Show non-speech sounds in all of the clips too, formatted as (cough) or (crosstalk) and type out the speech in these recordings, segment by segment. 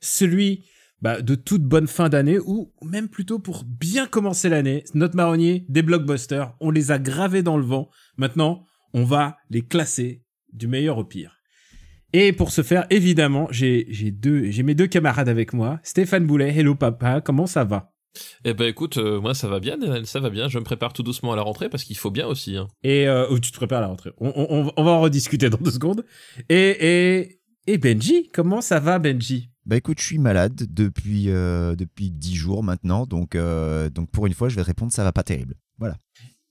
celui bah, de toute bonne fin d'année, ou même plutôt pour bien commencer l'année. Notre marronnier des blockbusters, on les a gravés dans le vent. Maintenant, on va les classer du meilleur au pire. Et pour ce faire, évidemment, j'ai mes deux camarades avec moi. Stéphane Boulet, hello papa, comment ça va? Eh ben écoute, euh, moi ça va bien, ça va bien. Je me prépare tout doucement à la rentrée parce qu'il faut bien aussi. hein. Et euh, oh, tu te prépares à la rentrée. On, on- on va en rediscuter dans deux secondes. Et, et, et Benji, comment ça va Benji? Bah écoute, je suis malade depuis euh, depuis dix jours maintenant, donc euh, donc pour une fois, je vais répondre, ça va pas terrible. Voilà.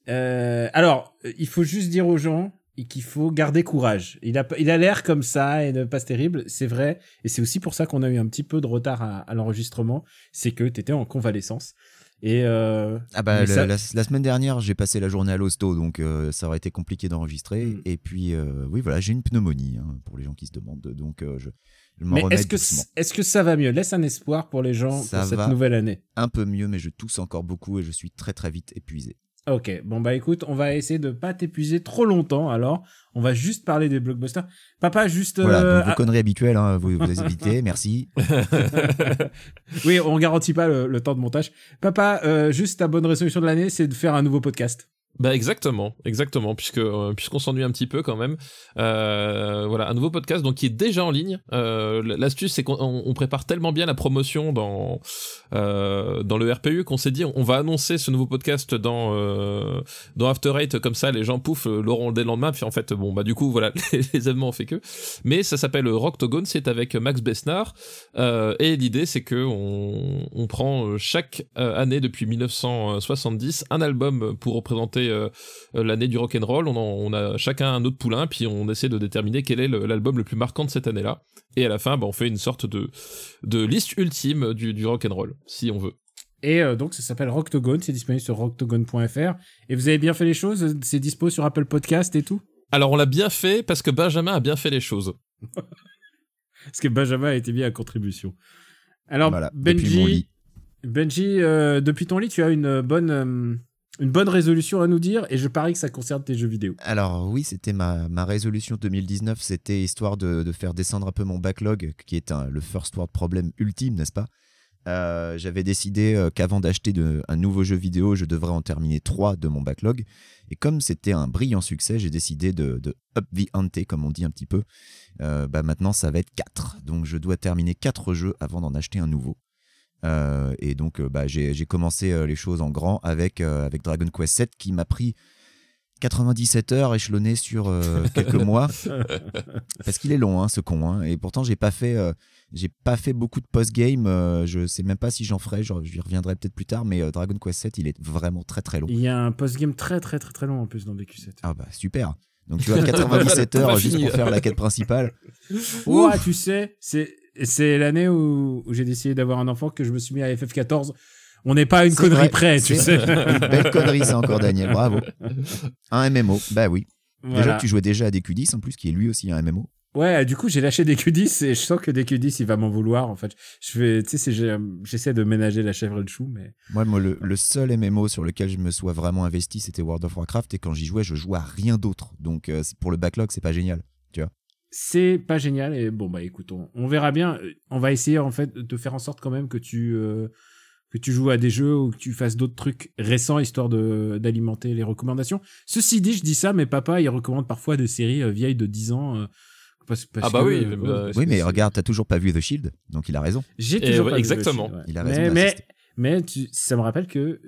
Euh, Alors, il faut juste dire aux gens qu'il faut garder courage. Il a, il a l'air comme ça et ne pas terrible, c'est vrai. Et c'est aussi pour ça qu'on a eu un petit peu de retard à, à l'enregistrement. C'est que t'étais en convalescence. Et euh, Ah bah Mais le- ça- la, la semaine dernière, j'ai passé la journée à l'hosto, donc euh, ça aurait été compliqué d'enregistrer. Mm. Et puis euh, oui, voilà, j'ai une pneumonie hein, pour les gens qui se demandent, donc je, je mais est-ce que, doucement. est-ce que ça va mieux? Laisse un espoir pour les gens Ça pour cette nouvelle année. Un peu mieux, mais je tousse encore beaucoup et je suis très très vite épuisé. Ok, bon bah écoute, on va essayer de pas t'épuiser trop longtemps. Alors, on va juste parler des blockbusters. Papa, juste. Voilà, euh, donc vos conneries habituelles, hein, vous, vous les évitez, (laughs) merci. oui, on garantit pas le, le temps de montage. Papa, euh, juste ta bonne résolution de l'année, c'est de faire un nouveau podcast. Bah exactement, exactement, puisque euh, puisqu'on s'ennuie un petit peu quand même. Euh, voilà, un nouveau podcast donc qui est déjà en ligne. Euh, L'astuce c'est qu'on on- on prépare tellement bien la promotion dans euh, dans le RPU qu'on s'est dit on va annoncer ce nouveau podcast dans dans After Eight comme ça les gens pouf l'auront dès le lendemain. Puis en fait bon bah du coup voilà (laughs) les, événements ont fait que. Mais ça s'appelle Rocktogone, c'est avec Max Besnard et l'idée c'est que on, on prend chaque année depuis 1970 un album pour représenter euh, euh, l'année du rock and roll. On, en- on a chacun un autre poulain, puis on essaie de déterminer quel est l'album le, plus marquant de cette année-là. Et à la fin, bah, on fait une sorte de, de liste ultime du, du rock and roll, si on veut. Et euh, donc, ça s'appelle Rocktogone, c'est disponible sur rocktogone.fr. Et vous avez bien fait les choses? C'est dispo sur Apple Podcast et tout? Alors on l'a bien fait parce que Benjamin a bien fait les choses. (laughs) Parce que Benjamin a été mis à contribution. Alors, Voilà, Benji. Benji euh, depuis ton lit, tu as une bonne, euh, une bonne résolution à nous dire, et je parie que ça concerne tes jeux vidéo. Alors oui, c'était ma, ma résolution 2019, c'était histoire de, de faire descendre un peu mon backlog, qui est le first world problem ultime, n'est-ce pas? Euh, J'avais décidé euh, qu'avant d'acheter un nouveau jeu vidéo, je devrais en terminer trois de mon backlog. Et comme c'était un brillant succès, j'ai décidé de, up the ante, comme on dit un petit peu. Euh, bah maintenant, ça va être 4. Donc je dois terminer quatre jeux avant d'en acheter un nouveau. Euh, et donc euh, bah, j'ai commencé euh, les choses en grand avec, euh, avec Dragon Quest 7 qui m'a pris 97 heures échelonnées sur euh, quelques (laughs) mois. Parce qu'il est long hein, ce con hein. et pourtant j'ai pas fait euh, j'ai pas fait beaucoup de post game je sais même pas si j'en ferai genre, j'y reviendrai peut-être plus tard mais euh, Dragon Quest 7 il est vraiment très très long. Il y a un post-game très très très très long en plus dans BQ7. ah bah super. Donc tu as 97 (laughs) heures juste pour faire la quête principale. Ouais, tu sais, c'est c'est l'année où, où j'ai décidé d'avoir un enfant que je me suis mis à FF14. On n'est pas à une connerie vrai, près, tu sais. (laughs) une belle connerie ça encore Daniel bravo un MMO bah oui Voilà. déjà que tu jouais déjà à DQ10 en plus qui est lui aussi un MMO Ouais, du coup, j'ai lâché des Q10 et je sens que des Q10, il va m'en vouloir, en fait. Je vais, tu sais, j'essaie de ménager la chèvre et le chou, mais. Moi, moi, le, le seul MMO sur lequel je me sois vraiment investi, c'était World of Warcraft. Et quand j'y jouais, je jouais à rien d'autre. Donc, euh, pour le backlog, c'est pas génial. C'est pas génial et bon, bah écoute, on, on verra bien. On va essayer, en fait, de faire en sorte quand même que tu, euh, que tu joues à des jeux ou que tu fasses d'autres trucs récents histoire de d'alimenter les recommandations. Ceci dit, je dis ça, mais papa, il recommande parfois des séries euh, vieilles de 10 ans. euh, parce- parce Ah bah que, oui, euh, bah, oui, mais regarde, t'as toujours pas vu The Shield. Donc, il a raison. J'ai Et toujours pas vu le exactement. film, ouais. Il a raison Mais, mais, d'insister. mais tu- ça me rappelle que euh,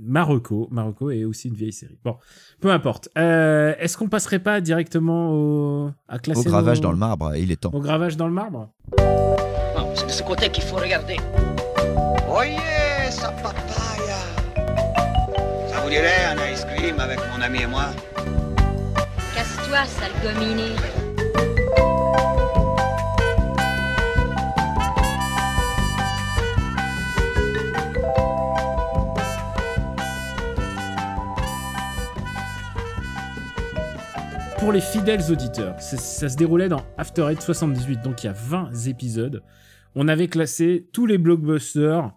Marocco, Marocco est aussi une vieille série. Bon, peu importe. Euh, Est-ce qu'on passerait pas directement au, à classer Au gravage nos- dans le marbre, il est temps. Au gravage dans le marbre? Non, c'est de ce côté qu'il faut regarder. Oye, esa papaya. Ça vous dirait un ice cream avec mon ami et moi? Casse-toi, sale gominé. Pour les fidèles auditeurs, ça se déroulait dans After Eight 78, donc il y a 20 épisodes. On avait classé tous les blockbusters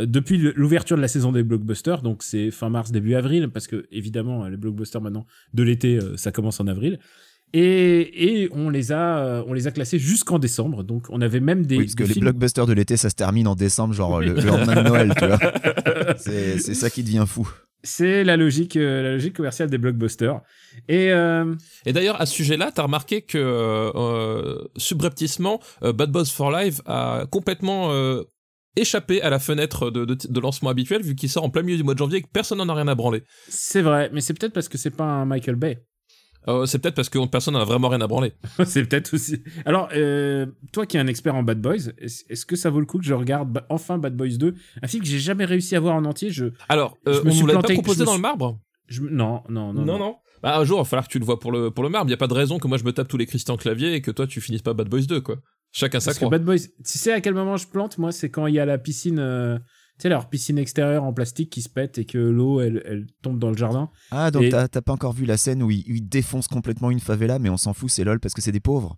euh, depuis l'ouverture de la saison des blockbusters, donc c'est fin mars, début avril, parce que évidemment, les blockbusters maintenant de l'été, euh, ça commence en avril. Et, et on les a, euh, on les a classés jusqu'en décembre. Donc on avait même des, Oui, parce que les blockbusters de l'été, ça se termine en décembre, genre le, le lendemain de Noël, tu vois. (laughs) C'est ça qui devient fou. C'est la logique, euh, la logique commerciale des blockbusters. Et euh, Et d'ailleurs, à ce sujet-là, t'as remarqué que euh, subrepticement, Bad Boys for Life a complètement échappé à la fenêtre de, de- de lancement habituel, vu qu'il sort en plein milieu du mois de janvier et que personne n'en a rien à branler. c'est vrai, mais c'est peut-être parce que c'est pas un Michael Bay. Euh, c'est peut-être parce que personne n'en a vraiment rien à branler. (laughs) c'est peut-être aussi. Alors, euh, toi qui es un expert en Bad Boys, est-ce que ça vaut le coup que je regarde ba- enfin Bad Boys 2 Un film que j'ai jamais réussi à voir en entier. Je, Alors, euh, Je me on suis pas planté, je proposé dans le marbre je non, non, non, non. Bah, un jour, il va falloir que tu le vois pour le, pour le marbre. Il y a pas de raison que moi je me tape tous les Christian Clavier et que toi tu finisses pas Bad Boys 2, quoi. Chacun sa croix. Bad Boys, tu sais à quel moment je plante? Moi, c'est quand il y a la piscine, euh, sais, leur piscine extérieure en plastique qui se pète et que l'eau, elle, elle tombe dans le jardin. Ah, donc Et- t'as t'as pas encore vu la scène où il, où il défonce complètement une favela, mais on s'en fout, c'est lol parce que c'est des pauvres.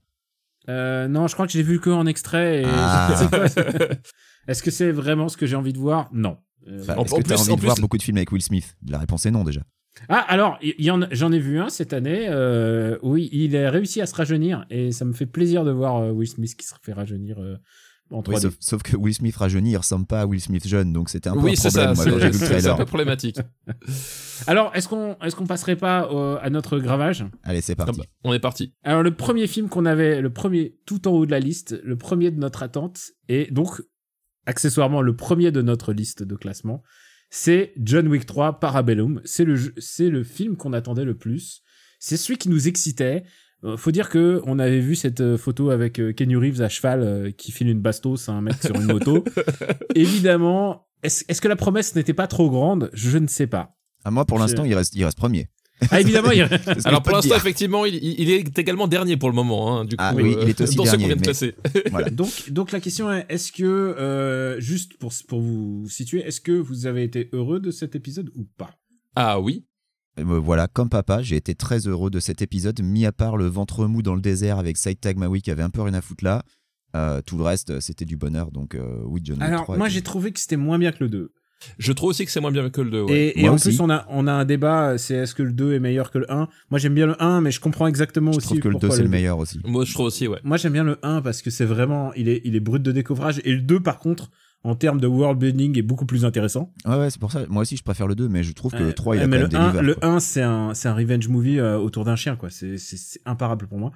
Euh, non, je crois que j'ai vu que en extrait. Et Ah. (laughs) Est-ce que c'est vraiment ce que j'ai envie de voir? Non. Euh, Enfin, Est-ce que t'as plus- envie en de voir plus- beaucoup de films avec Will Smith? La réponse est non déjà. Ah, alors, il y en a- j'en ai vu un cette année. euh, oui, il a réussi à se rajeunir et ça me fait plaisir de voir euh, Will Smith qui se fait rajeunir euh, en 3D. Oui, sauf, sauf que Will Smith rajeuni, il ressemble pas à Will Smith jeune, donc c'était un peu oui, un problème C'est c'est un problématique. (laughs) Alors, est-ce qu'on est-ce qu'on passerait pas euh, à notre gravage? Allez, c'est Ah parti. bah, on est parti. Alors, le premier film qu'on avait, le premier tout en haut de la liste, le premier de notre attente, et donc, accessoirement, le premier de notre liste de classement, c'est John Wick 3 Parabellum. C'est le, c'est le film qu'on attendait le plus. C'est celui qui nous excitait. Euh, faut dire que on avait vu cette euh, photo avec euh, Kenny Reeves à cheval qui file une bastos à un mec sur une moto. (laughs) Évidemment, est-ce que la promesse n'était pas trop grande? Je ne sais pas. Ah, moi, pour l'instant, il reste, il reste premier. Ah, évidemment, il... (laughs) Alors pour l'instant, effectivement, il, est également dernier pour le moment. Hein, du coup, Ah oui, il est aussi dans ceux qu'on dernier, vient de mais- classer. Voilà. (laughs) Donc, donc la question est, est-ce que, euh, juste pour, pour vous situer, est-ce que vous avez été heureux de cet épisode ou pas? Ah oui. Voilà, comme papa, j'ai été très heureux de cet épisode, mis à part le ventre mou dans le désert avec Saïd Tagmaoui qui avait un peu rien à foutre là. Euh, tout le reste, c'était du bonheur. Donc, euh, oui, John Wick Alors, 3 moi était- j'ai trouvé que c'était moins bien que le 2. Je trouve aussi que c'est moins bien que le 2. Ouais. Et, en aussi. plus, on a, on a un débat, c'est est-ce que le 2 est meilleur que le 1 Moi j'aime bien le 1, mais je comprends exactement je aussi trouve que le 2 pourquoi c'est le meilleur aussi. Moi, je trouve aussi, ouais. Moi j'aime bien le 1 parce que c'est vraiment, il est, il est brut de découvrage. Et le 2 par contre, en termes de world building, est beaucoup plus intéressant. Ouais, ouais, c'est pour ça. Moi aussi, je préfère le 2, mais je trouve que le 3, il ouais, a quand même le des 1, livres, le quoi. 1 c'est un, c'est un revenge movie euh, autour d'un chien, quoi. C'est, c'est, c'est imparable pour moi.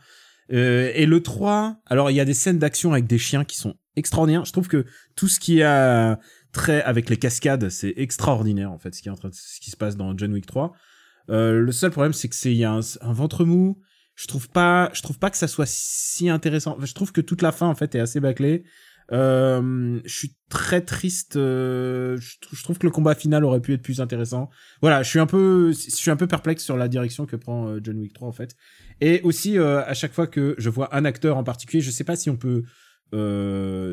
Euh, et le 3, alors il y a des scènes d'action avec des chiens qui sont extraordinaires. Je trouve que tout ce qui a trait avec les cascades, c'est extraordinaire en fait, ce qui est en train de, ce qui se passe dans John Wick 3. Euh, le seul problème, c'est que c'est il y a un, un ventre mou. Je trouve pas, je trouve pas que ça soit si intéressant. Je trouve que toute la fin en fait est assez bâclée. Euh, je suis très triste. euh, je, trou- je trouve que le combat final aurait pu être plus intéressant. Voilà, je suis un peu, je suis un peu perplexe sur la direction que prend euh, John Wick 3 en fait. Et aussi euh, à chaque fois que je vois un acteur en particulier, je sais pas si on peut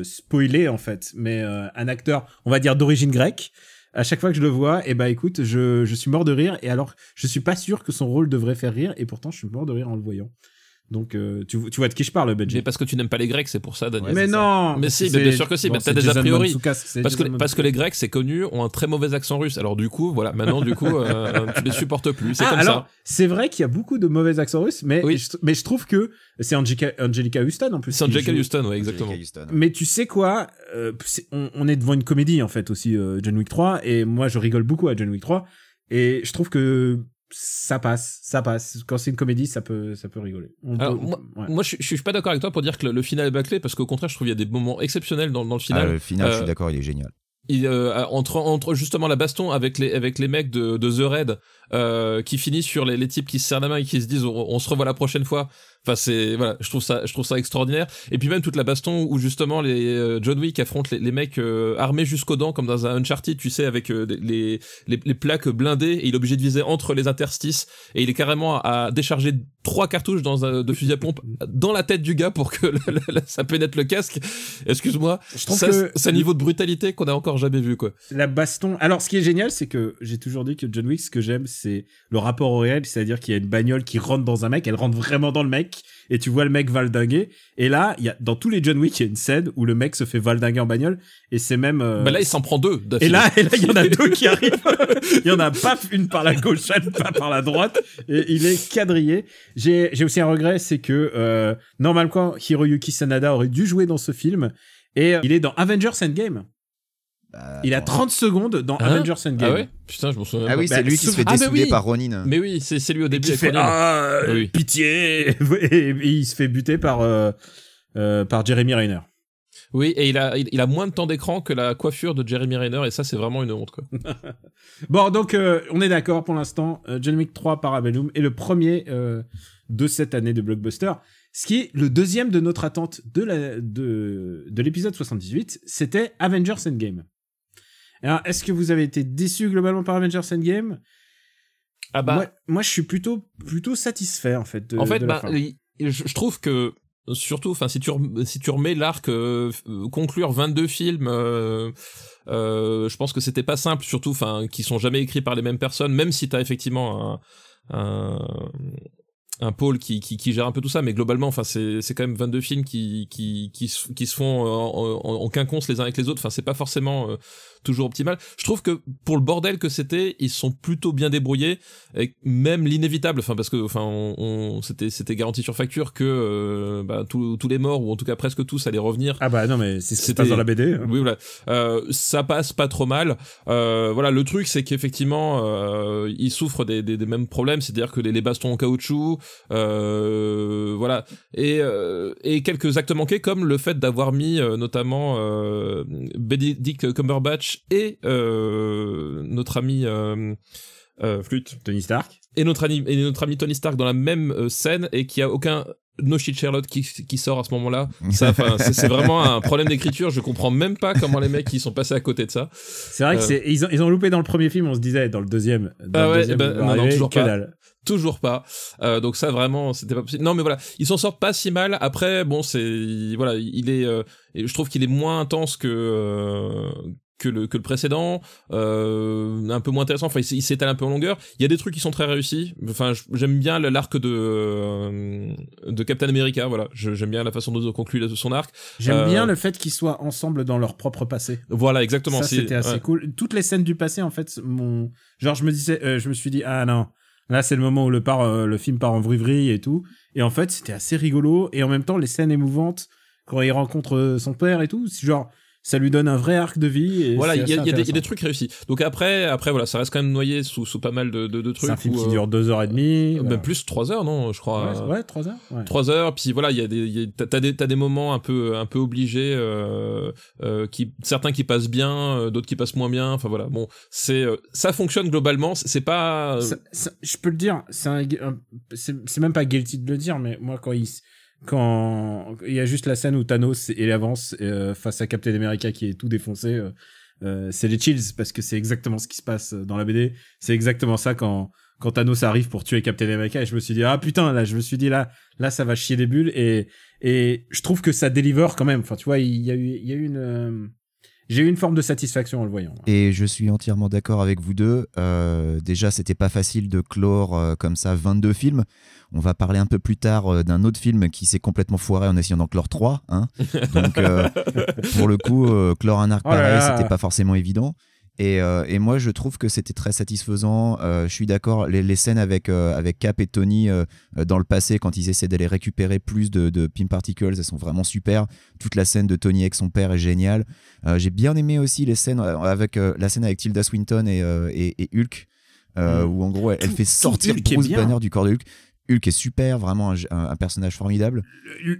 spoiler en fait, mais un acteur, on va dire d'origine grecque. À chaque fois que je le vois, et bah écoute, je, je suis mort de rire. Et alors, je suis pas sûr que son rôle devrait faire rire, et pourtant je suis mort de rire en le voyant. Donc, euh, tu, tu vois de qui je parle, Benji Mais parce que tu n'aimes pas les Grecs, c'est pour ça, Daniel. mais non Mais si, mais bien sûr que si, bon, mais t'as c'est des a priori. Parce que, Jason parce que les Grecs, c'est connu, ont un très mauvais accent russe. Alors du coup, voilà, maintenant du coup, euh, (laughs) tu les supportes plus. C'est Ah, comme alors, ça. c'est vrai qu'il y a beaucoup de mauvais accents russes, mais, Oui. je, mais je trouve que c'est Angelica, Angelica Houston en plus. C'est Angelica joue. Houston, ouais, exactement. Angelica Houston. Mais tu sais quoi euh, on, on est devant une comédie en fait aussi, euh, John Wick 3, et moi je rigole beaucoup à John Wick 3, et je trouve que ça passe, ça passe. Quand c'est une comédie, ça peut, ça peut rigoler. On Alors, peut- moi, ouais. moi, je, je suis pas d'accord avec toi pour dire que le, le final est bâclé, parce qu'au contraire, je trouve qu'il y a des moments exceptionnels dans, dans le Ah, final. le final, je Euh, suis d'accord, il est génial. il, euh, entre, entre justement la baston avec les, avec les mecs de, de The Raid, euh, qui finissent sur les, les types qui se serrent la main et qui se disent on, on se revoit la prochaine fois. Enfin, c'est, voilà, je trouve ça, je trouve ça extraordinaire. Et puis même toute la baston où justement les euh, John Wick affrontent les, les mecs euh, armés jusqu'aux dents, comme dans un Uncharted, tu sais, avec euh, les, les, les plaques blindées, et il est obligé de viser entre les interstices, et il est carrément à, à décharger trois cartouches dans un, de fusil à pompe dans la tête du gars pour que le- le- ça pénètre le casque. Excuse-moi. Je trouve Ça, que c'est un niveau de brutalité qu'on a encore jamais vu, quoi. la baston. Alors, ce qui est génial, c'est que j'ai toujours dit que John Wick, ce que j'aime, c'est le rapport au réel, c'est-à-dire qu'il y a une bagnole qui rentre dans un mec, elle rentre vraiment dans le mec, et tu vois le mec valdinguer. Et là, il y a, dans tous les John Wick, il y a une scène où le mec se fait valdinguer en bagnole, et c'est même. euh, Bah là, il s'en prend deux. et là, et là, il y en a deux qui arrivent. Il y en a pas une par la gauche, une pas par la droite. Et il est quadrillé. J'ai, j'ai aussi un regret, c'est que, euh, normalement, Hiroyuki Sanada aurait dû jouer dans ce film. Et euh, il est dans Avengers Endgame. Bah, Il a attends. 30 secondes dans Hein Avengers Endgame. Ah ouais Putain, je m'en souviens. Ah oui, Bah, c'est lui qui se fait Ah, bah oui. par Ronin. Mais oui, c'est c'est lui au début. Qui avec fait ah, Oui. pitié (laughs) et, il se fait buter par euh, euh, par Jeremy Renner. Oui, et il a, il, il a moins de temps d'écran que la coiffure de Jeremy Renner, et ça, c'est vraiment une honte, quoi. (laughs) Bon, donc euh, on est d'accord pour l'instant. Euh, John Wick 3 Parabellum est le premier euh, de cette année de blockbuster. Ce qui est le deuxième de notre attente de la de de l'épisode 78, c'était Avengers Endgame. Alors, est-ce que vous avez été déçu globalement par Avengers Endgame? Ah bah, moi, moi, je suis plutôt plutôt satisfait en fait. De, en fait, de la bah, fin. je, trouve que surtout, enfin, si tu si tu remets l'arc euh, conclure 22 films, euh, euh, je pense que c'était pas simple, surtout, enfin, qui sont jamais écrits par les mêmes personnes, même si t'as effectivement un, un un pôle qui, qui, qui gère un peu tout ça, mais globalement, enfin, c'est, c'est quand même 22 films qui, qui, qui, se, qui se font euh, en, en, en quinconce les uns avec les autres. Enfin, c'est pas forcément euh, toujours optimal. Je trouve que pour le bordel que c'était, ils sont plutôt bien débrouillés, et même l'inévitable, enfin, parce que, enfin, on, on- c'était, c'était garanti sur facture que euh, bah, tous, tous les morts ou en tout cas presque tous allaient revenir. Ah bah non mais c'est ce qui se C'était- passe dans la BD. hein. Oui, voilà. Euh, ça passe pas trop mal. Euh, voilà, le truc, c'est qu'effectivement, euh, ils souffrent des, des, des mêmes problèmes, c'est-à-dire que les, les bastons en caoutchouc, euh, voilà, et, euh, et quelques actes manqués, comme le fait d'avoir mis euh, notamment euh, Benedict Cumberbatch et notre ami flûte Tony Stark. et notre ami et notre ami Tony Stark dans la même scène et qui a aucun No Shit Charlotte qui, qui sort à ce moment-là. Ça, c'est vraiment un problème d'écriture. Je comprends même pas comment les mecs qui sont passés à côté de ça. C'est vrai Euh. c'est ils ont ils ont loupé dans le premier film, on se disait dans le deuxième. Dans Ah le ouais, deuxième, ils vont non, non, arriver, toujours que pas. dalle. Toujours pas. Euh, donc ça vraiment, c'était pas possible. Non mais voilà, ils s'en sortent pas si mal. Après, bon, c'est voilà, il est, euh, je trouve qu'il est moins intense que euh, que le que le précédent, euh, un peu moins intéressant. Enfin, il, il s'étale un peu en longueur. Il y a des trucs qui sont très réussis. Enfin, j'aime bien l'arc de euh, de Captain America. Voilà, j'aime bien la façon dont conclut son arc. J'aime Euh, bien le fait qu'ils soient ensemble dans leur propre passé. Voilà, exactement. Ça c'était assez ouais. cool. Toutes les scènes du passé en fait, mon genre je me disais, euh, je me suis dit ah non, là c'est le moment où le euh, le film part en vrille et tout. Et en fait c'était assez rigolo et en même temps les scènes émouvantes quand il rencontre euh, son père et tout, c'est genre ça lui donne un vrai arc de vie. Et Voilà, il y, a- y des- il y a des intéressant. trucs réussis. Donc après, après voilà, ça reste quand même noyé sous, sous pas mal de, de, de trucs. C'est un film où, qui euh, dure deux heures et demie. même voilà. plus trois heures, non Je crois. Ouais, ouais, trois heures. Ouais. trois heures puis voilà il y a des il y a- t'as- des t'as des moments un peu un peu obligés euh, euh, qui certains qui passent bien euh, d'autres qui passent moins bien enfin voilà bon c'est euh, ça fonctionne globalement c'est pas euh, Ça- ça- je peux le dire, c'est un- c'est c'est même pas guilty de le dire, mais moi quand il quand il y a juste la scène où Thanos il avance euh, face à Captain America qui est tout défoncé, euh, euh, c'est les chills parce que c'est exactement ce qui se passe dans la BD. C'est exactement ça quand quand Thanos arrive pour tuer Captain America et je me suis dit ah putain là je me suis dit là là ça va chier des bulles et et je trouve que ça deliver quand même. Enfin tu vois il y a eu il y a eu une euh, j'ai eu une forme de satisfaction en le voyant. Et je suis entièrement d'accord avec vous deux. Euh, déjà, c'était pas facile de clore euh, comme ça 22 films. On va parler un peu plus tard euh, d'un autre film qui s'est complètement foiré en essayant d'en clore 3. Hein. Donc, (laughs) pour le coup, clore un arc Oh là pareil, là. c'était pas forcément évident. Et, euh, et moi, je trouve que c'était très satisfaisant. Euh, je suis d'accord, les, les scènes avec, euh, avec Cap et Tony dans le passé, quand ils essaient d'aller récupérer plus de, de Pin Particles, elles sont vraiment super. Toute la scène de Tony avec son père est géniale. J'ai bien aimé aussi les scènes avec la scène avec Tilda Swinton et, et, et Hulk, euh, Mm. où en gros elle, Tout- fait sortir Bruce. Banner du corps de Hulk. Hulk est super, vraiment un, personnage formidable.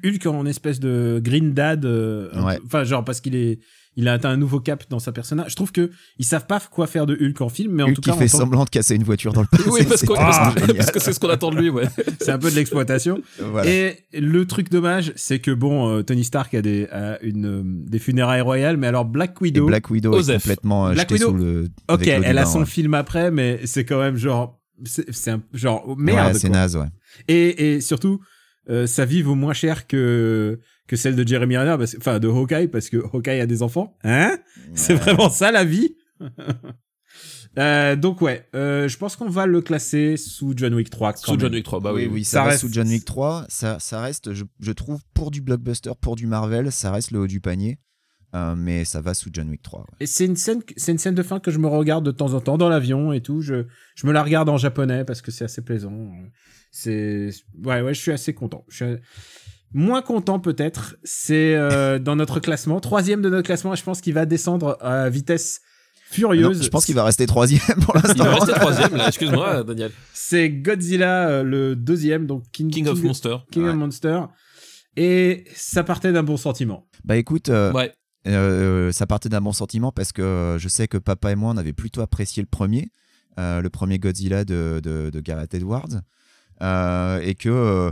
Hulk en espèce de green dad euh, Ouais. enfin genre parce qu'il est il a atteint un nouveau cap dans sa personnage je trouve que ils savent pas quoi faire de Hulk en film mais en Hulk tout qui cas en fait semblant de casser une voiture dans le passé. oui parce, parce que- génial. (laughs) parce que c'est ce qu'on attend de lui ouais (laughs) c'est un peu de l'exploitation Voilà. et le truc dommage c'est que bon euh, Tony Stark a des a une euh, des funérailles royales mais alors Black Et Widow Black Widow est complètement Black jeté Widow, sous le. ok elle a son ouais. film après mais c'est quand même genre c'est un genre merde Ouais, c'est quoi. naze, ouais. Et, et surtout, euh, sa vie vaut moins cher que que celle de Jeremy Renner, parce, enfin de Hawkeye, parce que Hawkeye a des enfants. Hein? C'est vraiment ça la vie? (laughs) Euh, donc ouais, euh, je pense qu'on va le classer sous John Wick 3. quand Sous même. John Wick 3, bah oui, oui. oui, ça, Ça reste reste- sous John Wick 3. Ça, ça reste, je, je trouve, pour du blockbuster, pour du Marvel, ça reste le haut du panier. Euh, mais ça va sous John Wick 3. ouais. Et c'est une scène, c'est une scène de fin que je me regarde de temps en temps dans l'avion et tout. Je, je me la regarde en japonais parce que c'est assez plaisant. C'est, ouais, ouais, je suis assez content. Je suis moins content peut-être. C'est euh, (laughs) dans notre classement, troisième de notre classement. Je pense qu'il va descendre à vitesse Non, furieuse. je pense qu'il va rester troisième pour Il va l'instant. rester (laughs) troisième, là, excuse-moi, Daniel. C'est Godzilla euh, le deuxième, donc King, King of Monster. King of. Monster. Et ça partait d'un bon sentiment. Bah écoute, euh, Ouais. Euh, ça partait d'un bon sentiment parce que euh, je sais que papa et moi on avait plutôt apprécié le premier, euh, le premier Godzilla de, Gareth Edwards, euh, et que euh,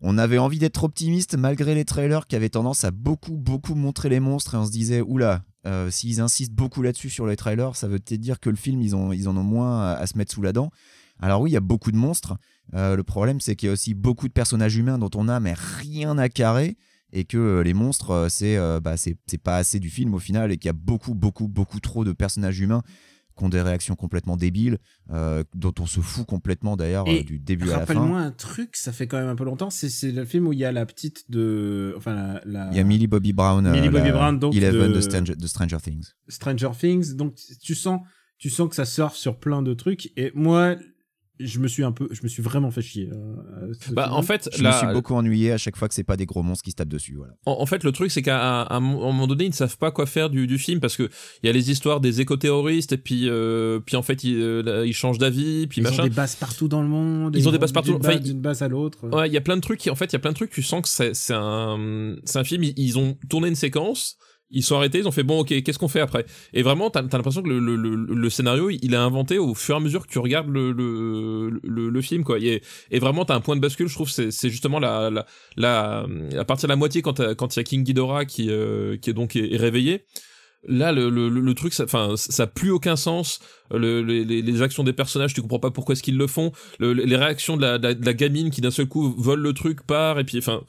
on avait envie d'être optimiste malgré les trailers qui avaient tendance à beaucoup beaucoup montrer les monstres et on se disait oula. Euh, S'ils insistent beaucoup là-dessus sur les trailers, ça veut peut-être dire que le film, ils, ont, ils en ont moins à, se mettre sous la dent. Alors oui, il y a beaucoup de monstres. Euh, le problème, c'est qu'il y a aussi beaucoup de personnages humains dont on a mais rien à carrer et que euh, les monstres euh, c'est euh, bah, c'est pas assez du film au final et qu'il y a beaucoup beaucoup beaucoup trop de personnages humains qui ont des réactions complètement débiles euh, dont on se fout complètement d'ailleurs euh, du début à la Rappelle-moi fin un truc, ça fait quand même un peu longtemps. C'est, c'est le film où il y a la petite de, enfin la, la- il y a Millie Bobby Brown Millie euh, Bobby la Brown, donc, Eleven de- de... Stranger, de Stranger Things Stranger Things. Donc tu sens, tu sens que ça surfe sur plein de trucs. Et moi, je me suis un peu, je me suis vraiment fait chier. euh, ce Bah, film. en fait, je la- me suis beaucoup ennuyé à chaque fois que c'est pas des gros monstres qui se tapent dessus voilà. En, en fait, le truc, c'est qu'à un, moment donné, ils ne savent pas quoi faire du, du film parce que il y a les histoires des éco-terroristes et puis, euh, puis en fait, ils, euh, là, ils changent d'avis, puis ils machin. ont des bases partout dans le monde. Ils et ont des vont bases partout. D'une base, Enfin, ils- d'une base à l'autre. Ouais, il y a plein de trucs qui, en fait, il y a plein de trucs, tu sens que c'est, c'est un, c'est un film, ils, ils ont tourné une séquence, ils sont arrêtés, ils ont fait bon, ok, qu'est-ce qu'on fait après? Et vraiment, t'as, t'as l'impression que le, le, le, scénario, il est inventé au fur et à mesure que tu regardes le, film, quoi. Et, et vraiment, t'as un point de bascule, je trouve, c'est, justement la, la, la, à partir de la moitié quand il y a King Ghidorah qui, euh, qui est donc est, réveillé. Là, le, le, le- truc, ça, enfin, ça a plus aucun sens. Le, les, actions des personnages, tu comprends pas pourquoi est-ce qu'ils le font. Le- les réactions de la, de la gamine qui d'un seul coup vole le truc, part, et puis, enfin,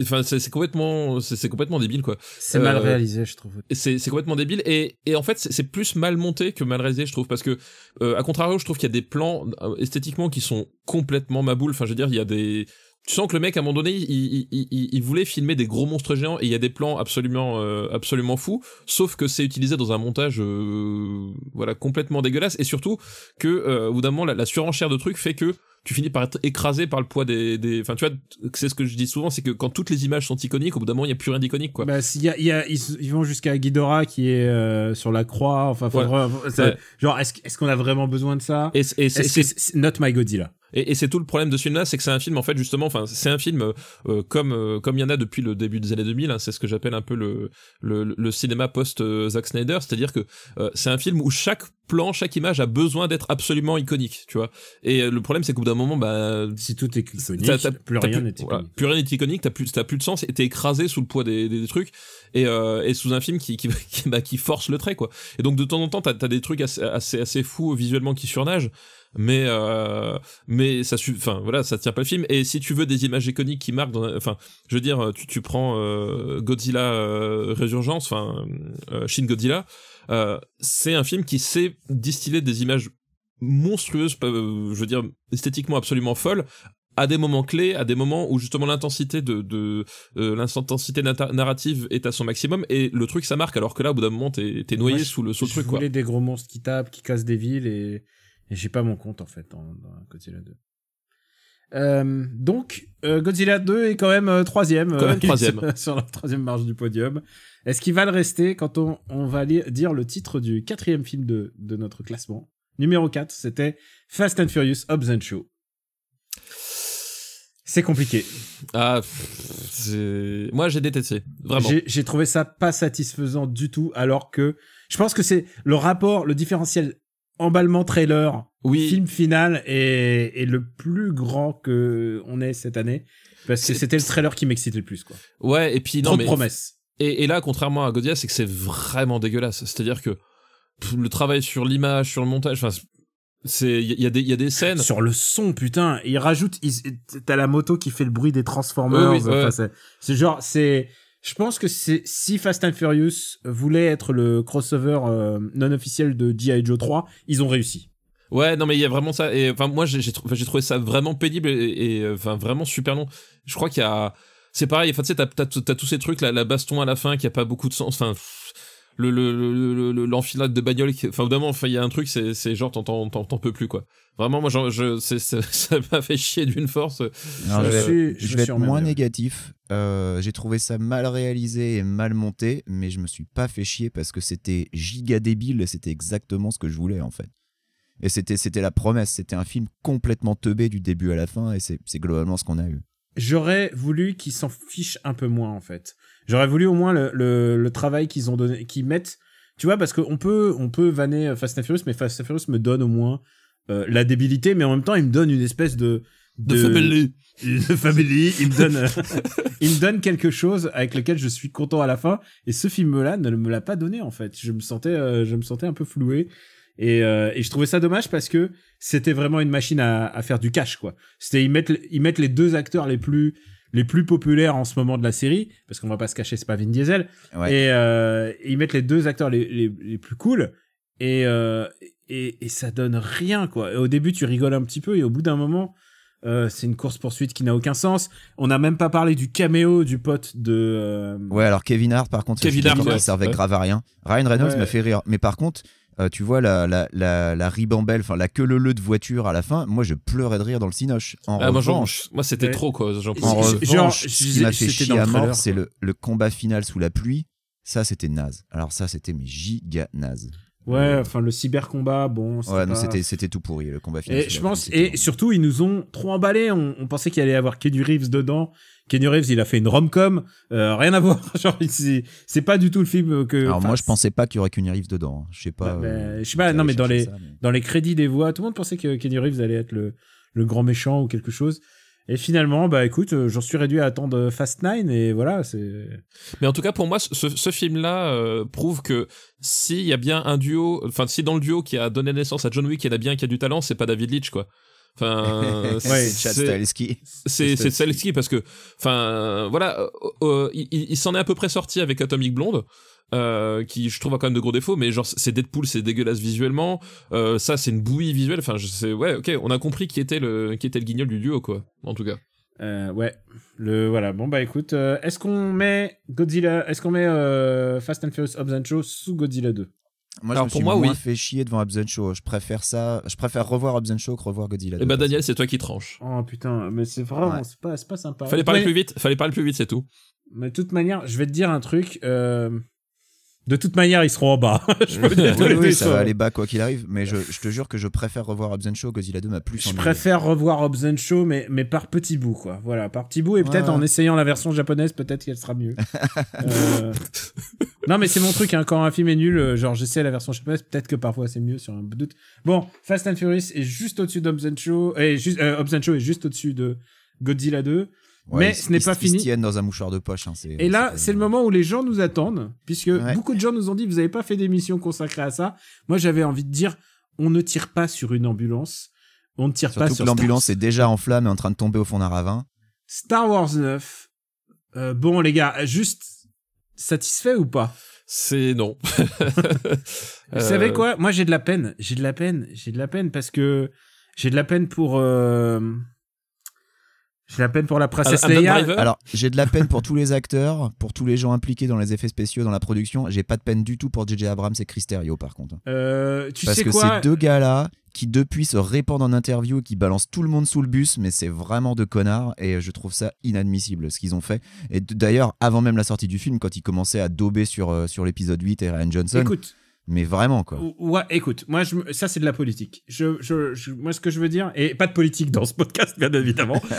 enfin, c'est complètement, c'est complètement débile, quoi. c'est mal euh, réalisé, je trouve. C'est c'est complètement débile et, et en fait c'est plus mal monté que mal réalisé je trouve parce que euh, à contrario je trouve qu'il y a des plans euh, esthétiquement qui sont complètement maboules enfin je veux dire il y a des tu sens que le mec à un moment donné il, il, il, il- voulait filmer des gros monstres géants et il y a des plans absolument euh, absolument fous sauf que c'est utilisé dans un montage euh, voilà complètement dégueulasse et surtout que euh, au bout d'un moment la, la surenchère de trucs fait que tu finis par être écrasé par le poids des des enfin tu vois c'est ce que je dis souvent c'est que quand toutes les images sont iconiques au bout d'un moment il y a plus rien d'iconique quoi Bah, s'il y a, y a, ils, ils vont jusqu'à Ghidorah qui est euh, sur la croix. Enfin, Ouais. Ouais. genre, est-ce, est-ce qu'on a vraiment besoin de ça? Et, c'est- Not My Godzilla Et, et c'est tout le problème de ce film-là, c'est que c'est un film en fait justement, enfin c'est un film euh, comme euh, comme il y en a depuis le début des années 2000. hein, c'est ce que j'appelle un peu le le, le cinéma post euh, Zack Snyder, c'est-à-dire que euh, c'est un film où chaque plan, chaque image a besoin d'être absolument iconique, tu vois. Et le problème c'est qu'au bout d'un moment, bah Si tout est iconique, t'as- t'as- plus t'as rien n'est voilà, iconique. plus rien n'est iconique, t'as plus t'as plus de sens et t'es écrasé sous le poids des, des, des trucs et, euh, et sous un film qui qui, (laughs) qui, bah, qui force le trait quoi. Et donc de temps en temps t'as as des trucs assez, assez assez fous visuellement qui surnagent mais euh, mais ça enfin voilà ça tient pas le film et si tu veux des images iconiques qui marquent enfin je veux dire tu, tu prends euh, Godzilla euh, Résurgence enfin euh, Shin Godzilla c'est un film qui sait distiller des images monstrueuses euh, je veux dire esthétiquement absolument folles à des moments clés, à des moments où justement l'intensité de, de euh, l'intensité narrative est à son maximum et le truc ça marque alors que là au bout d'un moment t'es noyé Moi, je- sous le sous le je truc quoi. voulais des gros monstres qui tapent, qui cassent des villes et, et j'ai pas mon compte en fait dans, dans Godzilla 2. Euh, donc euh, Godzilla 2 est quand même euh, troisième, Quand même (laughs) troisième. sur, la troisième marche du podium. Est-ce qu'il va le rester quand on, on va dire le titre du quatrième film de, de notre classement? Numéro 4, c'était Fast and Furious Hobbs and Show. C'est compliqué. Ah, pff, c'est- moi j'ai détesté, vraiment. J'ai- trouvé ça pas satisfaisant du tout, alors que je pense que c'est le rapport, le différentiel emballement trailer, Oui. film final est, est le plus grand que on ait cette année. Parce que C'est- c'était le trailer qui m'excitait le plus, quoi. Ouais, et puis Trop non de mais promesses. et, et là contrairement à Godzilla, c'est que c'est vraiment dégueulasse. C'est-à-dire que pff, le travail sur l'image, sur le montage, enfin c'est il y, a des il y a des scènes Sur le son, putain, il rajoute, t'as la moto qui fait le bruit des Transformers. Oui, oui, ouais. enfin, c'est- c'est genre, c'est, Je pense que c'est si Fast and Furious voulait être le crossover euh, non officiel de G.I. Joe 3, ils ont réussi. Ouais, non, mais il y a vraiment ça. Et enfin, moi, j'ai j'ai trouvé ça vraiment pénible et, euh, enfin vraiment super long. Je crois qu'il y a, c'est pareil. Enfin, tu sais, t'as t'as t'as tous ces trucs, la, la baston à la fin qui a pas beaucoup de sens. Enfin, le le le- le- le- l'enfilade de bagnole. qui- Enfin, vraiment, enfin, il y a un truc, c'est c'est genre t'en t'en t'en t'en peux plus quoi. Vraiment, moi, je, c'est- (laughs) ça m'a fait chier d'une force. Alors, Je je vais, suis- je je vais suis être moins négatif. Euh, J'ai trouvé ça mal réalisé et mal monté, mais je me suis pas fait chier parce que c'était giga débile et c'était exactement ce que je voulais en fait. Et c'était c'était la promesse. C'était un film complètement teubé du début à la fin et c'est c'est globalement ce qu'on a eu. J'aurais voulu qu'ils s'en fichent un peu moins en fait. J'aurais voulu au moins le, le, le travail qu'ils ont donné, qu'ils mettent. Tu vois, parce qu'on peut, on peut vanner Fast and Furious, mais Fast and Furious me donne au moins euh, la débilité, mais en même temps, il me donne une espèce de De family. de family. Il me donne, euh, (laughs) il me donne quelque chose avec lequel je suis content à la fin. Et ce film-là ne me l'a pas donné en fait. Je me sentais, euh, je me sentais un peu floué. Et, euh, et je trouvais ça dommage parce que c'était vraiment une machine à, à faire du cash quoi. C'était ils mettent ils mettent les deux acteurs les plus les plus populaires en ce moment de la série parce qu'on va pas se cacher c'est pas Vin Diesel Ouais. et, euh, et ils mettent les deux acteurs les, les, les plus cool et, euh, et et ça donne rien quoi. Et au début tu rigoles un petit peu et au bout d'un moment euh, c'est une course poursuite qui n'a aucun sens. On n'a même pas parlé du caméo du pote de euh, Ouais, alors Kevin Hart, par contre, Kevin Hart, il servait Ouais. grave à rien. Ryan Reynolds Ouais. m'a fait rire. Mais par contre, euh, tu vois la, la, la, la ribambelle, enfin la queue leu de voiture à la fin, moi je pleurais de rire dans le cinoche. En Ah, moi, j'en- revanche, moi, c'était Ouais. trop quoi. J'en en genre, revanche, je ce qui m'a fait chier à mort, c'est le, le combat final sous la pluie. Ça, c'était naze. Alors ça, c'était mais giga naze. Ouais enfin le cyber combat bon Ouais, non, pas- c'était c'était tout pourri le combat final. Et je pense, et surtout, ils nous ont trop emballés. On, on pensait qu'il allait y avoir Kenny Reeves dedans. Kenny Reeves, il a fait une rom-com. Euh, rien à voir. (laughs) Genre, c'est, c'est pas du tout le film que. Alors moi, je pensais pas qu'il y aurait qu'une rive dedans. hein. Je sais pas. Bah, bah, euh, je sais pas, non, mais dans les- ça, mais- Dans les crédits des voix, tout le monde pensait que Kenny Reeves allait être le, le grand méchant ou quelque chose. Et finalement, bah écoute, euh, j'en suis réduit à attendre Fast Nine et voilà, c'est. Mais en tout cas, pour moi, ce, ce film-là euh, prouve que s'il y a bien un duo, enfin, si dans le duo qui a donné naissance à John Wick, il y en a bien qui a du talent, c'est pas David Leitch, quoi. Enfin, (laughs) Ouais, c'est Stahelski. parce que, enfin, voilà, euh, euh, il, il- il s'en est à peu près sorti avec Atomic Blonde. Euh, qui je trouve a quand même de gros défauts mais genre c'est Deadpool c'est dégueulasse visuellement euh, ça c'est une bouillie visuelle enfin je sais ouais ok on a compris qui était le qui était le guignol du duo quoi en tout cas Euh, ouais, le voilà. Bon bah écoute, euh, est-ce qu'on met Godzilla, est-ce qu'on met euh, Fast and Furious Hobbs and Shaw sous Godzilla 2 Moi, Alors, je me pour suis moi, moins oui. fait chier devant Hobbs and Shaw. Je préfère ça. Je préfère revoir Hobbs and Shaw que revoir Godzilla. et 2, bah Daniel c'est toi qui tranche Oh putain, mais c'est vraiment, Ouais. c'est pas, c'est pas sympa. fallait parler plus vite fallait parler plus vite c'est tout Mais de toute manière, je vais te dire un truc. euh, De toute manière, ils seront en bas. (laughs) je peux dire Oui, oui, ça va aller bas quoi qu'il arrive, mais je, je te jure que je préfère revoir Hobbs Shaw. Godzilla 2 m'a plus Je préfère revoir Hobbs Shaw, mais, mais par petits bouts, quoi. Voilà, par petits bouts, et peut-être en essayant la version japonaise, peut-être qu'elle sera mieux. (laughs) Euh, Non, mais c'est mon truc, hein, quand un film est nul, euh, genre j'essaie la version japonaise, peut-être que parfois c'est mieux sur un doute. Bon, Fast and Furious est juste au-dessus d'Hobbs Shaw, et juste, euh, Hobbs Shaw est juste au-dessus de Godzilla 2. Ouais, mais ils- ce n'est ils- pas Ils fini. se tiennent dans un mouchoir de poche. hein, Et là, pas- c'est le moment où les gens nous attendent, puisque Ouais. beaucoup de gens nous ont dit, vous n'avez pas fait d'émission consacrée à ça. Moi, j'avais envie de dire, on ne tire pas sur une ambulance, on ne tire pas Surtout sur que l'ambulance Star, est déjà en flamme et en train de tomber au fond d'un ravin. Star Wars 9. Euh, bon, les gars, juste satisfait ou pas? C'est non (laughs) Vous savez quoi? Moi, j'ai de la peine. J'ai de la peine. J'ai de la peine parce que j'ai de la peine pour. euh, J'ai de la peine pour la princesse Leia. Alors, j'ai de la peine pour tous les acteurs, pour tous les gens impliqués dans les effets spéciaux, dans la production. J'ai pas de peine du tout pour JJ Abrams et Chris Terrio, par contre. Euh, tu Parce sais que quoi ces deux gars-là, qui depuis se répandent en interview, qui balancent tout le monde sous le bus, mais c'est vraiment de connards, et je trouve ça inadmissible ce qu'ils ont fait. Et d'ailleurs, avant même la sortie du film, quand ils commençaient à dauber sur, euh, sur l'épisode 8 et Ryan Johnson, Écoute, mais vraiment quoi. Ouais, écoute, moi, je, me- ça, c'est de la politique. Je, je, je- moi, ce que je veux dire, et pas de politique dans ce podcast, bien évidemment. (laughs)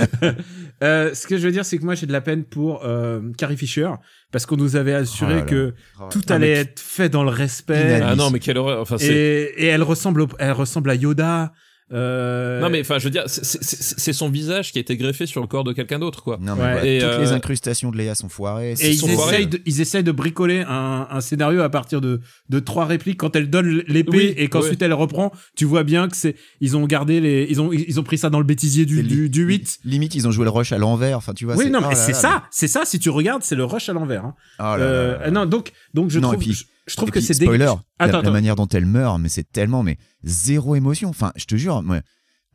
Euh, ce que je veux dire, c'est que moi, j'ai de la peine pour euh, Carrie Fisher, parce qu'on nous avait assuré Oh là là. que tout Ah, allait être fait dans le respect. Ah non mais quelle horreur enfin Et, c'est et elle ressemble, au- elle ressemble à Yoda. Euh, Non mais enfin je veux dire c'est- son visage qui a été greffé sur le corps de quelqu'un d'autre quoi. Non, mais Ouais. voilà, Et, toutes euh, les incrustations de Léa sont foirées. et c'est ils essayent, de, ils essayent de bricoler un, un scénario à partir de, de trois répliques. Quand elle donne l'épée Oui, et qu'ensuite elle reprend, tu vois bien que c'est ils ont gardé les ils ont ils ont pris ça dans le bêtisier du, du, du 8. Limite, ils ont joué le rush à l'envers. Enfin, tu vois. oui, c'est- non, oh mais là c'est ça, c'est ça. Si tu regardes, c'est le rush à l'envers. hein. oh Euh, non, donc donc je Non, trouve et puis- je, trouve Et que c'est spoiler, dégueu- la, Attends, la manière dont elle meurt, mais c'est tellement, mais zéro émotion. Enfin, je te jure, moi,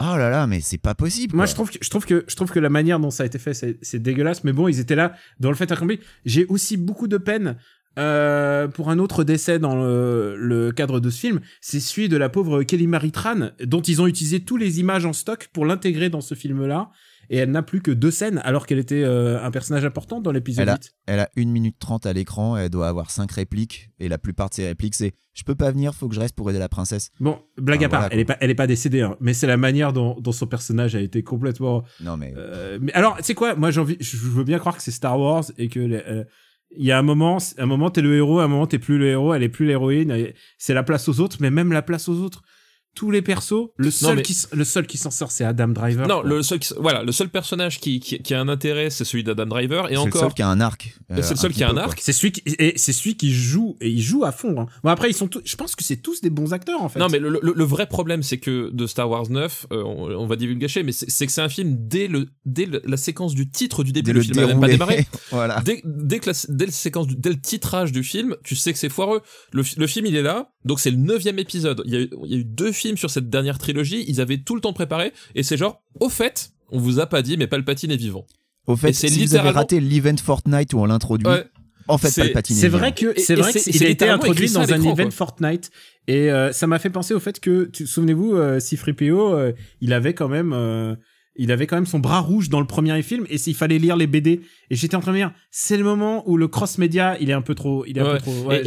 oh là là, mais c'est pas possible. Moi, quoi. je trouve que je trouve que je trouve que la manière dont ça a été fait, c'est dégueulasse. Mais bon, ils étaient là dans le fait accompli. J'ai aussi beaucoup de peine euh, pour un autre décès dans le, le cadre de ce film. C'est celui de la pauvre Kelly Marie Tran, dont ils ont utilisé tous les images en stock pour l'intégrer dans ce film-là. Et elle n'a plus que deux scènes, alors qu'elle était euh, un personnage important dans l'épisode Elle a- 8. Elle a 1 minute 30 à l'écran, elle doit avoir 5 répliques, et la plupart de ses répliques, c'est Je peux pas venir, faut que je reste pour aider la princesse. Bon, blague à part, voilà, elle est pas, elle est pas décédée, hein, mais c'est la manière dont, dont son personnage a été complètement Non, mais. Euh, mais alors, tu sais quoi Moi, j'ai envie, je veux bien croire que c'est Star Wars et que les- euh, il y a un moment, un moment t'es le héros, un moment t'es plus le héros, elle est plus l'héroïne. C'est la place aux autres, mais même la place aux autres. Tous les persos, le seul mais- qui, le seul qui s'en sort, c'est Adam Driver. Non, quoi. le seul qui- voilà, le seul personnage qui, qui, qui a un intérêt, c'est celui d'Adam Driver et c'est le encore seul qui a un arc. C'est le seul petit qui a un peu, arc. C'est celui qui, et c'est celui qui joue et il joue à fond. hein. Bon après ils sont tous, je pense que c'est tous des bons acteurs en fait. Non, mais le, le- le vrai problème, c'est que de Star Wars 9, euh, on, on va divulgacher, mais c'est que c'est un film dès le dès le- la séquence du titre du début. Dès le le film pas démarré. (laughs) voilà. Dès, dès que la, dès le séquence du, dès le titrage du film, tu sais que c'est foireux. Le, fi- le film, il est là, donc c'est le neuvième épisode. Il y, a, eu- il y a eu deux films sur cette dernière trilogie. Ils avaient tout le temps de préparer, et c'est genre, au fait, on vous a pas dit, mais Palpatine est vivant. Au fait, si vous avez littéralement- raté l'event Fortnite où on l'introduit, Ouais. en fait, C'est- Palpatine est C'est vivant. vrai que c'est vrai qu'il a été littéralement introduit dans un event quoi. Fortnite et euh, ça m'a fait penser au fait que souvenez-vous euh, C3PO euh, il avait quand même euh, il avait quand même son bras rouge dans le premier film et s'il fallait lire les BD et j'étais en train de me dire c'est le moment où le cross média il est un peu trop il est un Ouais. peu trop ouais,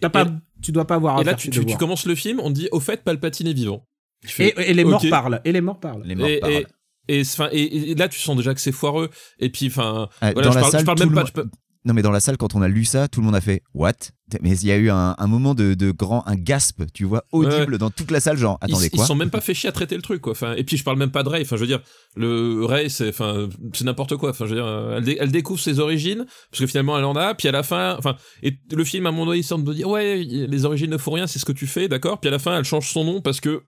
t'as pas et- tu dois pas avoir et là, tu, commences le film, on te dit, au fait, Palpatine est vivant. Fais, et, et les morts parlent et les morts parlent Les morts et, parlent. et, et, enfin, et, et là, tu sens déjà que c'est foireux. Et puis, enfin, Ah, voilà, dans je, parle, parle même le pas. monde- je peux- Non, mais dans la salle, quand on a lu ça, tout le monde a fait What? Mais il y a eu un, un moment de, de grand, un gasp, tu vois, audible dans toute la salle, genre ils, Attendez ils quoi? sont même pas fait chier à traiter le truc, quoi. Enfin, et puis, je parle même pas de Ray. Enfin, je veux dire, le Ray, c'est, enfin, c'est n'importe quoi. Enfin, je veux dire, euh, elle, dé- elle découvre ses origines parce que finalement, elle en a. Puis à la fin, enfin, et le film à un moment donné, il semble de dire, ouais, les origines ne font rien, c'est ce que tu fais, d'accord? Puis à la fin, elle change son nom parce que,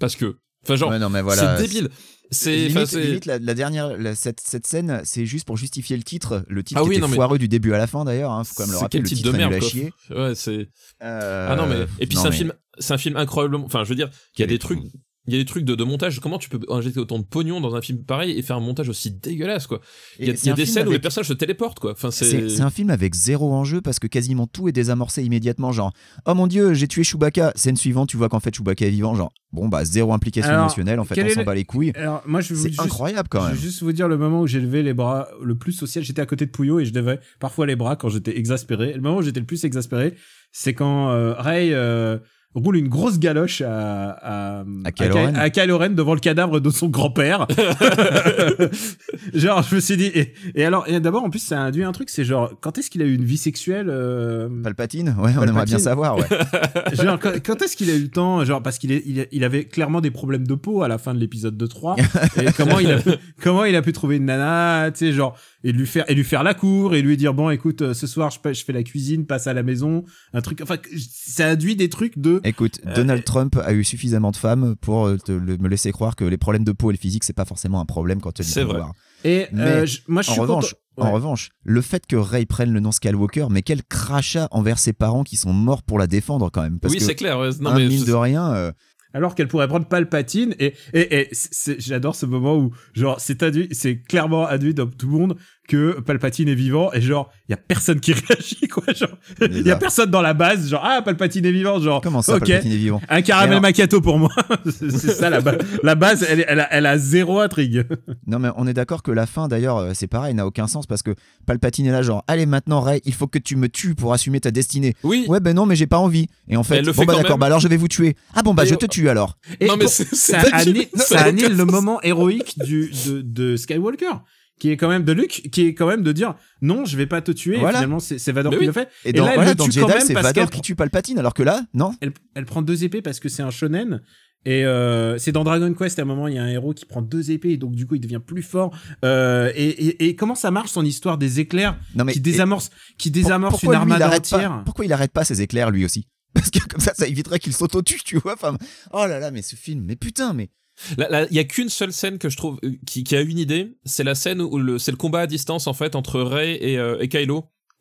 parce que, enfin, genre, Ouais, mais voilà. c'est débile. C'est, Limite, limite, la, la dernière, la- cette, cette scène, c'est juste pour justifier le titre. Le titre Ah oui, était non, mais- foireux du début à la fin d'ailleurs. Hein, faut quand même le rappeler. quel Le type titre de merde, chier. Ouais, c'est. Euh, Ah non mais et puis c'est un mais- film c'est un film incroyablement enfin je veux dire il y a des trucs il y a des trucs de, de montage comment tu peux injecter autant de pognon dans un film pareil et faire un montage aussi dégueulasse quoi? Il y a, y des film scènes où les personnages se téléportent quoi enfin C'est c'est c'est un film avec zéro enjeu parce que quasiment tout est désamorcé immédiatement. Genre, oh mon dieu, j'ai tué Chewbacca. Scène suivante, tu vois qu'en fait Chewbacca est vivant. Genre, bon bah zéro implication Alors, émotionnelle. En fait, on est s'en le- bat les couilles. alors moi je C'est juste- incroyable quand Je même. vais juste vous dire le moment où j'ai levé les bras le plus social. J'étais à côté de Pouillot et je levais parfois les bras quand j'étais exaspéré. Et le moment où j'étais le plus exaspéré, c'est quand euh, Ray euh, roule une grosse galoche à à, À Kylo Ky- Ren. à Kylo Ren devant le cadavre de son grand-père. (laughs) genre je me suis dit et, et alors et d'abord en plus ça a induit un truc c'est genre quand est-ce qu'il a eu une vie sexuelle euh, Palpatine, ouais, on aimerait bien savoir. Ouais. (laughs) genre quand, quand est-ce qu'il a eu le temps genre parce qu'il il, il avait clairement des problèmes de peau à la fin de l'épisode de 3 (laughs) et comment il a comment il a pu trouver une nana tu sais genre et lui faire et lui faire la cour et lui dire bon écoute euh, ce soir je, je fais la cuisine passe à la maison un truc enfin ça induit des trucs de Écoute, Euh, Donald Trump a eu suffisamment de femmes pour euh, te- le- me laisser croire que les problèmes de peau et le physique, c'est pas forcément un problème quand tu du C'est vrai. pouvoir. et Mais, euh, je- moi je En suis revanche, en Ouais. revanche, le fait que Ray prenne le nom Skywalker, mais quel crachat envers ses parents qui sont morts pour la défendre quand même. Parce oui que, c'est clair ouais. non un, mais mine de rien, euh, alors qu'elle pourrait prendre Palpatine et et, et c'est- j'adore ce moment où genre c'est c'est clairement induit dans tout le monde que Palpatine est vivant et genre il y a personne qui (laughs) réagit quoi genre. Il y a personne dans la base genre ah Palpatine est vivant genre. Comment ça, ok. Palpatine est vivant un caramel alors- macchiato pour moi. (laughs) C'est ça la base la base elle, elle, a, elle a zéro intrigue. (laughs) Non mais on est d'accord que la fin d'ailleurs euh, c'est pareil, n'a aucun sens parce que Palpatine est là genre allez maintenant Ray, il faut que tu me tues pour assumer ta destinée. oui. Ouais ben non mais j'ai pas envie. Et en fait, Elle le bon fait bah d'accord, bah alors je vais vous tuer. Ah bon bah Et- je te tue alors. et Non, mais pour- c'est- c'est ça annule, ça annule le moment héroïque du de, de Skywalker qui est quand même de Luke qui est quand même de dire non je vais pas te tuer Voilà. et finalement c'est Vador qui le fait Et, Et dans, là, elle voilà, le dans tue Jedi quand même c'est parce Vador qui tue Palpatine alors que là non. elle, elle prend deux épées parce que c'est un shonen Et euh, c'est dans Dragon Quest à un moment il y a un héros qui prend deux épées et donc du coup il devient plus fort. Euh, et, et, et comment ça marche son histoire des éclairs Non mais qui et- désamorce qui désamorce une pas- entière Pourquoi il arrête pas ses éclairs lui aussi? (laughs) Parce que comme ça, ça éviterait qu'il s'autotue, tu vois. Enfin, oh là là, mais ce film, mais putain, mais Là, là, il y a qu'une seule scène que je trouve euh, qui, qui a une idée, c'est la scène où le, c'est le combat à distance en fait entre Rey et, euh, et Kylo.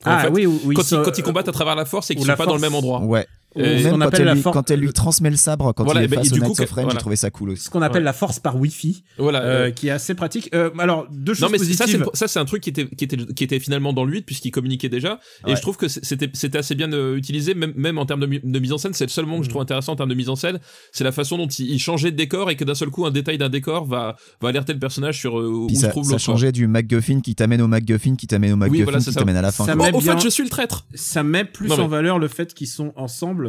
En Ah fait, oui, ils quand, sont- ils, quand ils combattent à travers la force et qu'ils sont pas dans le même endroit. ouais. Même qu'on quand appelle elle, la lui, force- quand elle lui transmet le sabre quand Voilà, il est bah, face au du Knights coup, of Ren, voilà. j'ai trouvé ça cool aussi. ce qu'on appelle Ouais. la force par Wi-Fi, Voilà. euh, euh, qui est assez pratique. Euh, alors deux choses non mais ça c'est positives. ça c'est un truc qui était qui était qui était finalement dans le 8 puisqu'il communiquait déjà et je trouve que c'était c'était assez bien euh, utilisé même même en termes de, mise en scène c'est le seul moment que je trouve intéressant en termes de mise en scène c'est la façon dont il, il changeait de décor et que d'un seul coup un détail d'un décor va va alerter le personnage sur euh, où Puis se ça, trouve ça changeait du MacGuffin qui t'amène au MacGuffin qui t'amène au MacGuffin qui ça. t'amène à la fin. Ça quoi. met Oh, au fait je suis le traître ça met plus en valeur le fait qu'ils sont ensemble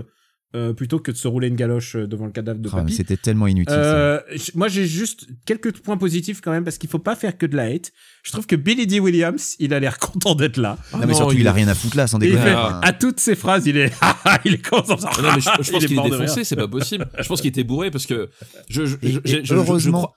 euh, plutôt que de se rouler une galoche euh, devant le cadavre de Ah, mais papy. C'était tellement inutile. Euh, moi j'ai juste quelques points positifs quand même parce qu'il faut pas faire que de la hate. Je trouve que Billy D. Williams, il a l'air (laughs) content d'être là. Ah non, mais surtout, il, a rien à foutre là, sans il déconner. fait, Enfin, à toutes ses phrases, il est, (laughs) il est content. Ah non, mais je, je (laughs) pense Il est qu'il est de défoncé, c'est pas possible. Je pense qu'il était bourré parce que je, je, je- et je- je- je heureusement- crois-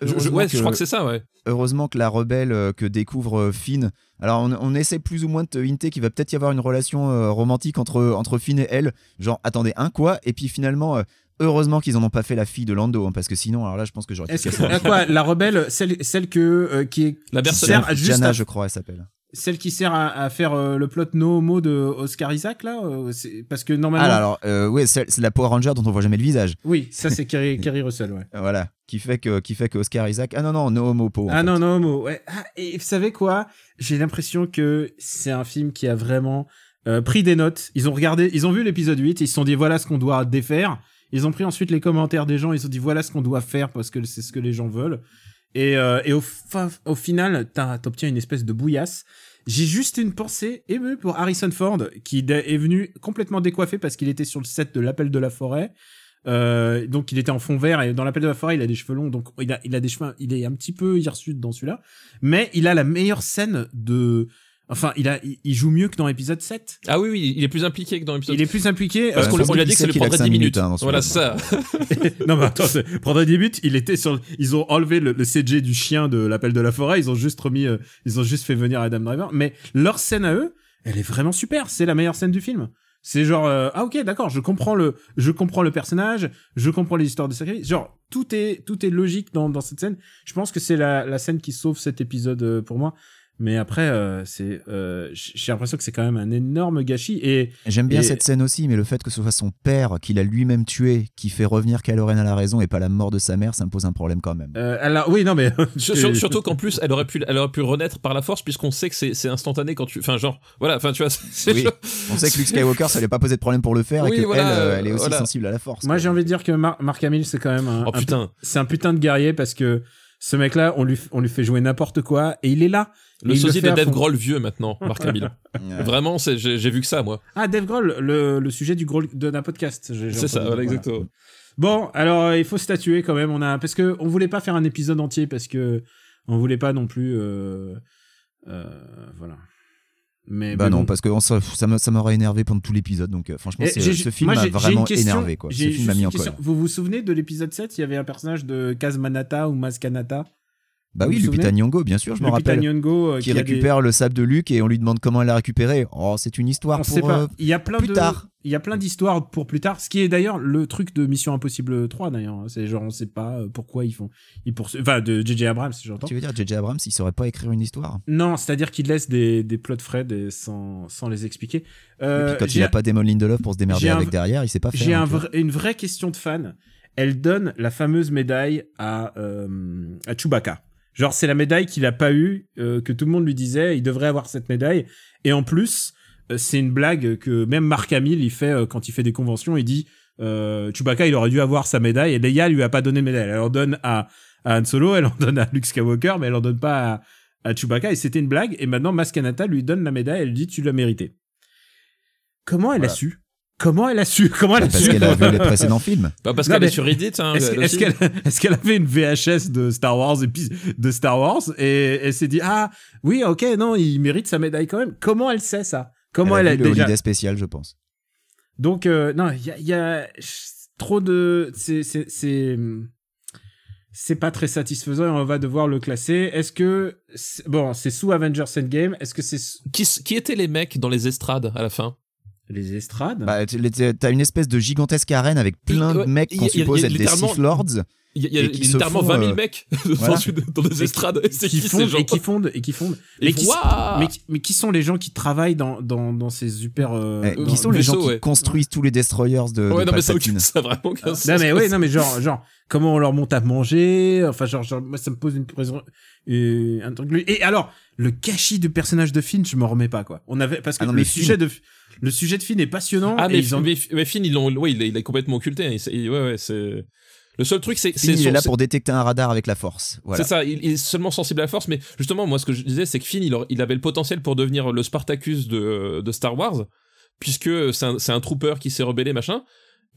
je- ouais, je crois que c'est ça, ouais. heureusement que la rebelle euh, que découvre euh, Finn. Alors, on, on essaie plus ou moins de te hinter qu'il va peut-être y avoir une relation euh, romantique entre, entre Finn et elle. Genre, attendez, un quoi? Et puis finalement, heureusement qu'ils en ont pas fait la fille de Lando, hein, parce que sinon, alors là, je pense que j'aurais Est-ce que, quoi, la rebelle, celle, celle que, euh, qui est, La juste Jana, à- je crois, elle s'appelle. Celle qui sert à, à faire euh, le plot no homo de Oscar Isaac, là, euh, parce que normalement, Ah, alors, euh, ouais, c'est la Power Ranger dont on voit jamais le visage. oui, ça c'est (laughs) Kerry, Kerry Russell, ouais. Voilà, qui fait que, qui fait que Oscar Isaac. Ah non, non, no homo po. Ah fait. non, non, homo, ouais. Ah, et vous savez quoi? J'ai l'impression que c'est un film qui a vraiment euh, pris des notes. Ils ont regardé, ils ont vu l'épisode 8, ils se sont dit voilà ce qu'on doit défaire. Ils ont pris ensuite les commentaires des gens, ils se sont dit voilà ce qu'on doit faire parce que c'est ce que les gens veulent. Et, euh, et au, au final, t'obtiens une espèce de bouillasse. J'ai juste une pensée émue pour Harrison Ford, qui est venu complètement décoiffé parce qu'il était sur le set de L'Appel de la Forêt. Euh, donc il était en fond vert et dans l'appel de la forêt il a des cheveux longs donc il a, il a des cheveux il est un petit peu hirsute dans celui-là mais il a la meilleure scène de enfin il a il, joue mieux que dans l'épisode 7 Ah oui, oui, il est plus impliqué que dans l'épisode. il est plus impliqué Parce euh, qu'on lui- on lui a dit que sait ça lui prendrait cinq 10 minutes. hein, voilà, ça. (laughs) non mais attends c'est- pendant 10 minutes il était sur ils ont enlevé le, le CG du chien de l'appel de la forêt ils ont juste remis euh, ils ont juste fait venir Adam Driver mais leur scène à eux elle est vraiment super c'est la meilleure scène du film c'est genre euh, ah ok d'accord je comprends le je comprends le personnage je comprends les histoires de sacrifice genre tout est tout est logique dans, dans cette scène je pense que c'est la, la scène qui sauve cet épisode euh, pour moi mais après euh, c'est euh, j'ai l'impression que c'est quand même un énorme gâchis et J'aime bien Et- cette scène aussi, mais le fait que ce soit son père qu'il a lui-même tué, qui fait revenir Kylo Ren à la raison et pas la mort de sa mère, ça me pose un problème quand même. euh, alors oui non mais (laughs) Sur- sur- surtout qu'en plus, elle aurait pu, elle aurait pu renaître par la force puisqu'on sait que c'est, c'est instantané quand tu, enfin genre, voilà, enfin tu vois, c'est, Oui. On sait que Luke Skywalker, ça allait pas poser de problème pour le faire Oui, et que voilà, elle, euh, elle est aussi voilà. sensible à la force. Moi, j'ai envie de dire que Mar- Mark Hamill, c'est quand même un, Oh un c'est un putain de guerrier parce que ce mec-là, on lui, on lui fait jouer n'importe quoi et il est là. Le sosie de Dave. Grohl vieux maintenant, Mark (laughs) Hamill. Ouais. Vraiment, c'est, j'ai, vu que ça moi. Ah, Dave Grohl, le, le sujet du Grohl de d'un podcast. C'est ça, voilà, exactement. Bon, alors euh, il faut statuer quand même. On a parce que on voulait pas faire un épisode entier parce que on voulait pas non plus. Euh, euh, voilà. Mais Bah mais non, bon. parce que on- ça, ça m'a- ça m'aurait énervé pendant tout l'épisode, donc euh, franchement, ce film m'a vraiment énervé. Quoi. Ce film m'a mis en colère. Vous vous souvenez de l'épisode 7 Il y avait un personnage de Kaz Manata ou Maz Kanata? Bah vous oui, Lupita Nyong'o, bien sûr, je me Lupita rappelle. Nyong'o, euh, Qui des- récupère le sable de Luke et on lui demande comment elle l'a récupéré. Oh, c'est une histoire On pour. sait pas. euh, Il y a plein plus de tard. Il y a plein d'histoires pour plus tard. Ce qui est d'ailleurs le truc de Mission Impossible 3 d'ailleurs. hein. C'est genre on sait pas euh, pourquoi ils font. Ils poursuivent. Enfin de JJ Abrams j'entends. Tu veux dire, J.J. Abrams, il saurait pas écrire une histoire? Non, c'est-à-dire qu'il laisse des des plots frais sans sans les expliquer. Et puis quand il a pas Damon Lindelof pour se démerder un avec derrière, il sait pas faire. j'ai un une vraie question de fan. Elle donne la fameuse médaille à euh, à Chewbacca. Genre c'est la médaille qu'il a pas eu euh, que tout le monde lui disait il devrait avoir cette médaille. Et en plus euh, c'est une blague que même Mark Hamill il fait euh, quand il fait des conventions il dit euh, Chewbacca il aurait dû avoir sa médaille et Leia lui a pas donné de médaille. Elle en donne à, à Han Solo elle en donne à Luke Skywalker mais elle en donne pas à, à Chewbacca et c'était une blague et maintenant Maskanata lui donne la médaille elle dit tu l'as mérité. Comment elle a su? Comment elle a su (laughs) comment elle a Parce su qu'elle a vu les (laughs) précédents films. Bah, parce Non, qu'elle est sur Reddit, hein, est-ce qu'elle (laughs) est-ce qu'elle avait une VHS de Star Wars et puis de Star Wars et elle s'est dit ah oui ok non il mérite sa médaille quand même comment elle sait ça? Comment elle, a a vu le déjà spécial, je pense. donc euh, non il y a, y a- trop de, c'est, c'est, c'est, c'est pas très satisfaisant et on va devoir le classer. Est-ce que, c'est- bon, c'est sous Avengers Endgame. Est-ce que c'est Qui, qui étaient les mecs dans les estrades à la fin? Les estrades? Bah, t'as une espèce de gigantesque arène avec plein ouais, de mecs qu'on suppose être des Sith Lords. Il y a, littéralement font, 20 000 euh, mecs (laughs) voilà. dans, des estrades. Qui qui ces fondent gens et qui fondent et qui fondent. Et Mais qui, Waouh mais, qui- mais qui sont les gens qui travaillent dans, dans, dans ces super, euh, Eh, dans- qui sont les gens qui ouais. construisent tous les destroyers de, Ouais, de non, mais ça, ça a vraiment. Non mais oui, non mais genre genre comment on leur monte à manger, enfin genre, genre moi ça me pose une raison euh, un truc et alors le gâchis du personnage de Finn, je m'en remets pas quoi. On avait parce que Ah non, le mais sujet de le sujet de Finn est passionnant Ah, et mais, ils ont- mais, mais Finn, ils l'ont, ouais, il est, il est complètement occulté. hein. Il- c'est- ouais, ouais, c'est. Le seul truc, c'est. Finn, il est là pour détecter un radar avec la force. Voilà. C'est ça, il, il est seulement sensible à la force, mais justement, moi, ce que je disais, c'est que Finn, il, avait le potentiel pour devenir le Spartacus de, de Star Wars, puisque c'est un, c'est un trooper qui s'est rebellé, machin.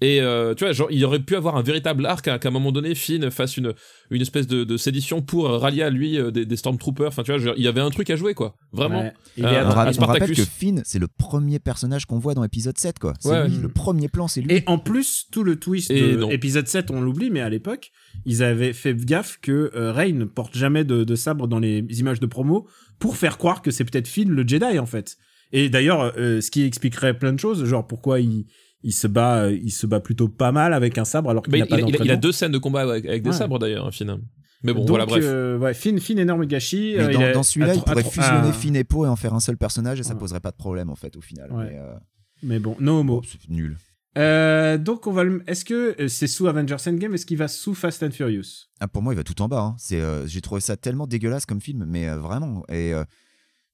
Et euh, tu vois, genre, il aurait pu avoir un véritable arc à qu'à un moment donné, Finn fasse une, une espèce de, de sédition pour rallier à lui euh, des, des Stormtroopers. Enfin, tu vois, genre, il y avait un truc à jouer, quoi. Vraiment. Ouais. Il Euh, est On, on rappelle que Finn, c'est le premier personnage qu'on voit dans épisode 7, quoi. C'est Ouais. lui, le premier plan, c'est lui. Et en plus, tout le twist Et de non. épisode 7, on l'oublie, mais à l'époque, ils avaient fait gaffe que euh, Rey ne porte jamais de, de sabre dans les images de promo pour faire croire que c'est peut-être Finn le Jedi, en fait. Et d'ailleurs, euh, ce qui expliquerait plein de choses, genre pourquoi il, il se bat, il se bat plutôt pas mal avec un sabre alors qu'il n'a il, pas il a- il a, d'entraînement. deux scènes de combat avec, avec des Ouais. sabres, d'ailleurs, hein, Finn. Mais bon, Donc, voilà, bref. euh, ouais, Finn, Finn énorme gâchis. Mais euh, dans, celui-là, il pourrait fusionner à- Finn et Poe et en faire un seul personnage et ça Ouais. poserait pas de problème en fait au final. Ouais. Mais, euh, Mais bon, no homo. bon, c'est nul. Euh, donc on va le... Est-ce que c'est sous Avengers Endgame Est-ce qu'il va sous Fast and Furious? Ah, pour moi, il va tout en bas. hein. C'est, euh, j'ai trouvé ça tellement dégueulasse comme film, mais euh, vraiment. Et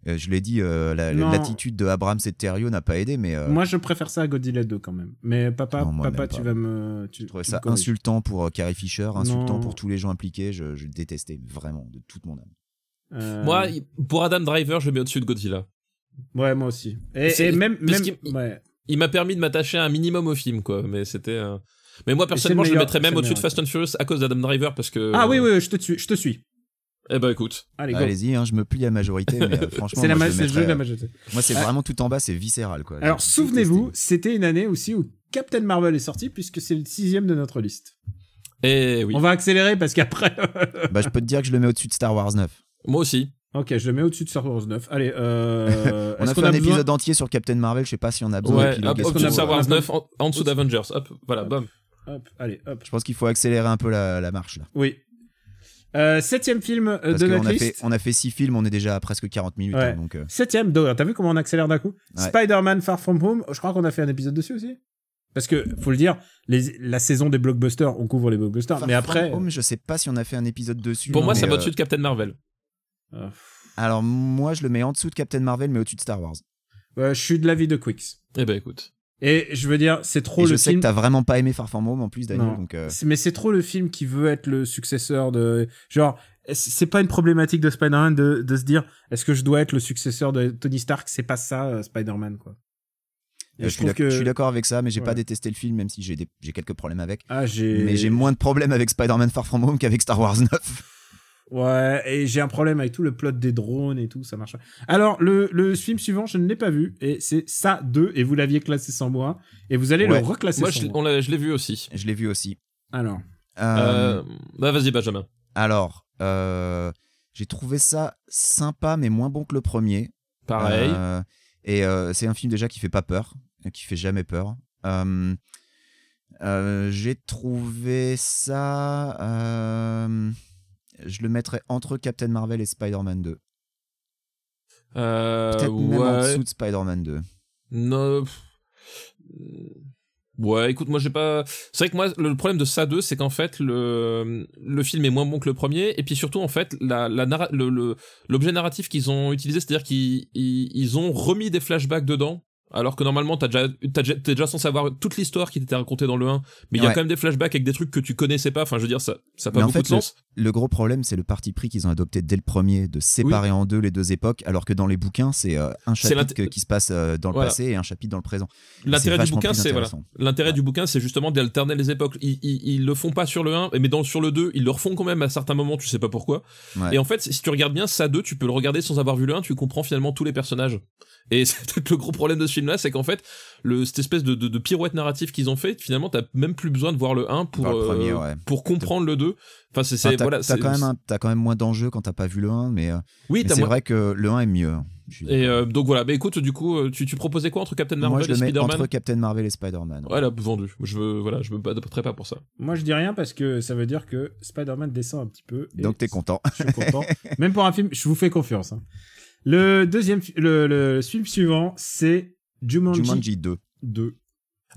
euh, je l'ai dit, euh, la- l'attitude de Abrams et de Terrio n'a pas aidé, mais euh, Moi, je préfère ça à Godzilla 2 quand même. Mais papa, Non, papa, tu vas me. Tu, je trouvais tu ça insultant pour euh, Carrie Fisher, insultant Non. pour tous les gens impliqués. Je, je le détestais vraiment de toute mon âme. Euh, Moi, il- pour Adam Driver, je le mets au-dessus de Godzilla. Ouais, moi aussi. Et, même. même qu'il- ouais. il m'a permis de m'attacher un minimum au film, quoi. Mais c'était. euh, Mais moi, personnellement, le je le mettrais même au-dessus de meilleur, Fast and Furious à cause d'Adam Driver parce que. Ah oui, oui, je te suis. Je te suis. Eh ben, écoute. Allez. Allez-y, hein, je me plie à la majorité, mais euh, (laughs) franchement, C'est la moi, ma- je c'est le jeu de la mettrais, majorité. euh, Moi, c'est Ah. vraiment tout en bas, c'est viscéral, quoi. Alors, J'ai souvenez-vous, c'était une année aussi où Captain Marvel est sorti, puisque c'est le sixième de notre liste. Eh oui. On va accélérer parce qu'après. Bah, je peux te dire que je le mets au-dessus de Star Wars 9. Moi aussi. ok, je le mets au-dessus de Star Wars 9. Allez, euh. (laughs) On a fait un besoin- épisode entier sur Captain Marvel, je sais pas si on a besoin Ouais, hop, au-dessus de Star. Wars 9, en, en dessous d'Avengers. Hop, voilà, bam. Hop, allez, hop. Je pense qu'il faut accélérer un peu la, la marche là. Oui. Euh, septième film euh, Parce de notre a liste. fait, on a fait six films, on est déjà à presque 40 minutes. Ouais. hein, donc, euh, Septième, t'as vu comment on accélère d'un coup Ouais. Spider-Man Far From Home, je crois qu'on a fait un épisode dessus aussi. Parce que, faut le dire, les, la saison des blockbusters, on couvre les blockbusters, Far mais From après... Home, je sais pas si on a fait un épisode dessus. Pour moi, ça va euh, au-dessus de Captain Marvel. euh, Alors, moi, je le mets en dessous de Captain Marvel, mais au-dessus de Star Wars. euh, je suis de l'avis de Quicks. Eh ben, écoute. Et je veux dire, c'est trop Et le je sais film... que t'as vraiment pas aimé Far From Home en plus, Daniel. Non. Donc, euh, Mais c'est trop le film qui veut être le successeur de... Genre, c'est pas une problématique de Spider-Man de, de se dire, est-ce que je dois être le successeur de Tony Stark? C'est pas ça, euh, Spider-Man, quoi. Et euh, je, je suis je d'accord avec ça, mais j'ai Ouais. pas détesté le film, même si j'ai des- quelques problèmes avec. Ah, j'ai... Mais j'ai moins de problèmes avec Spider-Man Far From Home qu'avec Star Wars 9. Ouais, et j'ai un problème avec tout le plot des drones et tout, ça marche. pas. Alors, le, le film suivant, je ne l'ai pas vu, et c'est ça 2, et vous l'aviez classé sans moi, et vous allez Ouais. le reclasser Moi, sans je, moi. on l'a- je l'ai vu aussi. Je l'ai vu aussi. Alors, Euh, Euh, bah, vas-y, Benjamin. Alors, euh, j'ai trouvé ça sympa, mais moins bon que le premier. Pareil. Euh, et euh, c'est un film déjà qui fait pas peur, qui fait jamais peur. Euh, euh, j'ai trouvé ça. Euh, je le mettrais entre Captain Marvel et Spider-Man 2. Euh, Peut-être même en ouais. dessous de Spider-Man 2. Non. pff. Ouais, écoute, moi j'ai pas. C'est vrai que moi le problème de ça 2, c'est qu'en fait le le film est moins bon que le premier, et puis surtout en fait la la narra- le le- l'objet narratif qu'ils ont utilisé, c'est-à-dire qu'ils ils, ils ont remis des flashbacks dedans. Alors que normalement, t'as déjà, t'as déjà, t'es déjà censé avoir toute l'histoire qui t'était racontée dans le 1, mais il y a quand même des flashbacks avec des trucs que tu connaissais pas. Enfin, je veux dire, ça, ça a pas Mais en beaucoup fait, de sens. Le gros problème, c'est le parti pris qu'ils ont adopté dès le premier de séparer en deux les deux époques, alors que dans les bouquins, c'est euh, un chapitre qui se passe euh, dans le Voilà. passé et un chapitre dans le présent. L'intérêt du bouquin, c'est voilà. intéressant. L'intérêt Ouais. du bouquin, c'est justement d'alterner les époques. Ils, ils, ils le font pas sur le 1, mais dans, sur le 2, ils le refont quand même à certains moments, tu sais pas pourquoi. Ouais. Et en fait, si tu regardes bien ça 2, tu peux le regarder sans avoir vu le 1, tu comprends finalement tous les personnages. Et (laughs) c'est peut-être le gros problème de ce film-là, c'est qu'en fait, le, cette espèce de, de, de pirouette narrative qu'ils ont fait, finalement, t'as même plus besoin de voir le 1 pour, Voir le euh, ouais. pour comprendre le 2. Enfin, c'est, Enfin, c'est, t'as voilà, t'as quand, même un- t'as quand même moins d'enjeux quand t'as pas vu le 1, mais, euh, Oui, mais c'est moins- vrai que le 1 est mieux. Et euh, donc voilà, bah écoute, du coup, tu, tu proposais quoi entre Captain Marvel Moi, je et le mets Spider-Man entre Captain Marvel et Spider-Man. Ouais, là, vendu. Je veux, voilà, je me battrai pas pour ça. Moi, je dis rien parce que ça veut dire que Spider-Man descend un petit peu. et Donc t'es content. Je suis content. (laughs) Même pour un film, je vous fais confiance. hein. Le deuxième, le, le film suivant, c'est Jumanji, Jumanji 2. 2.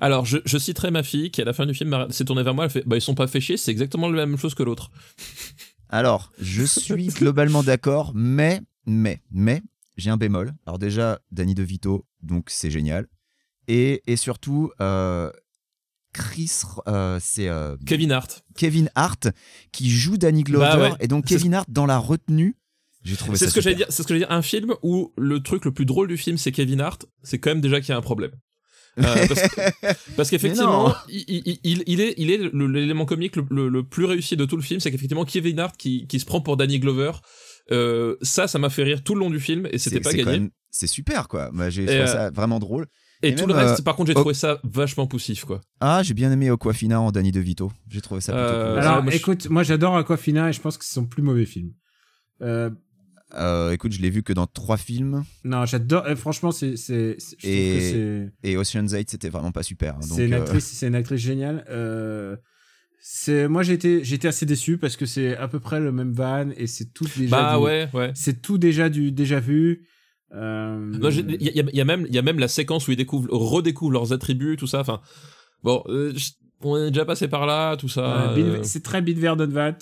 Alors, je, je citerai ma fille qui, à la fin du film, s'est tournée vers moi. Elle fait Bah, ils sont pas fait chier, c'est exactement la même chose que l'autre. (laughs) Alors, je suis globalement d'accord, mais, mais, mais, j'ai un bémol. Alors déjà, Danny DeVito, donc c'est génial. Et, et surtout, euh, Chris, euh, c'est euh, Kevin Hart. Kevin Hart qui joue Danny Glover. Bah ouais. Et donc Kevin Hart dans la retenue, j'ai trouvé C'est ça ce que j'allais super. dire. C'est ce que j'allais dire. Un film où le truc le plus drôle du film, c'est Kevin Hart. C'est quand même déjà qu'il y a un problème. Euh, parce que- (laughs) parce qu'effectivement, il, il- il- il est, il est l'élément comique le, le- le plus réussi de tout le film, c'est qu'effectivement Kevin Hart qui, qui se prend pour Danny Glover, euh, ça, ça m'a fait rire tout le long du film et c'était pas gagné. C'est super quoi. Moi j'ai trouvé euh, ça vraiment drôle. Et, et tout même, le reste, euh, par contre, j'ai oh- trouvé ça vachement poussif, quoi. Ah, j'ai bien aimé Aquafina en Danny DeVito. J'ai trouvé ça plutôt Euh, cool. Alors, moi, écoute, moi j'adore Aquafina et je pense que c'est son plus mauvais film. Euh, Euh, écoute, je l'ai vu que dans trois films non, j'adore. euh, franchement, c'est, c'est, c'est- je Et- trouve que c'est, et Ocean's 8 c'était vraiment pas super. hein. Donc, c'est une euh, actrice, c'est une actrice géniale. Euh, c'est, moi j'étais, j'étais assez déçu parce que c'est à peu près le même van et c'est tout déjà. Bah du- ouais, ouais. C'est tout déjà du déjà vu. Euh, j'ai- Il y, a- il y a même, il y a même la séquence où ils découvrent, redécouvrent leurs attributs, tout ça. Enfin, bon, euh, on est déjà passé par là, tout ça. Ouais, euh, C'est très Bill Verdenvat.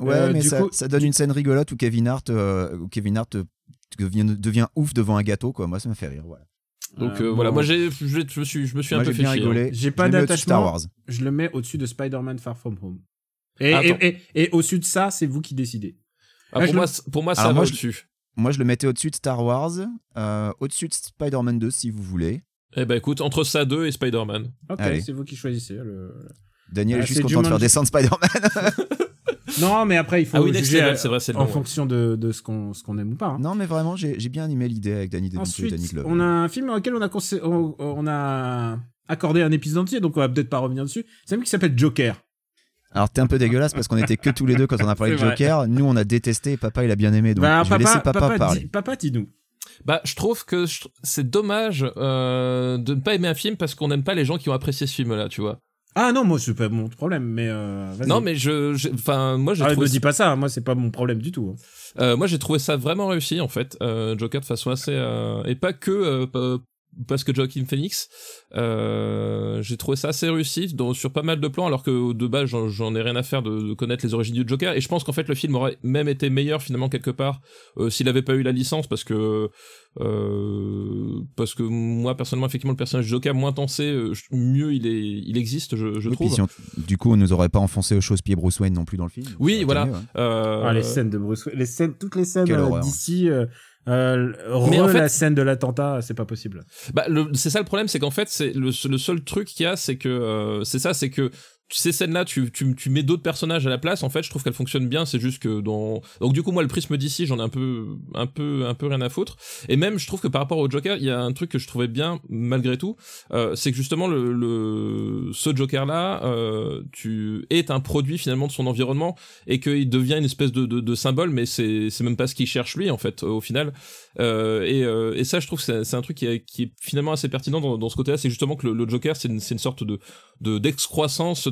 Ouais, Euh, mais du ça, coup- ça donne une scène rigolote où Kevin Hart, euh, où Kevin Hart euh, devient, devient ouf devant un gâteau, quoi. Moi, ça me fait rire. Voilà. Donc Euh, euh, voilà, bon. moi j'ai, je, je me suis, je me suis Moi, un peu fait bien chier. hein. rigolé. J'ai Je pas d'attachement. Wars. Je le mets au-dessus de Spider-Man Far From Home. Et, Attends. et, et, et au-dessus de ça, c'est vous qui décidez. Ah, Ah, pour, moi, le- c- pour moi, ça Alors, va moi, je- au-dessus. Moi, je le mettais au-dessus de Star Wars, euh, au-dessus de Spider-Man 2, si vous voulez. Eh ben écoute, entre ça 2 et Spider-Man. Ok, Allez. c'est vous qui choisissez. le- Daniel Ah, est juste content de faire descendre Spider-Man. (laughs) Non, mais après, il faut Ah oui, Next juger Level, à- c'est vrai, c'est le en ouais. fonction de, de ce qu'on ce qu'on aime ou pas. hein. non, mais vraiment, j'ai j'ai bien aimé l'idée avec Danny DeVito et Ensuite, Danny Glover. on a un film auquel on a, on, on a accordé un épisode entier, donc on va peut-être pas revenir dessus. C'est un film qui s'appelle Joker. Alors, t'es un peu dégueulasse parce qu'on était que tous les deux quand on a parlé (laughs) de vrai. Joker. Nous, on a détesté et papa, il a bien aimé. Donc, Bah, je vais laisser papa, parler. papa, dis-nous. Bah, je trouve que c'est dommage euh, de ne pas aimer un film parce qu'on n'aime pas les gens qui ont apprécié ce film-là, tu vois. Ah non, moi, c'est pas mon problème, mais. euh. Non, mais je, enfin, moi j'ai Ah, trouvé, me dis pas ça, moi, c'est pas mon problème du tout. hein. euh, moi j'ai trouvé ça vraiment réussi en fait, euh, Joker de façon assez euh, et pas que euh, parce que Joaquin Phoenix, euh, j'ai trouvé ça assez réussi dans, sur pas mal de plans, alors que de base j'en, j'en ai rien à faire de, de connaître les origines du Joker, et je pense qu'en fait le film aurait même été meilleur finalement quelque part euh, s'il avait pas eu la licence, parce que euh, parce que moi personnellement effectivement le personnage du Joker moins tensé, euh, mieux il est, il existe, je, je Oui, puis trouve. si on- du coup, on nous aurait pas enfoncé aux chausse-pieds Bruce Wayne non plus dans le film. Oui, voilà. mieux, hein. Euh, Ah, les scènes de Bruce Wayne, les scènes, toutes les scènes euh, d'ici, euh, Mais re- en fait- la scène de l'attentat, c'est pas possible. Bah, c'est ça le problème, c'est qu'en fait, c'est le, le seul truc qu'il y a, c'est que euh, c'est ça, c'est que ces scènes-là, tu, tu, tu mets d'autres personnages à la place. En fait, je trouve qu'elles fonctionnent bien. C'est juste que dans donc du coup, moi, le prisme d'ici, j'en ai un peu, un peu, un peu rien à foutre. Et même, je trouve que par rapport au Joker, il y a un truc que je trouvais bien malgré tout, euh, c'est que justement le, le ce Joker-là, euh, tu est un produit finalement de son environnement et qu'il devient une espèce de, de, symbole, mais c'est même pas ce qu'il cherche lui en fait au final. Euh, et, et ça, je trouve que c'est un truc qui est, qui est finalement assez pertinent dans, ce côté-là. C'est justement que le, Joker, c'est une, une sorte de de-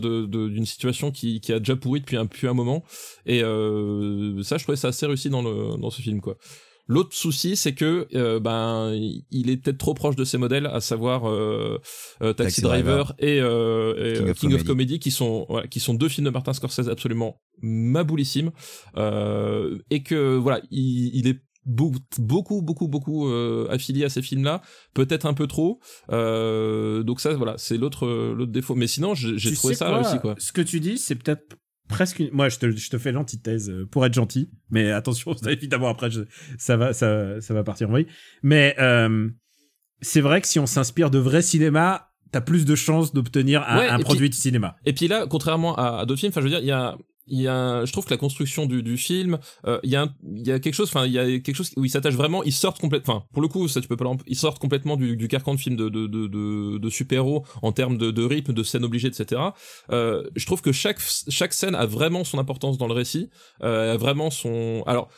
d'excroissance de, de, d'une situation qui, qui a déjà pourri depuis un, depuis un moment. Et euh, ça, je trouvais ça assez réussi dans, le, dans ce film, quoi. L'autre souci, c'est que euh, ben il est peut-être trop proche de ses modèles, à savoir euh, euh, Taxi, Taxi Driver, et, et, King of King of Comedy. Qui sont voilà, qui sont deux films de Martin Scorsese absolument maboulissimes, et que voilà, il, il est beaucoup beaucoup beaucoup beaucoup euh, affilié à ces films-là, peut-être un peu trop. Euh, donc ça, voilà, c'est l'autre l'autre défaut. Mais sinon, j'ai trouvé ça quoi, réussi, quoi. Ce que tu dis, c'est peut-être presque une... Moi, je te, je te fais l'antithèse euh, pour être gentil, mais attention, (laughs) évidemment, après, je- ça, va, ça, ça va partir en vrille. Mais euh, c'est vrai que si on s'inspire de vrai cinéma, t'as plus de chances d'obtenir un, Ouais, un et produit de cinéma. Et puis là, contrairement à, à d'autres films, enfin, je veux dire, il y a il y a je trouve que la construction du, du film euh, il y a il y a quelque chose enfin il y a quelque chose où ils s'attachent vraiment ils sortent complètement enfin pour le coup ça tu peux pas ils sortent complètement du, du carcan de film de de de, de, de super-héros en termes de, de rythme de scènes obligées etc euh, je trouve que chaque chaque scène a vraiment son importance dans le récit euh, a vraiment son alors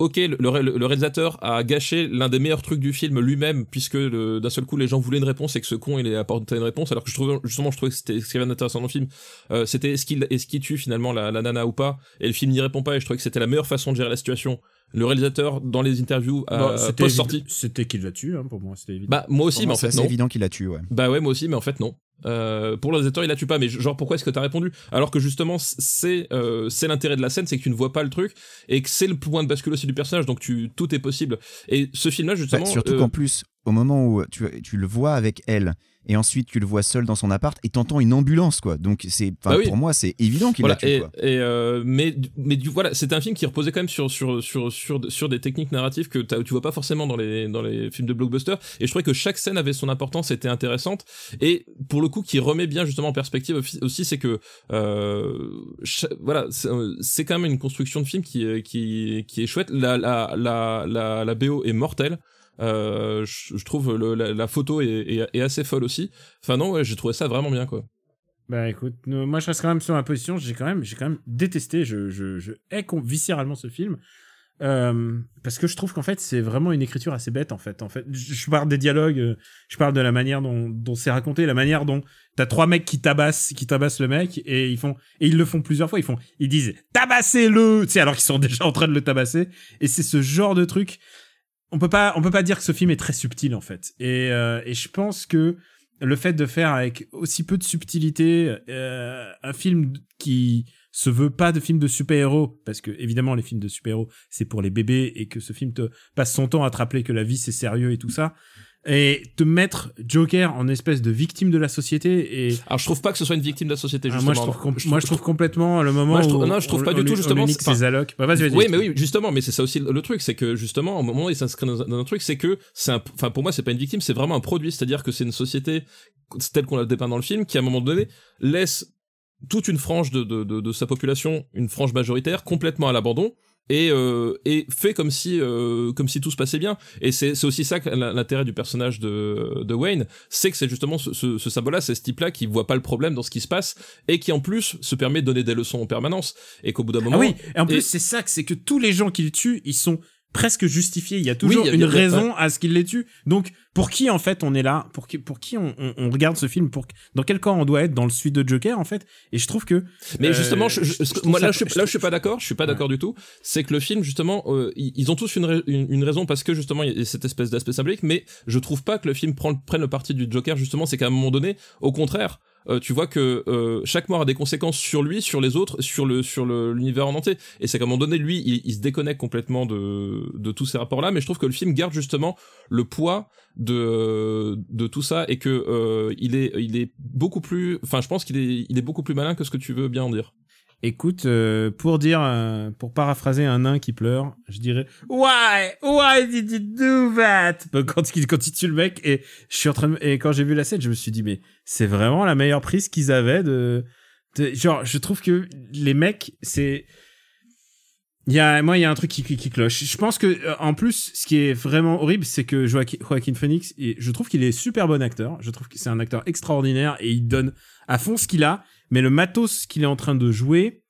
Ok, le, le ré- le réalisateur a gâché l'un des meilleurs trucs du film lui-même, puisque d'un seul coup les gens voulaient une réponse et que ce con il a apporté une réponse, alors que je trouvais justement je trouvais que c'était ce qui avait d'intéressant dans le film, euh, c'était est-ce qu'il tue finalement la nana ou pas, et le film n'y répond pas, et je trouvais que c'était la meilleure façon de gérer la situation. Le réalisateur dans les interviews Bon, euh, c'était post évi- sortie, C'était qu'il l'a tué, hein, pour moi, c'était évident. bah moi aussi, Pour mais moi, en fait c'est évident qu'il la tue, ouais. Bah ouais, moi aussi, mais en fait non. Euh, pour le réalisateur, il la tue pas, mais genre pourquoi est-ce que t'as répondu? Alors que justement, c'est euh, c'est l'intérêt de la scène, c'est que tu ne vois pas le truc et que c'est le point de bascule aussi du personnage, donc tu tout est possible. Et ce film-là, justement, Bah, surtout euh, qu'en plus, au moment où tu, tu le vois avec elle, et ensuite tu le vois seul dans son appart, et t'entends une ambulance, quoi. Donc c'est, Bah oui. pour moi, c'est évident qu'il voilà, la tue, et, quoi. et, euh, mais mais du voilà, c'était un film qui reposait quand même sur sur sur sur sur des techniques narratives que tu vois pas forcément dans les dans les films de blockbuster. Et je trouvais que chaque scène avait son importance, était intéressante. Et pour le coup, qui remet bien justement en perspective aussi- c'est que euh, voilà, c'est euh, c'est quand même une construction de film qui qui qui est chouette. La la la la, la BO est mortelle. Euh, je, trouve la, photo est, assez folle aussi. Enfin non, ouais, j'ai trouvé ça vraiment bien quoi. Bah écoute, moi je reste quand même sur ma position. J'ai quand même, j'ai quand même détesté. Je, hais viscéralement ce film euh, parce que je trouve qu'en fait c'est vraiment une écriture assez bête en fait. En fait, je, parle des dialogues, je parle de la manière dont, dont c'est raconté, la manière dont t'as trois mecs qui tabassent, qui tabassent le mec et ils font et ils le font plusieurs fois. Ils font, ils disent tabassez-le, tu sais alors qu'ils sont (laughs) déjà en train de le tabasser. Et c'est ce genre de truc. On peut pas, on peut pas dire que ce film est très subtil en fait. Et, euh, et je pense que le fait de faire avec aussi peu de subtilité euh, un film qui se veut pas de film de super-héros parce que évidemment les films de super-héros c'est pour les bébés et que ce film te passe son temps à te rappeler que la vie c'est sérieux et tout ça et te mettre Joker en espèce de victime de la société et Alors je trouve pas que ce soit une victime de la société Ah, justement. moi je trouve com- moi je trouve complètement le moment Moi, je trouve- où non, je trouve on- pas du on tout, justement, nique ses allocs bah, Oui, mais oui, justement, mais c'est ça aussi le truc, c'est que justement, au moment où il s'inscrit dans, un- dans un truc, c'est que c'est un, enfin pour moi, c'est pas une victime, c'est vraiment un produit, c'est-à-dire que c'est une société telle qu'on la dépeint dans le film, qui à un moment donné laisse toute une frange de, de, de, de sa population, une frange majoritaire, complètement à l'abandon. Et, euh, et fait comme si euh, comme si tout se passait bien. Et c'est c'est aussi ça l'intérêt du personnage de, de Wayne c'est que c'est justement ce, ce, ce symbole là c'est ce type là qui voit pas le problème dans ce qui se passe et qui en plus se permet de donner des leçons en permanence. Et qu'au bout d'un moment Ah oui, et en plus et- c'est ça, que c'est que tous les gens qu'il tue, ils sont presque justifiés. Il y a toujours une a- raison à ce qu'il les tue. Donc pour qui en fait on est là? Pour qui, pour qui on, on- on regarde ce film? Pour dans quel camp on doit être dans le suite de Joker en fait? Et je trouve que Mais euh, justement, je, je- je moi ça- là, je, suis- là, je suis trouve- pas d'accord. Je suis pas d'accord du tout. C'est que le film, justement, euh, ils, ont tous une, une, une raison parce que justement, il y a cette espèce d'aspect symbolique. Mais je trouve pas que le film prend, prenne le parti du Joker. Justement, c'est qu'à un moment donné, au contraire. Euh, tu vois que euh, chaque mort a des conséquences sur lui, sur les autres, sur le sur l'univers en entier. Et c'est qu'à un moment donné, lui, il, il se déconnecte complètement de de tous ces rapports-là. Mais je trouve que le film garde justement le poids de de tout ça et que euh, il est il est beaucoup plus. Enfin, je pense qu'il est il est beaucoup plus malin que ce que tu veux bien en dire. Écoute, euh, pour dire, euh, pour paraphraser un nain qui pleure, je dirais Why, why did you do that Quand il quand il tue le mec et je suis en train et quand j'ai vu la scène, je me suis dit mais c'est vraiment la meilleure prise qu'ils avaient de, genre je trouve que les mecs c'est il y a moi il y a un truc qui, qui, qui cloche. Je pense que euh, en plus ce qui est vraiment horrible c'est que Joaquin, Joaquin Phoenix et je trouve qu'il est super bon acteur. Je trouve que c'est un acteur extraordinaire et il donne à fond ce qu'il a mais le matos qu'il est en train de jouer,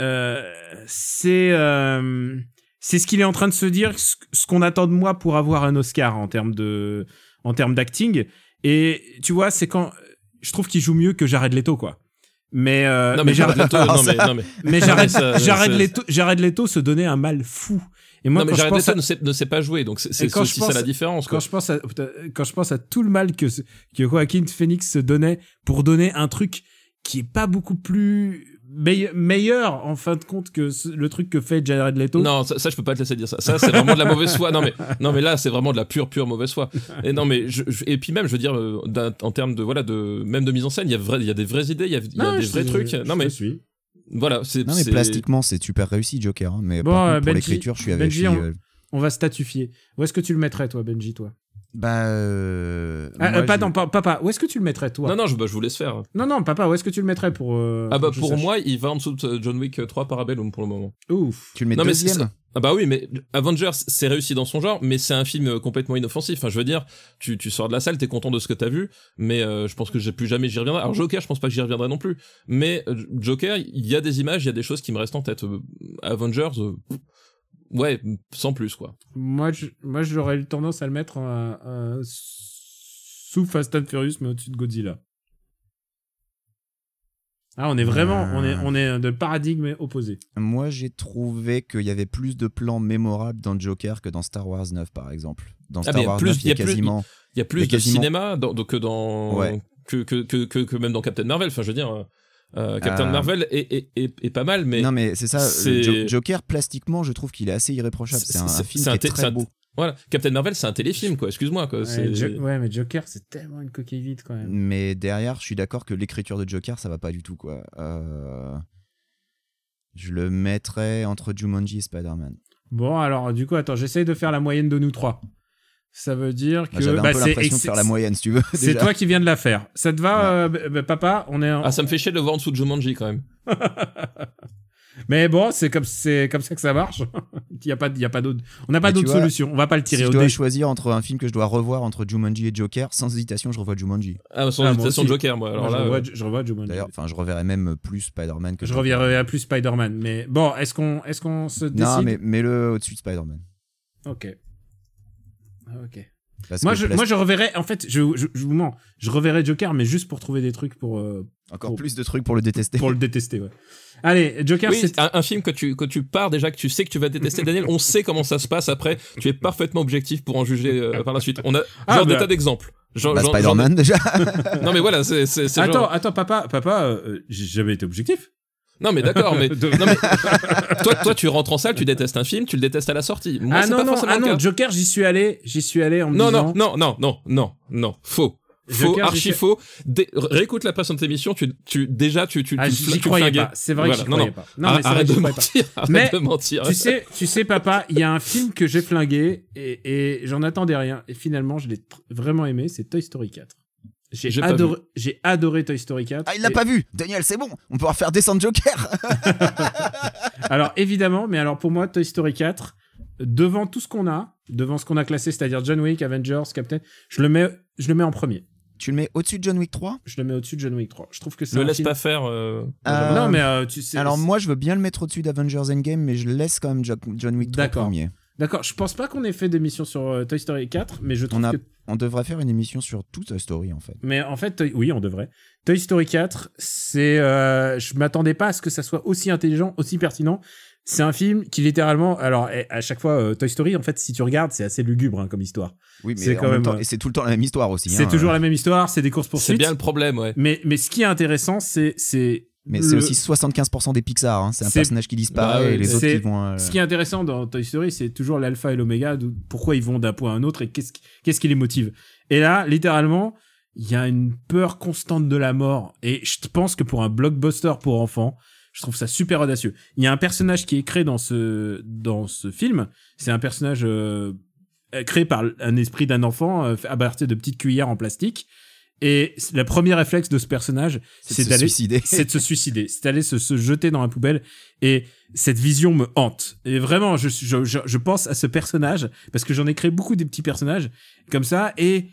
euh, c'est euh, c'est ce qu'il est en train de se dire, ce, ce qu'on attend de moi pour avoir un Oscar en termes de en termes d'acting. Et tu vois, c'est quand je trouve qu'il joue mieux que Jared Leto, quoi. Mais euh, non mais, Jared Leto, non mais non mais mais Jared, Leto, Jared Leto se donnait un mal fou. Et moi, non mais Jared pense Leto à- ne sait ne sait pas jouer donc c'est aussi je ça pense la différence quoi. quand je pense à quand je pense à tout le mal que que Joaquin Phoenix se donnait pour donner un truc qui est pas beaucoup plus meille- meilleur en fin de compte que ce- le truc que fait Jared Leto. Non, ça, ça, je peux pas te laisser dire ça. Ça, c'est vraiment de la mauvaise foi. Non, mais, non, mais là, c'est vraiment de la pure, pure mauvaise foi. Et non, mais je, je- et puis même, je veux dire, euh, en termes de, voilà, de, même de mise en scène, il y a vrai, il y a des vraies idées, il y a, il y a Non, des vrais trucs. je Non, te mais, suis. voilà, c'est, Non mais plastiquement c'est super réussi Joker, hein, mais Bon, par euh, contre, pour Benji- l'écriture je suis avec. Benji, suis, on- euh, On va statufier. Où est-ce que tu le mettrais, toi, Benji, toi? Bah. euh, Ah, moi, euh, pas je- dans pa- papa. Où est-ce que tu le mettrais toi? Non, non, je, bah, je vous laisse faire. non, non, papa. Où est-ce que tu le mettrais pour euh, Ah bah pour moi, il va en dessous de John Wick 3 Parabellum pour le moment. Ouf. Tu le mets Non, mais deuxième ça. Ah bah oui, mais Avengers, c'est réussi dans son genre, mais c'est un film euh, complètement inoffensif. Enfin, je veux dire, tu, tu sors de la salle, t'es content de ce que t'as vu, mais euh, je pense que j'ai plus jamais j'y reviendrai. Alors Joker, je pense pas que j'y reviendrai non plus. Mais euh, Joker, il y a des images, il y a des choses qui me restent en tête. Euh, Avengers, euh, ouais, sans plus quoi. Moi, je, moi, j'aurais eu tendance à le mettre euh, euh, sous Fast and Furious, mais au-dessus de Godzilla. Ah, on est vraiment, on est, on est de paradigme opposé. Moi, j'ai trouvé qu'il y avait plus de plans mémorables dans Joker que dans Star Wars 9, par exemple. Dans Ah, Star mais il y a Wars plus- 9, il y a quasiment. Il y a plus y a de cinéma dans, donc, que dans Ouais. que, que, que, que, que même dans Captain Marvel. Enfin, je veux dire, euh, Captain Ah. Marvel est, est, est, est pas mal, mais non, mais c'est ça. c'est- Jo- Joker, plastiquement, je trouve qu'il est assez irréprochable. C'est- C'est un, c'est- un film c'est qui un est très un- beau. voilà, Captain Marvel, c'est un téléfilm quoi. Excuse-moi quoi. Ouais, c'est- Jo- ouais, mais Joker, c'est tellement une coquille vide quand même. Mais derrière, je suis d'accord que l'écriture de Joker, ça va pas du tout, quoi. Euh, Je le mettrais entre Jumanji et Spider-Man. Bon, alors, du coup, attends, j'essaye de faire la moyenne de nous trois. Ça veut dire que. Bah, J'avais un bah, peu c'est- l'impression de faire la moyenne, si tu veux. C'est toi qui viens de la faire. Ça te va, euh, bah, papa? On est. en- Ah, ça me fait chier de le voir en dessous de Jumanji quand même. (laughs) Mais bon, c'est comme c'est comme ça que ça marche. (laughs) Il y a pas, il y a pas d'autre. On n'a pas d'autre solution. On va pas le Si tirer je au dois dé. choisir entre un film que je dois revoir entre Jumanji et Joker, sans hésitation, je revois Jumanji. Ah, sans Ah, hésitation. Joker, moi. Alors Moi, je, là, revois, euh, je revois Jumanji. D'ailleurs, enfin, je reverrai même plus Spider-Man que Je Joker. à plus Spider-Man. Mais bon, est-ce qu'on est-ce qu'on se décide? Non, mais mets-le au-dessus de Spider-Man. Ok. Ok. Parce Moi je, moi, je reverrai. En fait, je, je, je vous mens. Je reverrai Joker, mais juste pour trouver des trucs pour, euh, Encore pour- plus de trucs pour le détester. pour le détester. Ouais. Allez, Joker, Oui, c'est. un, un film que tu, que tu pars déjà, que tu sais que tu vas détester, Daniel, on sait comment ça se passe après, tu es parfaitement objectif pour en juger euh, par la suite. On a Ah, genre des bah. tas d'exemples. Genre, Bah, genre- Spider-Man déjà. Non mais voilà, c'est Attends, genre... attends, papa, papa, euh, j'ai jamais été objectif. Non mais d'accord, mais... De- (laughs) non, mais... toi, toi tu rentres en salle, tu détestes un film, tu le détestes à la sortie. Moi, ah non pas non, ah non. Joker, j'y suis allé, j'y suis allé en me Non, disant. non, non, non, non, non, non, faux. Faux, Joker, archi faux. Dé- réécoute la précédente émission, tu, tu, déjà, tu, tu, Ah, tu, j'y croyais pas. C'est vrai Voilà, que j'y croyais non. pas. Non, mais vrai arrête de pas. mentir, arrête Mais de mentir. tu sais, tu sais, papa, il y a un film que j'ai flingué et, et j'en attendais rien. Et finalement, je l'ai vraiment aimé. C'est Toy Story 4. J'ai adoré, j'ai adoré Toy Story 4. Ah, il l'a Et- pas vu. Daniel, c'est bon. On peut faire descendre Joker. (laughs) (laughs) Alors évidemment, mais alors pour moi, Toy Story 4, devant tout ce qu'on a, devant ce qu'on a classé, c'est-à-dire John Wick, Avengers, Captain, je le mets, je le mets en premier. tu le mets au-dessus de John Wick 3 Je le mets au-dessus de John Wick 3. Je trouve que c'est Le un laisse film- pas faire. euh, Euh, Non, mais euh, tu sais. Alors moi, je veux bien le mettre au-dessus d'Avengers Endgame, mais je laisse quand même Jo- John Wick 3 D'accord. premier. D'accord, je pense pas qu'on ait fait d'émission sur euh, Toy Story 4, mais je trouve On a- que On devrait faire une émission sur toute Toy Story en fait. Mais en fait, Toy- oui, on devrait. Toy Story 4, c'est, euh, je m'attendais pas à ce que ça soit aussi intelligent, aussi pertinent. C'est un film qui littéralement, alors eh, à chaque fois, euh, Toy Story, en fait, si tu regardes, c'est assez lugubre hein, comme histoire. Oui, C'est mais quand en même même, temps, euh, et c'est tout le temps la même histoire aussi. c'est hein, toujours euh, la même histoire, c'est des courses C'est poursuites. bien le problème, ouais. Mais mais ce qui est intéressant, c'est c'est Mais le- c'est aussi 75% des Pixar. hein. C'est un personnage qui disparaît Bah et les autres qui vont. euh, Ce qui est intéressant dans Toy Story, c'est toujours l'alpha et l'oméga, pourquoi ils vont d'un point à un autre et qu'est-ce qui, qui les motive. Et là, littéralement, il y a une peur constante de la mort. Et je pense que pour un blockbuster pour enfants, je trouve ça super audacieux. Il y a un personnage qui est créé dans ce, dans ce film. C'est un personnage euh, créé par un esprit d'un enfant euh, à partir de petites cuillères en plastique. Et le premier réflexe de ce personnage, c'est d'aller suicider. (laughs) c'est de se suicider, c'est d'aller se, se jeter dans la poubelle. Et cette vision me hante. Et vraiment, je, je, je, je pense à ce personnage parce que j'en ai créé beaucoup des petits personnages comme ça. Et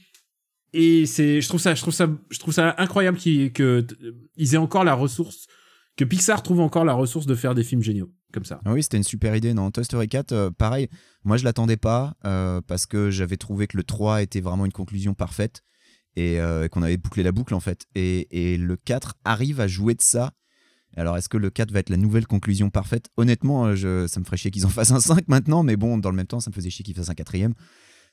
et c'est, je trouve ça, je trouve ça, je trouve ça incroyable qu'ils que euh, ils aient encore la ressource, que Pixar trouve encore la ressource de faire des films géniaux comme ça. Ah Oui, c'était une super idée. Non, Toy Story 4, euh, pareil, moi je l'attendais pas euh, parce que j'avais trouvé que le 3 était vraiment une conclusion parfaite et euh, qu'on avait bouclé la boucle en fait. Et, et le 4 arrive à jouer de ça. Alors est-ce que le 4 va être la nouvelle conclusion parfaite? Honnêtement, euh, je, ça me ferait chier qu'ils en (laughs) fassent un 5 maintenant, mais bon, dans le même temps, ça me faisait chier qu'ils fassent un quatrième.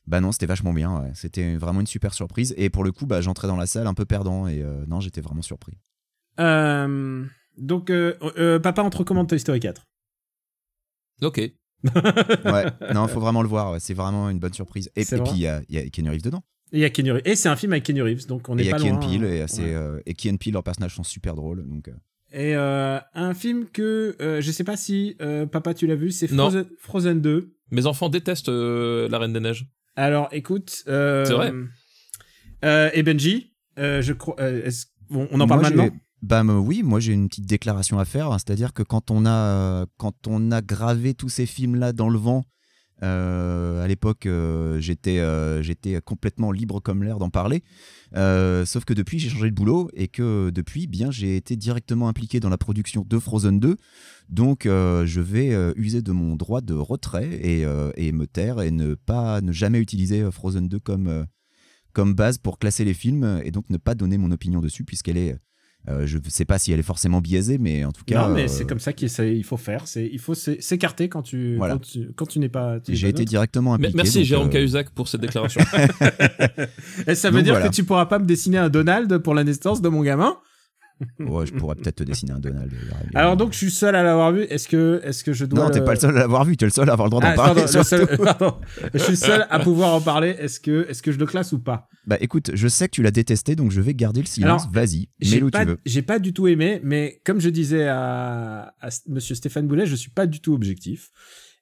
Bah non, c'était vachement bien. ouais. C'était vraiment une super surprise. Et pour le coup, bah, j'entrais dans la salle un peu perdant et euh, non, j'étais vraiment surpris. Euh, donc, euh, euh, papa, on te recommande Toy Story 4. Ok. (laughs) Ouais, non, faut vraiment le voir. ouais. C'est vraiment une bonne surprise. Et, C'est et vrai puis il y a, il y a Keanu Reeves dedans. Et il y a Kenny. Et c'est un film avec Kenny Reeves, donc on Et est il y a pas loin. et, hein. c'est, Ouais. euh, et Key and Peele, leurs personnages sont super drôles. Donc, euh, Et euh, un film que euh, je sais pas si euh, papa tu l'as vu, c'est. Frozen, Frozen 2. Mes enfants détestent euh, La Reine des Neiges. Alors, écoute. Euh, C'est vrai. euh, et Benji, euh, je crois. euh, bon, on en parle Moi, maintenant? Bah euh, oui, moi j'ai une petite déclaration à faire, hein, c'est-à-dire que quand on a euh, quand on a gravé tous ces films là dans le vent, euh, à l'époque euh, j'étais euh, j'étais complètement libre comme l'air d'en parler, sauf que depuis j'ai changé de boulot et que depuis bien j'ai été directement impliqué dans la production de Frozen 2, donc je vais user de mon droit de retrait et, me taire et ne pas ne jamais utiliser Frozen 2 comme euh, comme base pour classer les films et donc ne pas donner mon opinion dessus puisqu'elle est euh, je ne sais pas si elle est forcément biaisée, mais en tout cas. Non, mais euh, c'est comme ça qu'il faut faire. C'est il faut s'é- s'écarter quand tu Voilà. quand tu, quand tu n'es pas. J'ai été directement impliqué. Merci donc, Jérôme euh, Cahuzac pour cette déclaration. (laughs) (laughs) Et ça veut Donc dire voilà. que tu pourras pas me dessiner un Donald pour la naissance de mon gamin? Ouais, je pourrais peut-être te dessiner un Donald. d'ailleurs. Alors donc je suis seul à l'avoir vu. Est-ce que est-ce que je dois Non, t'es pas le seul à l'avoir vu, t'es le seul à avoir le droit d'en Ah, parler. pardon, seul- (laughs) pardon. Je suis seul à pouvoir en parler. Est-ce que est-ce que je le classe ou pas? Bah écoute, je sais que tu l'as détesté, donc je vais garder le silence. Vas-y, mets-le où pas, tu veux. j'ai pas du tout aimé, mais comme je disais à, à Monsieur Stéphane Boulet, je suis pas du tout objectif.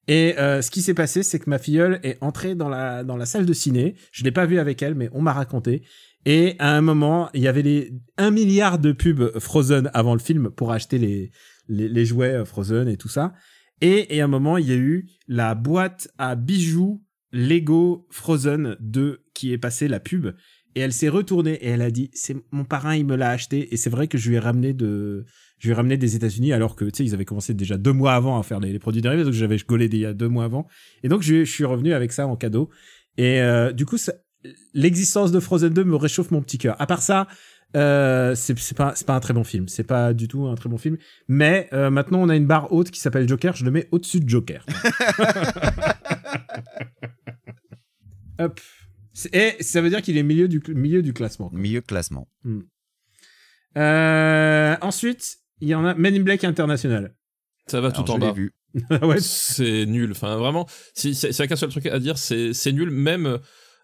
Et euh, ce qui s'est passé, c'est que ma filleule est entrée dans la dans la salle de ciné. Je l'ai pas vue avec elle, mais on m'a raconté. Et à un moment, il y avait les un milliard de pubs Frozen avant le film pour acheter les les, jouets euh, Frozen et tout ça. Et, et à un moment, il y a eu la boîte à bijoux Lego Frozen 2 qui est passée la pub. Et elle s'est retournée et elle a dit c'est mon parrain il me l'a acheté. Et c'est vrai que je lui ai ramené de je lui ai ramené des États-Unis alors que tu sais ils avaient commencé déjà deux mois avant à faire les, produits dérivés. Donc j'avais gaulé il y a deux mois avant. Et donc je, je suis revenu avec ça en cadeau. Et euh, du coup ça- l'existence de Frozen 2 me réchauffe mon petit cœur à part ça euh, c'est c'est pas c'est pas un très bon film c'est pas du tout un très bon film mais euh, maintenant on a une barre haute qui s'appelle Joker je le mets au-dessus de Joker (laughs) Hop. C'est- Et ça veut dire qu'il est milieu du, milieu du classement. Milieu classement. Euh, ensuite, il y en a Men in Black International. Ça va Alors, tout en je l'ai bas. vu. (laughs) ouais. C'est nul. Enfin, vraiment, si, si, a qu'un seul truc à dire, c'est c'est nul. Même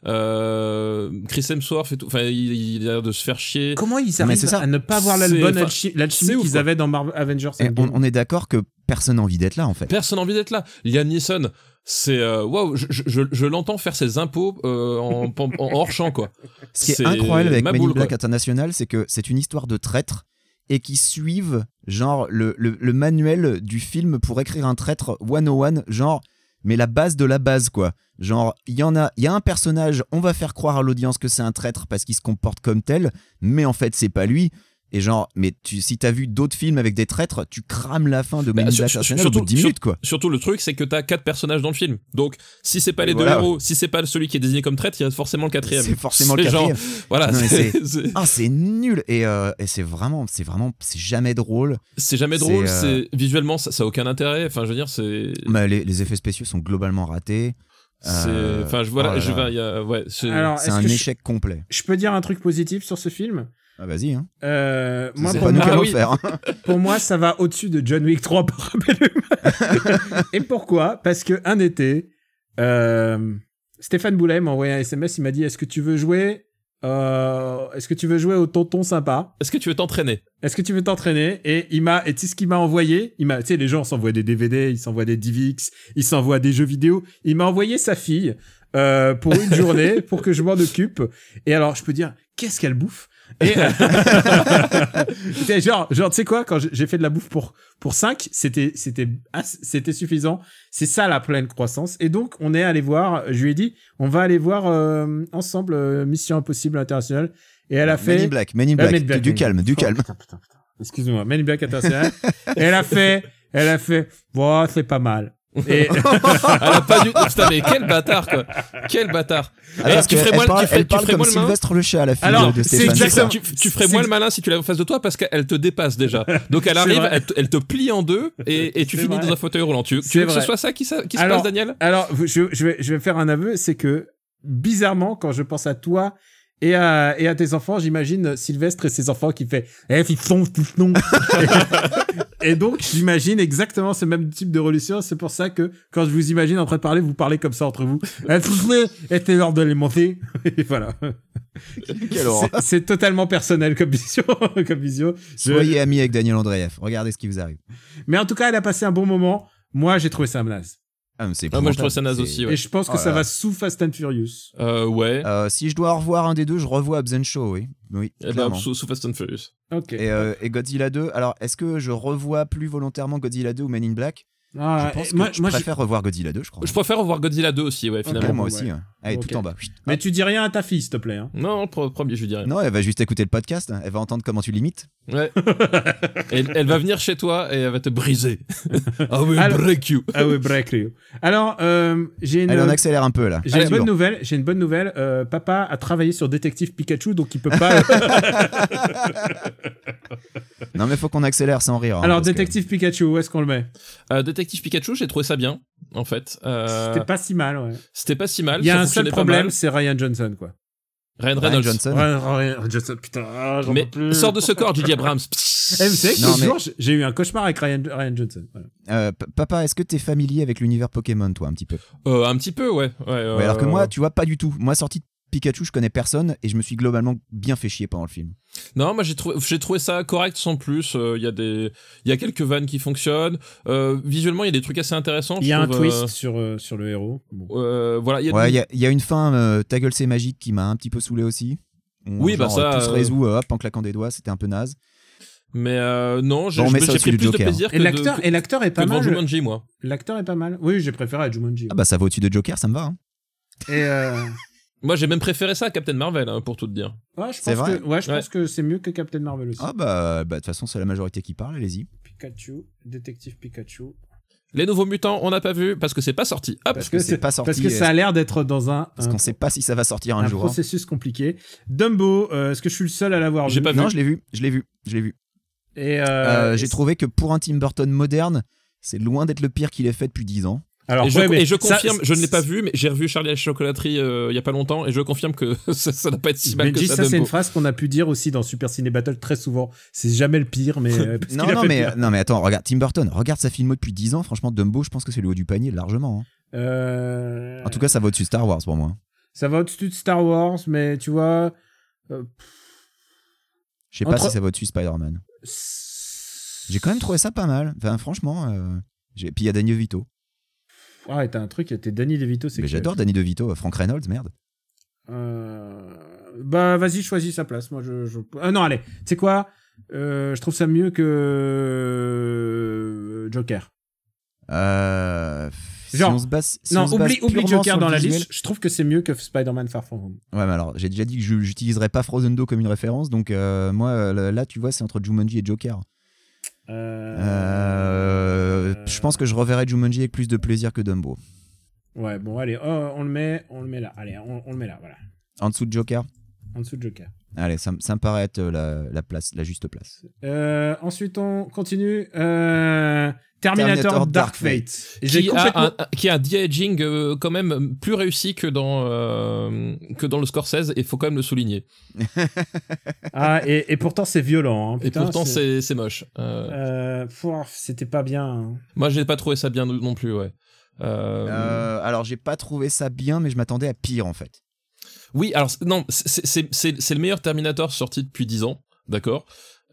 euh, Chris Hemsworth et tout. Enfin, il, il a l'air de se faire chier. Comment ils arrivent ça. à ne pas avoir la bonne enfin, alchi- l'alchimie c'est ouf, qu'ils avaient dans Marvel Avengers Et on, on est d'accord que personne n'a envie d'être là en fait. Personne n'a envie d'être là. Liam Neeson, c'est euh, waouh. je, je, je- je l'entends faire ses impôts euh, en, en, en hors champ quoi. Ce qui est C'est incroyable avec Men in Black. International, c'est que c'est une histoire de traître et qui suivent genre le, le, le manuel du film pour écrire un traître 101, genre mais la base de la base quoi. Genre il y en a il y a un personnage, on va faire croire à l'audience que c'est un traître parce qu'il se comporte comme tel, mais en fait c'est pas lui. Et genre, mais tu, si t'as vu d'autres films avec des traîtres, tu crames la fin de Men in Bah, sur- Black sur- International au bout de 10 sur- minutes quoi. Surtout le truc, c'est que t'as quatre personnages dans le film. Donc, si c'est pas les Voilà. deux héros, si c'est pas celui qui est désigné comme traître, il y a forcément le quatrième. C'est forcément le C'est genre- quatrième. voilà, c'est- Ah, c'est nul et, euh, et c'est vraiment, c'est vraiment, c'est jamais drôle. c'est jamais c'est, drôle. euh, C'est visuellement, ça, ça a aucun intérêt. Enfin, je veux dire, c'est. Bah, les, les effets spéciaux sont globalement ratés. c'est- Euh, Enfin, je voilà, oh là je là. vais. il y a- Ouais. c'est- un je- échec complet. Je peux dire un truc positif sur ce film? Ah, vas-y, hein. euh, Moi, pour pas nous oui. faire. hein. (laughs) pour moi, ça va au-dessus de John Wick 3 par. (laughs) Et pourquoi? Parce que un été, euh, Stéphane Boulet m'a envoyé un SMS. Il m'a dit Est-ce que tu veux jouer euh, Est-ce que tu veux jouer au tonton sympa? Est-ce que tu veux t'entraîner? Est-ce que tu veux t'entraîner? Et il m'a, et tu sais ce qu'il m'a envoyé? Il m'a, tu sais, les gens s'envoient des DVD, ils s'envoient des DivX, ils s'envoient des jeux vidéo. Il m'a envoyé sa fille euh, pour une journée pour que je m'en occupe. Et alors, je peux dire, qu'est-ce qu'elle bouffe? Et genre, genre, tu sais quoi Quand j'ai- fait de la bouffe pour pour 5, c'était c'était ass- c'était suffisant. C'est ça la pleine croissance. Et donc, on est allé voir. Je lui ai dit, on va aller voir euh, ensemble euh, Mission Impossible International. Et elle a fait. Men in Black, Men in Ah, Black. Men in Black, du calme, du Oh, calme. putain, putain, putain. Excuse-moi, Men in Black International. Et elle a fait, elle a fait, bon, c'est pas mal. Et (laughs) Elle a pas du. Putain, mais quel bâtard quoi Quel bâtard parce tu ferais elle moi, parle, tu ferais, tu ferais comme le malin Sylvestre le chat, la fille Alors, de c'est Stéphane. exactement- tu, tu ferais moins le malin si tu l'avais en face de toi parce qu'elle te dépasse déjà. Donc elle arrive, elle te, elle te plie en deux et, et tu finis vrai. dans un fauteuil roulant. Tu, tu veux que ce soit ça qui, qui se Alors, passe, Daniel? alors, je, je vais, je vais faire un aveu, c'est que bizarrement, quand je pense à toi et à, et à tes enfants, j'imagine Sylvestre et ses enfants qui fait, eh, fiston, fiston. (laughs) et donc, j'imagine exactement ce même type de relation. C'est pour ça que quand je vous imagine en train de parler, vous parlez comme ça entre vous. Eh, fiston, Et c'est l'heure de les monter. Et voilà. C'est- totalement personnel comme vision. (laughs) comme vision. Je- Soyez amis avec Daniel Andreev. Regardez ce qui vous arrive. Mais en tout cas, elle a passé un bon moment. Moi, j'ai trouvé ça naze. Ah, mais c'est Ah, moi, je trouve ça naze aussi, ouais. Et je pense que Oh ça va sous Fast and Furious. Euh, ouais. Euh, si je dois revoir un des deux, je revois Absen Show, oui. Oui, Eh ben, clairement. sous, sous Fast and Furious. Ok. Et, euh, et Godzilla 2, alors est-ce que je revois plus volontairement Godzilla 2 ou Men in Black? Ah, Je pense et que moi, je moi, je- préfère revoir Godzilla 2, je crois. Je préfère revoir Godzilla 2 aussi, ouais, Ouais, finalement. moi ouais. aussi. hein. Allez, Ok. tout en bas. Mais tu dis rien à ta fille, s'il te plaît. hein. Non, premier, je lui dis rien. Non, elle va juste écouter le podcast. hein. Elle va entendre comment tu limites. Ouais. (laughs) elle, elle va venir chez toi et elle va te briser. (laughs) I will Alors- break you. Ah ouais, break Leo. Alors, euh, j'ai une, Allez, on accélère un peu là. j'ai Allez, une bonne nouvelle. J'ai une bonne nouvelle. Euh, papa a travaillé sur Détective Pikachu, donc il peut pas. (laughs) Non, mais faut qu'on accélère sans rire. hein, Alors, que- Détective Pikachu, où est-ce qu'on le met? Euh, Détective Pikachu, j'ai trouvé ça bien, en fait. Euh, C'était pas si mal, ouais. C'était pas si mal. Il y a un seul problème, c'est Ryan Johnson, quoi. Ryan Ryan Reynolds. Johnson. Ryan, Ryan Johnson, putain, ah, j'en Mais peux plus. sors de ce corps, J.J. Abrams. (laughs) Eh, vous savez que Non, l'autre mais- jour, j'ai- eu un cauchemar avec Ryan, Ryan Johnson. Voilà. Euh, papa, est-ce que t'es familier avec l'univers Pokémon, toi, un petit peu? Euh, un petit peu, ouais. ouais, Ouais, alors que moi, tu vois, pas du tout. Moi, sorti de Pikachu, je connais personne et je me suis globalement bien fait chier pendant le film. Non, moi j'ai trouvé, j'ai trouvé ça correct sans plus. Euh, Il y a des, il y a quelques vannes qui fonctionnent. Euh, visuellement, il y a des trucs assez intéressants. Il y a un trouve, twist sur, euh, sur le héros. Bon. euh, euh, voilà, il y a Ouais, des- il y, a- il y a une fin, euh, ta gueule c'est magique, qui m'a un petit peu saoulé aussi. Oui, bah genre, ça, Tout se euh, résout euh, hop, en claquant des doigts, c'était un peu naze. mais euh, non, j'ai Bon, pris plus de Joker. plaisir Et l'acteur, de, et l'acteur est pas mal. Jumanji, moi. L'acteur est pas mal. Oui, j'ai préféré à Jumanji. Ah bah ça va au-dessus de Joker, ça me va. hein. Et euh, Moi, j'ai même préféré ça à Captain Marvel, hein, pour tout te dire. ouais, je C'est pense vrai que, ouais, je Ouais. pense que c'est mieux que Captain Marvel aussi. Ah bah bah, de toute façon c'est la majorité qui parle, allez-y. Pikachu, détective Pikachu. Les nouveaux mutants, on n'a pas vu parce que c'est pas sorti. Hop. Parce que c'est pas sorti, Parce que ça a l'air d'être dans un, Parce un, qu'on sait pas si ça va sortir un, un jour. hein. processus compliqué. Dumbo, euh, est-ce que je suis le seul à l'avoir vu? J'ai pas vu. Non, je l'ai vu, je l'ai vu, je l'ai vu. Et euh, Euh, et J'ai trouvé que pour un Tim Burton moderne, c'est loin d'être le pire qu'il ait fait depuis 10 ans. Alors, et je, ouais, mais et je ça- confirme, je ne l'ai pas vu, mais j'ai revu Charlie et la chocolaterie euh, il y a pas longtemps, et je confirme que (laughs) ça n'a pas été si mal Benji, que ça. ça c'est une phrase qu'on a pu dire aussi dans Super Ciné Battle très souvent. C'est jamais le pire, mais euh, (laughs) parce Non, non fait mais, pire. non, mais attends, regarde, Tim Burton, regarde sa filmo depuis 10 ans. Franchement, Dumbo, je pense que c'est le haut du panier largement. hein. Euh, En tout cas, ça va au-dessus de Star Wars pour moi. ça va au-dessus de Star Wars, mais tu vois. euh, Je sais pas si ça va au-dessus de Spider-Man. J'ai quand même trouvé ça pas mal. Enfin, franchement. euh, Puis il y a Danny DeVito. Ah, t'as un truc, t'es Danny DeVito, c'est Mais j'adore Danny DeVito. Frank Reynolds, merde. Euh, Bah, vas-y, choisis sa place. Moi, je. je... Ah non, allez. Tu sais quoi Euh, Je trouve ça mieux que. euh, Joker. Euh, si Genre- on se base, si non, on se base oublie, Joker dans la visuel- liste. Je trouve que c'est mieux que Spider-Man Far From Home. Ouais, mais alors, j'ai déjà dit que j'utiliserais pas Frozen 2 comme une référence. Donc, euh, moi, euh, là, tu vois, c'est entre Jumanji et Joker. Euh... Euh, Je pense que je reverrai Jumanji avec plus de plaisir que Dumbo. Ouais, bon, allez, oh, on le met, on le met là. Allez, on, on le met là, voilà. En dessous de Joker En dessous de Joker. Allez, ça, me- ça me paraît être euh, la, la place, la juste place. Euh, ensuite, on continue. Euh, Terminator, Terminator Dark Dark Fate. Qui complètement- a, un, qui a un de-aging euh, quand même plus réussi que dans, euh, que dans le Scorsese, et faut quand même le souligner. (laughs) Ah, et, et pourtant, c'est violent. hein. Et pourtant, c'est c'est moche. Euh, Euh, C'était pas bien. hein. Moi, j'ai pas trouvé ça bien non plus, ouais. Euh, Euh, alors, j'ai pas trouvé ça bien, mais je m'attendais à pire en fait. Oui, alors non, c'est- le meilleur Terminator sorti depuis 10 ans, d'accord?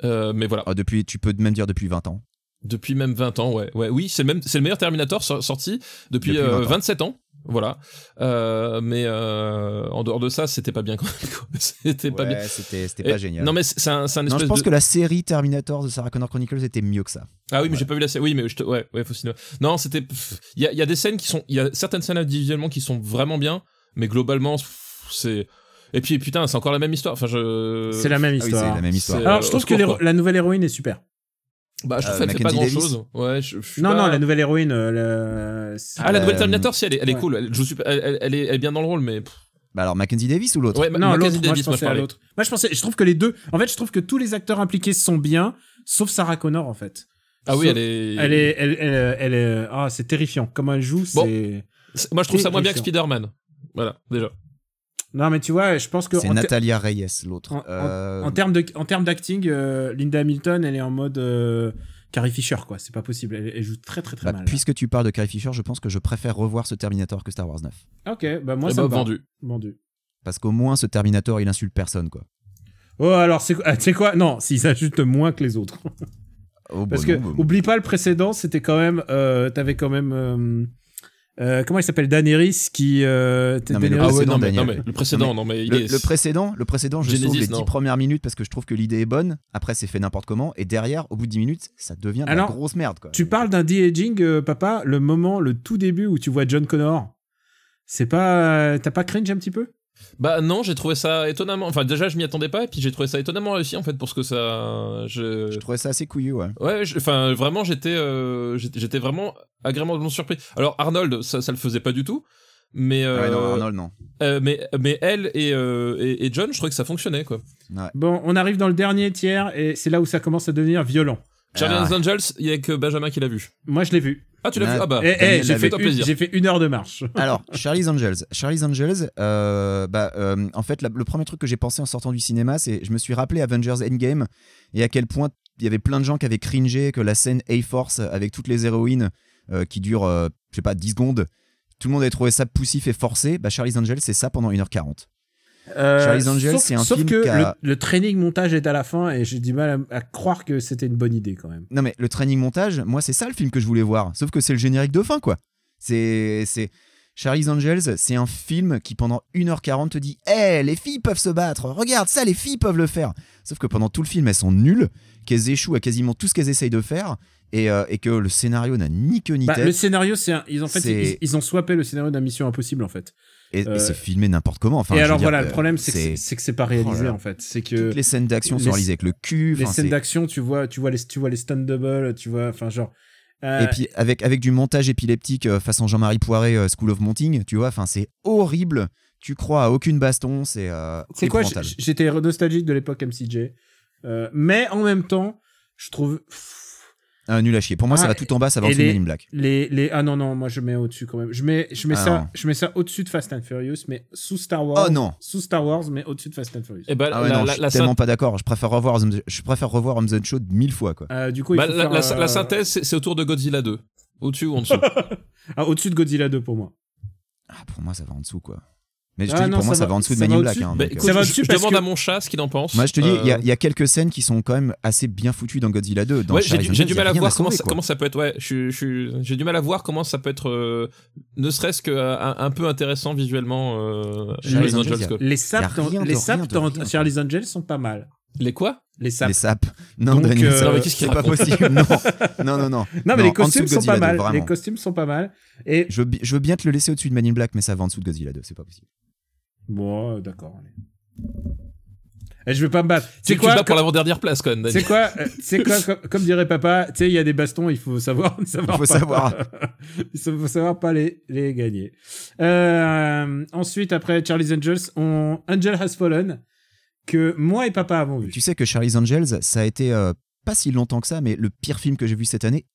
Euh, Mais voilà, Ah, depuis, tu peux même dire depuis 20 ans. depuis même 20 ans, ouais. ouais oui, c'est le, même- c'est le meilleur Terminator sor- sorti depuis, Depuis euh, 20 ans. 27 ans. Voilà. Euh, mais euh, en dehors de ça, c'était pas bien quand même. quoi. (laughs) C'était pas bien. C'était pas génial. Non, mais c'est un, un Non, espèce je pense de... que la série Terminator de Sarah Connor Chronicles était mieux que ça. Ah oui, mais Ouais. j'ai pas vu la série. Oui, mais je te... ouais, ouais, faut. Non, c'était. Il y a, y a des scènes qui sont. Il y a certaines scènes individuellement qui sont vraiment bien, mais globalement, c'est. Et puis putain, c'est encore la même histoire. Enfin, je. C'est la même Ah oui, histoire. c'est la même histoire. c'est- Alors, Euh, je trouve que la nouvelle héroïne est super. Bah, je trouve Euh, qu'elle fait pas grand chose. Ouais, je, je suis Non, pas- non, la nouvelle héroïne. euh, la- Ah, la nouvelle Terminator, si, elle est, elle est ouais. cool. Elle, je suis, elle, est, elle est bien dans le rôle, mais. Bah alors Mackenzie Davis ou l'autre? Ouais, Non, Mackenzie l'autre, moi, je Davis, moi, je à l'autre. Moi, je pensais, je trouve que les deux, en fait, je trouve que tous les acteurs impliqués sont bien, sauf Sarah Connor, en fait. Ah oui, elle est. Elle est, elle, elle, elle est, ah, c'est terrifiant. Comment elle joue, Bon. c'est. C'est- Moi, je trouve ça moins bien que. Spider-Man. Voilà, déjà. Non, mais tu vois, je pense que. C'est Natalia Reyes, l'autre. En, en- Euh, en termes de, en termes d'acting, euh, Linda Hamilton, elle est en mode euh, Carrie Fisher, quoi. C'est pas possible. Elle, elle joue très, très, très bah, mal. puisque tu parles de Carrie Fisher, je pense que je préfère revoir ce Terminator que Star Wars 9. Ok, bah moi, Eh ça me va. vendu. Vendu. Parce qu'au moins, ce Terminator, il insulte personne, quoi. Oh, alors, c'est ah, tu sais quoi? Non, s'il s'ajoute moins que les autres. Oh, bah Parce non, que, bah, oublie pas, le précédent, c'était quand même. Euh, T'avais quand même. Euh, comment il s'appelle? Daenerys qui euh, Non, mais le Daenerys- Ah ouais, précédent, non, mais, non, Daniel. mais le précédent, non, mais il Le, est. le précédent, le précédent, je Genesis, sauve les non. 10 premières minutes parce que je trouve que l'idée est bonne. Après, c'est fait n'importe comment. Et derrière, au bout de 10 minutes, ça devient de Alors, la grosse merde. Quoi. Tu parles d'un de-aging, euh, papa, le moment, le tout début où tu vois John Connor. C'est pas. euh, T'as pas cringe un petit peu? Bah non, j'ai trouvé ça étonnamment. Enfin, déjà, je m'y attendais pas, et puis j'ai trouvé ça étonnamment réussi en fait pour ce que ça. Je. Je trouvais ça assez couillu, ouais. Ouais, je- enfin vraiment j'étais euh, j'étais j'étais vraiment agréablement surpris. Alors Arnold ça, ça le faisait pas du tout, mais euh, Ouais, non, Arnold, non. euh, mais mais elle et, euh, et et John je trouvais que ça fonctionnait quoi. Bon, on arrive dans le dernier tiers et c'est là où ça commence à devenir violent. Charlie's Ah. Angels, il y a que Benjamin qui l'a vu. Moi, je l'ai vu. Ah tu l'as vu Ah bah Eh, eh, j'ai fait, fait une- plaisir. j'ai fait une heure de marche. (laughs) Alors, Charlie's Angels. Charlie's Angels, euh, bah, euh, en fait, la- le premier truc que j'ai pensé en sortant du cinéma, c'est je me suis rappelé Avengers Endgame et à quel point il y avait plein de gens qui avaient cringé que la scène A-Force avec toutes les héroïnes euh, qui dure, euh, je sais pas, 10 secondes, tout le monde avait trouvé ça poussif et forcé. Bah, Charlie's Angels, c'est ça pendant 1h40. Euh, Charlie's Angels, sauf- c'est un sauf film que qui a- le, le training montage est à la fin et j'ai du mal à, à croire que c'était une bonne idée quand même. Non, mais le training montage, moi, c'est ça le film que je voulais voir. Sauf que c'est le générique de fin, quoi. C'est. Charlie's Angels, c'est un film qui pendant 1h40 te dit Hé, les filles peuvent se battre, regarde ça, les filles peuvent le faire. Sauf que pendant tout le film, elles sont nulles, qu'elles échouent à quasiment tout ce qu'elles essayent de faire, et, euh, et que le scénario n'a ni queue ni Bah, tête, le scénario, c'est un- ils, en fait, ils ont swappé le scénario d'un Mission Impossible en fait. Et, et euh, c'est filmé n'importe comment. Enfin, et alors voilà, le problème c'est que c'est- c'est c'est pas réalisé Oh en fait. C'est que Toutes les scènes d'action sont réalisées avec le cul. les scènes c'est- d'action, tu vois, tu vois les, tu vois les stunt double, tu vois, enfin genre. euh, Et puis avec, avec du montage épileptique euh, façon Jean-Marie Poiré, euh, School of Monting, tu vois, enfin c'est horrible. Tu crois à aucune baston, c'est euh, C'est quoi J'étais nostalgique de l'époque MCJ, Euh, mais en même temps, je trouve pff, Ah, nul à chier. Pour moi, ça Ah, va tout en bas, ça va dessous de les- Men in Black. les les ah non non, moi je mets au-dessus quand même. Je mets je mets Ah ça non. je mets ça au-dessus de Fast and Furious, mais sous Star Wars. Oh non. Sous Star Wars, mais au-dessus de Fast and Furious. Et bah Ah ouais, la, non, la, je suis la tellement synth- pas d'accord. Je préfère revoir, je préfère revoir Hobbs Shaw mille fois, quoi. Euh, du coup, il bah, faut la, faire, la- euh, la synthèse c'est c'est autour de Godzilla 2. Au-dessus ou en dessous (laughs) ah, au-dessus de Godzilla 2 pour moi. Ah, pour moi, ça va en dessous, quoi. Mais je te Ah dis, non, pour moi, ça ça va- en dessous de in Black. hein, Bah, donc, euh, Ça va je, dessus je demande que- à mon chat ce qu'il en pense. Moi, je te dis, il y a- Euh, il y, a quelques scènes qui sont quand même assez bien foutues dans Godzilla 2. Dans ouais, j'ai Charlie's du, mal à voir comment, sauver, ça, quoi. comment ça peut être. Ouais, j'ai du mal à voir comment ça peut être, euh, ne serait-ce que euh, un, peu intéressant visuellement. Euh, Charlie's Charlie's Angels, Angels, quoi. Les a dans, les dans Charlie's Angels sont pas mal. Les quoi? Les saps. Les sapes. Non, Donc, Daniel, euh, ça- Non, mais qu'est-ce qu'il pas possible. Non, non, non. non. Non, mais Non, les costumes sont pas Godzilla 2, mal. Les costumes sont pas mal. Et Je veux, je veux bien te le laisser au-dessus de Men in Black, mais ça va en dessous de Godzilla 2, c'est pas possible. Bon, euh, d'accord. allez. Et je vais pas me battre. Tu C'est tu te quoi bats pour l'avant-dernière place, quand même. C'est quoi euh, C'est quoi comme, comme dirait papa Tu sais, il y a des bastons, il faut savoir. (laughs) savoir Il faut pas- savoir. (laughs) il faut savoir pas les, les gagner. Euh, ensuite, après Charlie's Angels, on Angel Has Fallen que moi et papa avons vu. Tu sais que Charlie's Angels, ça a été euh, pas si longtemps que ça, mais le pire film que j'ai vu cette année.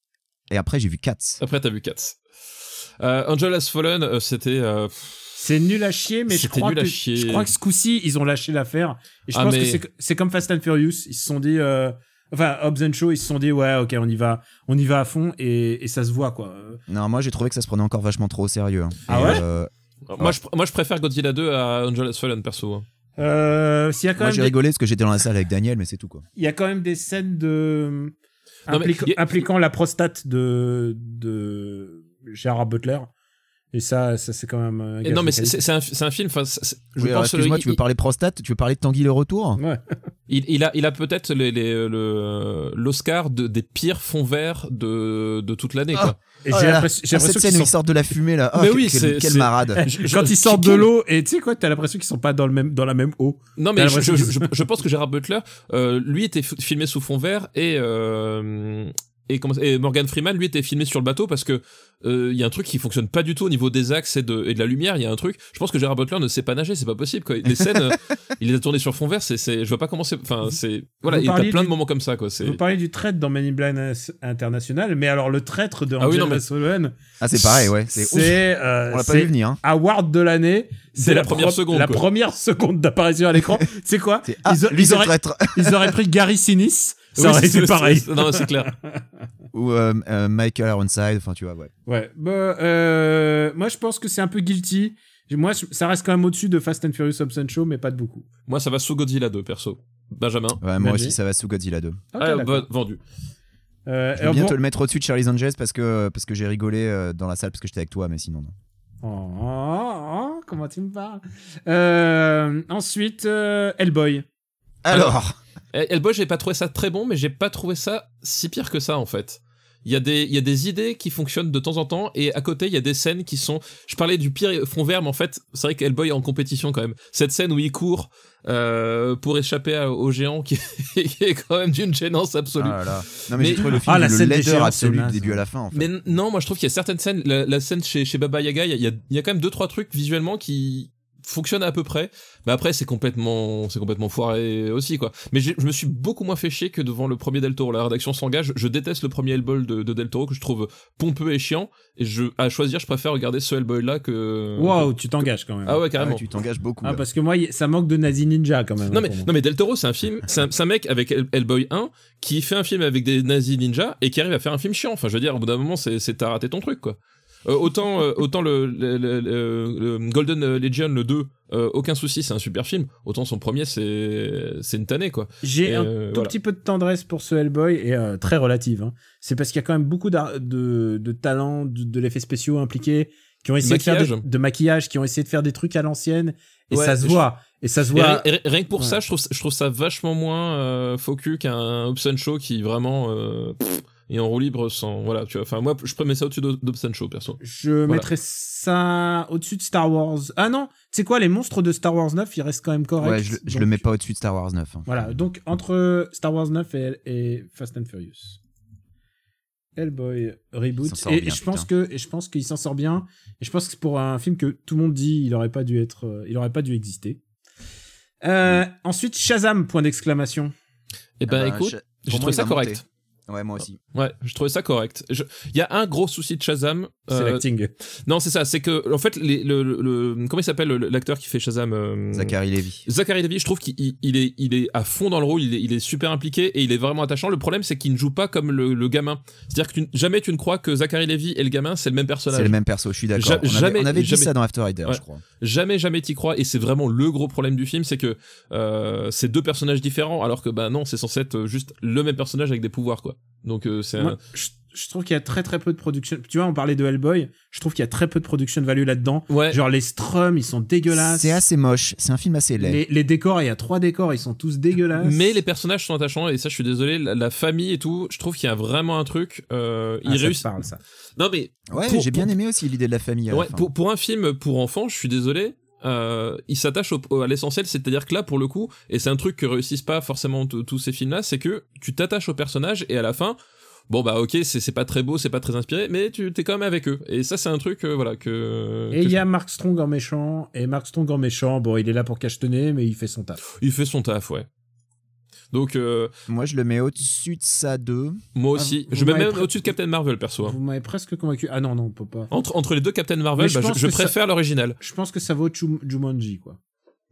Et après, j'ai vu Cats. Après, t'as vu Cats. Euh, Angel Has Fallen, euh, c'était. C'est nul à chier, mais je crois, nul à que, chier. je crois que ce coup-ci, ils ont lâché l'affaire. Et je Ah, pense mais- que c'est- comme Fast and Furious. Ils se sont dit, euh, enfin, Hobbs and Shaw, ils se sont dit, ouais, ok, on y va, on y va à fond, et, et ça se voit, quoi. Non, moi, j'ai trouvé que ça se prenait encore vachement trop au sérieux. hein. Ah ouais euh, moi, je, moi, je préfère Godzilla 2 à Angel Has Fallen, perso. hein. Euh, y a quand Moi, j'ai des- rigolé parce que j'étais dans la salle avec Daniel, mais c'est tout, quoi. il y a quand même des scènes de Non, mais impliquant la prostate de de Gérard Butler et ça ça c'est quand même euh, un non, mais c'est un, c'est un film. enfin, c'est- c'est- je Oui, excuse-moi, le- tu veux il- parler prostate Tu veux parler de Tanguy le retour ouais. Il, il a, il a peut-être les, les, le, l'Oscar de, des pires fonds verts de, de toute l'année, Ah. quoi. et Oh j'ai l'impression j'ai Ah, cette scène où sont ils sortent de la fumée là. Oh, Mais quel- oui, quel, c'est- quel c'est- marade. (laughs) Je- quand ils sortent de l'eau et tu sais quoi t'as l'impression qu'ils sont pas dans le même dans la même eau Non, mais je, je, je- je pense que Gérard Butler, euh, lui était f- filmé sous fond vert et, euh, et, comment, et Morgan Freeman, lui, était filmé sur le bateau parce que euh, il y a un truc qui fonctionne pas du tout au niveau des axes et de, et de la lumière. Il y a un truc. Je pense que Gérard Butler ne sait pas nager, c'est pas possible. Quoi. Les scènes, (laughs) euh, il les a tournées sur fond vert. C'est, c'est, je vois pas comment c'est. Enfin, c'est voilà. Il y a plein du- de moments comme ça, quoi. C'est. vous parlez du traître dans Men in Black International mais alors le traître de Ah oui, non, mais- Ah, c'est pareil, ouais. C'est euh, On l'a pas c'est vu venir. Hein. award de l'année c'est la première pro- seconde, la quoi. première seconde d'apparition à l'écran (laughs) c'est quoi C'est- Ah, ils, a- lui, ils auraient, traître. ils auraient pris Gary Sinise ça Oui, aurait c'est- été pareil c'est- Non, c'est clair. (laughs) Ou euh, euh, Michael Ironside, enfin, tu vois, ouais. Ouais, bah, euh, moi je pense que c'est un peu guilty. Moi, je- ça reste quand même au-dessus de Fast and Furious Hobbs Show, mais pas de beaucoup. Moi, ça va sous Godzilla 2, perso. Benjamin. Ouais, moi aussi, ça va sous Godzilla 2. Ok, Ah, d'accord. va- vendu. Euh, Je veux et bien bon- te le mettre au-dessus de Charlie's Angels parce que, parce que j'ai rigolé dans la salle parce que j'étais avec toi, mais sinon, non. Oh, oh, oh, comment tu me parles? Euh, Ensuite, euh, Hellboy. Alors, Hellboy, j'ai pas trouvé ça très bon, mais j'ai pas trouvé ça si pire que ça en fait. Il y, a des, il y a des idées qui fonctionnent de temps en temps, et à côté, il y a des scènes qui sont. Je parlais du pire fond vert, mais en fait, c'est vrai qu'Hellboy est en compétition quand même. Cette scène où il court euh, pour échapper à- au géant, qui, est (laughs) quand même d'une gênance absolue. Ah là là. Non, mais, Mais- j'ai trouvé le film Ah, la le scène des géants, absolu du début à la fin. En fait. Mais non, moi je trouve qu'il y a certaines scènes, la, la scène chez, chez Baba Yaga, il y a, il y a- il y a quand même deux trois trucs visuellement qui fonctionnent à peu près. Mais après c'est complètement c'est complètement foiré aussi quoi. Mais je me suis beaucoup moins fait chier que devant le premier Del Toro. La rédaction s'engage. Je déteste le premier Hellboy de, de Del Toro que je trouve pompeux et chiant. Et je à choisir, je préfère regarder ce Hellboy là que. Waouh, tu t'engages quand même. Ah ouais Ah carrément. ouais, tu t'engages beaucoup. Ah, là. parce que moi, ça manque de Nazi Ninja quand même. Non hein, mais, pour moi. non mais Del Toro c'est un film, c'est un, mec avec Hell- Hellboy 1 qui fait un film avec des nazis ninja et qui arrive à faire un film chiant. Enfin je veux dire au bout d'un moment c'est c'est t'as raté ton truc quoi. Euh, autant euh, autant le, le- le- le- le Golden Legion le 2 euh, aucun souci c'est un super film. Autant son premier c'est c'est une tannée quoi. J'ai un tout voilà. petit peu de tendresse pour ce Hellboy et très relative. hein. C'est parce qu'il y a quand même beaucoup de, de talent, de, de l'effet spéciaux impliqués, qui ont essayé de faire des- de maquillage, qui ont essayé de faire des trucs à l'ancienne et Ouais, ça se voit. Et ça se voit. rien, et rien que pour Ouais. ça je trouve je trouve ça vachement moins cul qu'un Hobson Show qui vraiment pff, est en roue libre sans voilà tu vois. Enfin moi je mets ça au-dessus d'Hobson Show perso. Je mettrais ça au-dessus de Star Wars. Ah non, tu sais quoi, les monstres de Star Wars 9, ils restent quand même corrects. Ouais, je, je Donc, le mets pas au-dessus de Star Wars 9. hein. Voilà, donc entre Star Wars 9 et, et Fast and Furious. Hellboy reboot et, bien, et je pense que et je pense qu'il s'en sort bien et je pense que c'est pour un film que tout le monde dit il aurait pas dû être euh, il aurait pas dû exister. Euh, Ensuite Shazam point d'exclamation. Et ben Ah bah, écoute j'ai trouvé ça correct. monter. Ouais, moi aussi. Ouais, je trouvais ça correct. Je- Il y a un gros souci de Shazam. C'est euh, l'acting. Non, c'est ça. C'est que, en fait, les, le, le- le- comment il s'appelle le- l'acteur qui fait Shazam euh, Zachary Levy. Zachary Levi, je trouve qu'il il- il est, il est à fond dans le rôle, il est, il est super impliqué et il est vraiment attachant. Le problème, c'est qu'il ne joue pas comme le, le gamin. C'est-à-dire que tu- jamais tu ne crois que Zachary Levi et le gamin, c'est le même personnage. C'est le même perso, je suis d'accord. Ja- On avait, jamais- on avait dit jamais- ça dans After Rider, Ouais. je crois. Jamais, jamais t'y crois. Et c'est vraiment le gros problème du film, c'est que euh, c'est deux personnages différents, alors que bah non, c'est censé être juste le même personnage avec des pouvoirs, quoi. Donc euh, c'est un- je, je trouve qu'il y a très très peu de production. Tu vois, on parlait de Hellboy. Je trouve qu'il y a très peu de production value là-dedans. ouais. Genre les strums, ils sont dégueulasses. C'est assez moche. C'est un film assez laid. Les, les décors, il y a trois décors, ils sont tous dégueulasses. Mais les personnages sont attachants et ça, je suis désolé, la, la famille et tout, je trouve qu'il y a vraiment un truc. Euh, Ah, il ça réussit. parle, ça. Non mais Ouais, j'ai bien aimé aussi l'idée de la famille. à la Ouais, fin. pour, pour un film pour enfants, je suis désolé. Euh, il s'attache à l'essentiel, c'est-à-dire que là, pour le coup, et c'est un truc que réussissent pas forcément tous ces films-là, c'est que tu t'attaches au personnage et à la fin, bon bah ok, c'est pas très beau, c'est pas très inspiré, mais tu t'es quand même avec eux. Et ça, c'est un truc, euh, voilà, que, Et il y a Mark Strong en méchant. Et Mark Strong en méchant, bon, il est là pour cachetonner, mais il fait son taf. il fait son taf, ouais. Donc euh, Moi, je le mets au-dessus de ça 2. moi Ah, aussi, vous je mets m'avez même pre- au-dessus de Captain Marvel perso. hein. Vous m'avez presque convaincu. Ah non, non, on peut pas. Entre, entre les deux Captain Marvel, Mais je bah, je, pense je que ça- préfère l'original. Je pense que ça vaut Chum- Jumanji, quoi.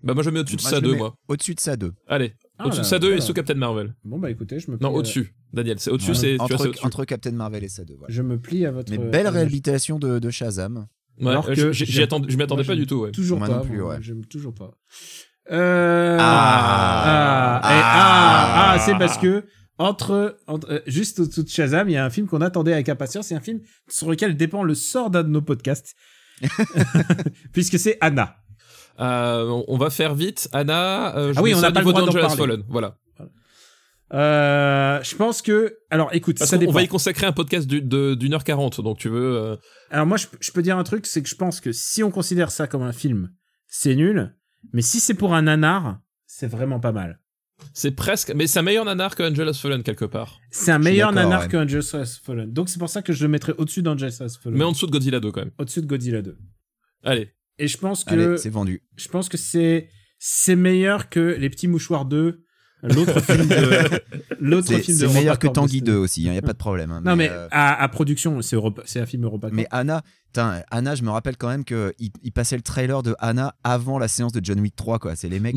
Bah moi je mets au-dessus de Moi, ça je le deux, mets moi. Au-dessus de ça 2. Allez, Ah au-dessus là, de ça deux et voilà. sous Captain Marvel. Bon, bah écoutez, je me plie Non, à- au-dessus, Daniel. C'est au-dessus, Ouais. c'est tu vois, c'est entre, au-dessus. entre Captain Marvel et ça 2. Voilà. Je me plie à votre. Mais belle à- réhabilitation de, de Shazam. Ouais, Alors euh, que j'y- j'y j'aime- attendais- je m'y attendais moi, pas j'aime du tout, ouais. Toujours Moi pas. non plus, ouais. J'aime toujours pas. Euh... Ah. Ah, ah, Ah. ah, c'est parce que entre, entre- euh, juste au-dessous de Shazam, il y a un film qu'on attendait avec impatience. C'est un film sur lequel dépend le sort d'un de nos podcasts, (laughs) (laughs) puisque c'est Anna. Euh, on- on va faire vite. Anna, euh, je Ah oui, on au pas le niveau droit d'en. Fallen. Voilà. Euh, je pense que, alors, écoute, Parce ça qu'on dépend. va y consacrer un podcast du- d'une heure quarante, donc tu veux. euh, Alors moi, je, je peux dire un truc, c'est que je pense que si on considère ça comme un film, c'est nul. Mais si c'est pour un nanar, c'est vraiment pas mal. c'est presque. Mais c'est un meilleur nanar que Angela's Fallen quelque part. C'est un meilleur nanar ouais. que Angels Has Fallen. Donc c'est pour ça que je le mettrais au-dessus d'Angels Has Fallen. Mais en dessous de Godzilla 2 quand même. Au-dessus de Godzilla 2. Allez. Et je pense que c'est vendu. je pense que c'est c'est meilleur que les petits mouchoirs 2, l'autre (laughs) film de l'autre C'est film de c'est meilleur que Europacorp Tanguy de- 2 aussi, il n'y a pas de problème. hein, Non mais euh, à, à production, c'est un film Europa. Mais Anna, Anna, je me rappelle quand même qu'il il passait le trailer de Anna avant la séance de John Wick 3, quoi. C'est les mecs.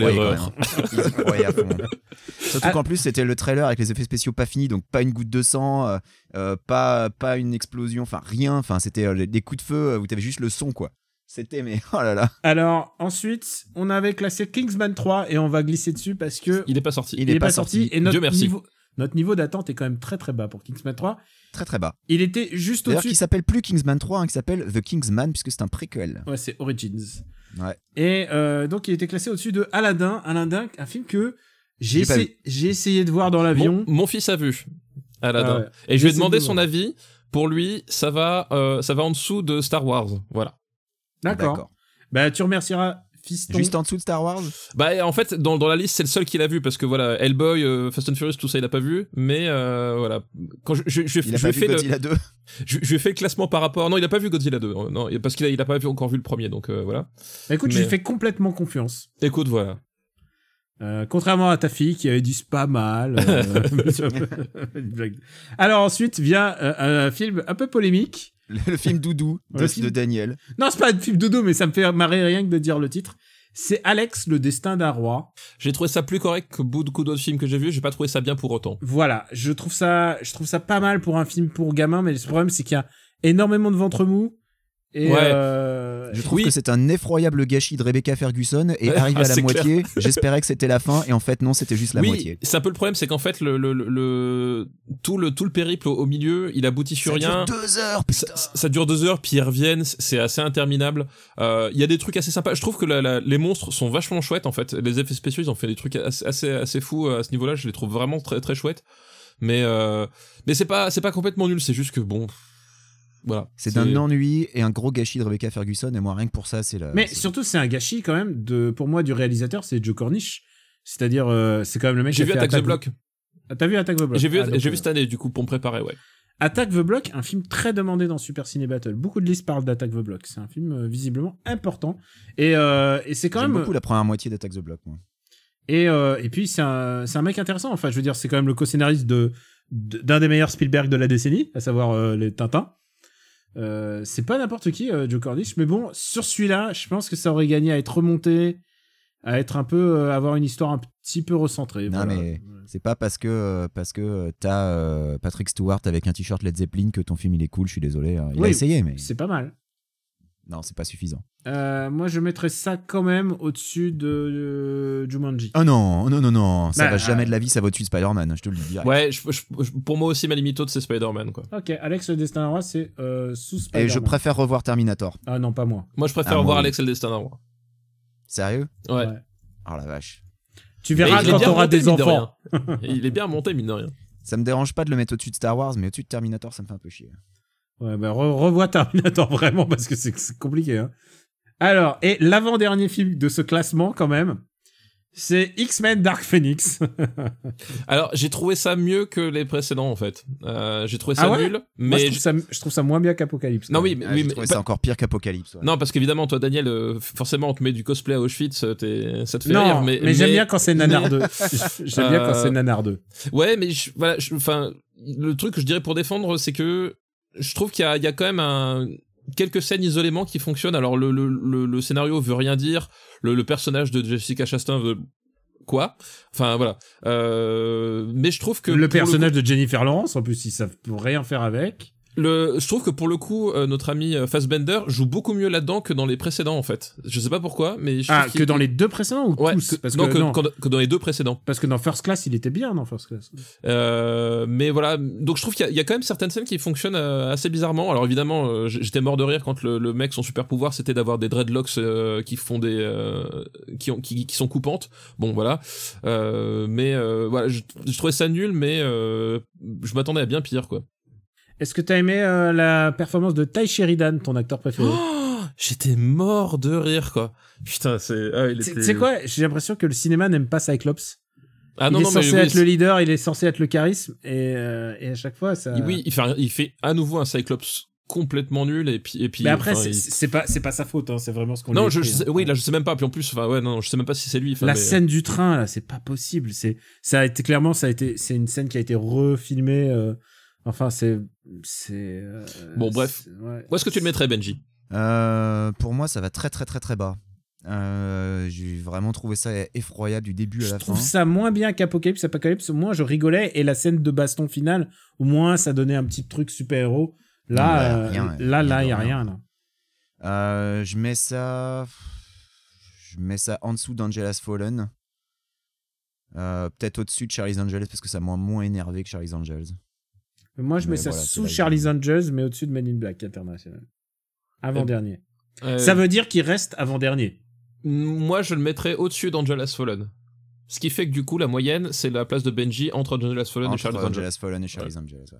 croyaient erreur. hein. Ils y croyaient à fond. (laughs) Surtout Ah. qu'en plus, c'était le trailer avec les effets spéciaux pas finis, donc pas une goutte de sang, euh, euh, pas, pas une explosion, enfin rien. Enfin, c'était euh, des coups de feu où t'avais juste le son, quoi. C'était, mais (laughs) oh là là. Alors ensuite, on avait classé Kingsman 3 et on va glisser dessus parce que Il est pas sorti. Il il est est pas pas sorti sorti. et notre Dieu merci. niveau notre niveau d'attente est quand même très très bas pour Kingsman 3. Très très bas. Il était juste D'ailleurs, au-dessus. qui s'appelle plus Kingsman 3, hein, qui s'appelle The Kingsman, puisque c'est un préquel. Ouais, c'est Origins. Ouais. Et euh, donc il était classé au-dessus de Aladdin. Aladdin, un film que j'ai essayé, de voir dans l'avion. Mon, mon fils a vu Aladdin. Ah ouais. Et je lui ai demandé de son avis. Pour lui, ça va, euh, ça va en dessous de Star Wars. Voilà. D'accord. Bah tu remercieras Fiston. Juste en dessous de Star Wars? Bah en fait dans, dans la liste c'est le seul qu'il a vu parce que voilà Hellboy, euh, Fast and Furious tout ça il a pas vu mais euh, voilà quand je, je, je, Il a je pas vu fait le, Godzilla 2 je, fait le classement par rapport non il a pas vu Godzilla 2 euh, non parce qu'il a, il a pas vu, encore vu le premier donc euh, voilà Bah, écoute, je Mais- lui fais complètement confiance. écoute voilà Euh, contrairement à ta fille qui avait dit c'est pas mal. euh. (laughs) (laughs) Alors ensuite vient euh, un film un peu polémique. Le, le film Doudou de, Le film- de Daniel. Non, c'est pas un film dodo, mais ça me fait marrer rien que de dire le titre. C'est Alex, le destin d'un roi. j'ai trouvé ça plus correct que beaucoup d'autres films que j'ai vus j'ai pas trouvé ça bien pour autant Voilà, je trouve ça, je trouve ça pas mal pour un film pour gamins, mais le problème c'est qu'il y a énormément de ventre mou. Et Ouais. euh, Je trouve Oui. que c'est un effroyable gâchis de Rebecca Ferguson et Ouais, (laughs) arrivé ah, à la moitié, (laughs) j'espérais que c'était la fin et en fait non, c'était juste la oui moitié. c'est un peu le problème c'est qu'en fait le, le, le, le- tout le tout le périple au, au milieu il aboutit sur Ça dure rien deux heures, ça, ça- dure deux heures, puis ils reviennent, c'est assez interminable. Euh, Il y a des trucs assez sympas. Je trouve que la- la- les monstres sont vachement chouettes en fait. Les effets spéciaux, ils ont fait des trucs assez assez, assez fous euh, à ce niveau-là. Je les trouve vraiment très très chouettes. Mais euh, mais c'est pas c'est pas complètement nul. C'est juste que bon, voilà. C'est d'un ennui et un gros gâchis de Rebecca Ferguson et moi rien que pour ça c'est la. mais surtout c'est un gâchis quand même de, pour moi du réalisateur, c'est Joe Cornish. C'est-à-dire, euh, c'est quand même le mec J'ai qui vu a fait Attack the Block. Ah, T'as vu Attack the Block J'ai vu Ah, j'ai euh, vu cette année du coup pour me préparer ouais. Attack the Block, un film très demandé dans Super Ciné Battle. Beaucoup de listes parlent d'Attack the Block. C'est un film euh, visiblement important. Et, euh, et c'est quand même. beaucoup la première moitié d'Attack the Block. Moi. Et, euh, et puis, c'est un, c'est un mec intéressant. Enfin, je veux dire, c'est quand même le co-scénariste de, de- d'un des meilleurs Spielberg de la décennie, à savoir euh, les Tintins. Euh, c'est pas n'importe qui, euh, Joe Cornish. Mais bon, sur celui-là, je pense que ça aurait gagné à être remonté, à être un peu. euh, avoir une histoire un petit peu recentrée. Non, voilà. mais- C'est pas parce que parce que t'as Patrick Stewart avec un t-shirt Led Zeppelin que ton film il est cool. Je suis désolé. hein. Il a essayé mais C'est pas mal. Non c'est pas suffisant. Euh, moi, je mettrais ça quand même au-dessus de euh, Jumanji. Oh non non non non ça Bah, va jamais euh, de la vie ça va au-dessus de Spider-Man. Je te le dis direct. Ouais, je- je- je- pour moi aussi ma limite haute c'est Spider-Man quoi. Ok, Alex le Destin d'un roi, c'est euh, sous Et Spider-Man. je préfère revoir Terminator. Ah non, pas moi. Moi je préfère Ah, moi, voir oui. Alex et le destin d'un roi. Sérieux? Ouais. Ouais. Oh la vache. Tu verras il est quand bien t'auras monté, des mine de enfants. rien. il est bien monté mine de rien. Ça me dérange pas de le mettre au-dessus de Star Wars, mais au-dessus de Terminator, ça me fait un peu chier. Ouais, bah re- revois Terminator (laughs) vraiment parce que c'est compliqué. Hein. Alors, et l'avant-dernier film de ce classement quand même, c'est X-Men Dark Phoenix. (laughs) Alors j'ai trouvé ça mieux que les précédents en fait. Euh, j'ai trouvé ça Ah ouais nul, Moi, mais je, trouve ça, je trouve ça moins bien qu'Apocalypse. non oui, mais, Ah, oui, mais trouvé pas- ça encore pire qu'Apocalypse. ouais. non parce qu'évidemment toi Daniel, euh, forcément on te met du cosplay à Auschwitz, euh, t'es- ça te fait Non, rire, mais, mais, j'aime bien quand c'est Nanardeux. (laughs) j'aime bien quand c'est Nanardeux. Ouais, mais je- voilà, enfin le truc que je dirais pour défendre, c'est que je trouve qu'il y a, il y a quand même un quelques scènes isolément qui fonctionnent. Alors le, le, le, le scénario veut rien dire, le, le personnage de Jessica Chastain veut quoi? Enfin voilà. Euh, mais je trouve que Le personnage de Jennifer Lawrence, en plus, ils savent rien faire avec. Le, je trouve que pour le coup, euh, notre ami euh, Fassbender joue beaucoup mieux là-dedans que dans les précédents en fait. Je sais pas pourquoi, mais je Ah, que dans les deux précédents ou ouais, tous que- parce non, que, non, que- que dans les deux précédents. parce que dans First Class, il était bien dans First Class. Euh, mais voilà, donc je trouve qu'il y, a- il y a quand même certaines scènes qui fonctionnent euh, assez bizarrement. Alors évidemment, euh, j'étais mort de rire quand le, le mec son super pouvoir c'était d'avoir des dreadlocks qui font des euh, qui, ont, qui, qui sont coupantes. Bon voilà, Euh, mais euh, voilà, je, je trouvais ça nul, mais euh, je m'attendais à bien pire quoi. Est-ce que t'as aimé euh, la performance de Ty Sheridan, ton acteur préféré? Oh, j'étais mort de rire quoi. Putain, c'est ah, il Tu était- sais quoi? J'ai l'impression que le cinéma n'aime pas Cyclops. Ah il non est non mais censé oui, être le leader, il est censé être le charisme, et, euh, et à chaque fois, ça. oui, il fait il fait à nouveau un Cyclops complètement nul et puis et puis Mais après, enfin, c'est il- pas, c'est pas sa faute, hein, c'est vraiment ce qu'on non, je, écrit, je sais- hein. oui, là, je sais même pas. Puis en plus, enfin, ouais, non, je sais même pas si c'est lui. La mais- scène du train, là, c'est pas possible. C'est, ça a été clairement, ça a été, c'est une scène qui a été refilmée. euh, enfin, c'est, c'est. euh, Bon, bref. c'est- ouais. Où est-ce que tu le mettrais, Benji? Euh, pour moi, ça va très très très très bas. Euh, J'ai vraiment trouvé ça effroyable du début à Je la trouve fin. ça moins bien qu'Apocalypse. Apocalypse, au moins, je rigolais et la scène de baston finale, au moins, ça donnait un petit truc super héros. Là, Non, euh, rien, là, là, il y a rien. rien. Là. Euh, je mets ça, je mets ça en dessous d'Angela's Fallen. Euh, Peut-être au-dessus de Charlie's Angels parce que ça m'a moins énervé que Charlie's Angels. Moi, je mets Mais ça voilà, sous Charlie's Angels, mais au-dessus de Men in Black International. Avant-dernier. Euh, Ça veut dire qu'il reste avant-dernier. Moi, je le mettrais au-dessus d'Angelas Fallen. Ce qui fait que du coup, la moyenne, c'est la place de Benji entre Angelas Fallen et Charlie's Angels. Angelas Fallen et Charlie's Angels. ouais.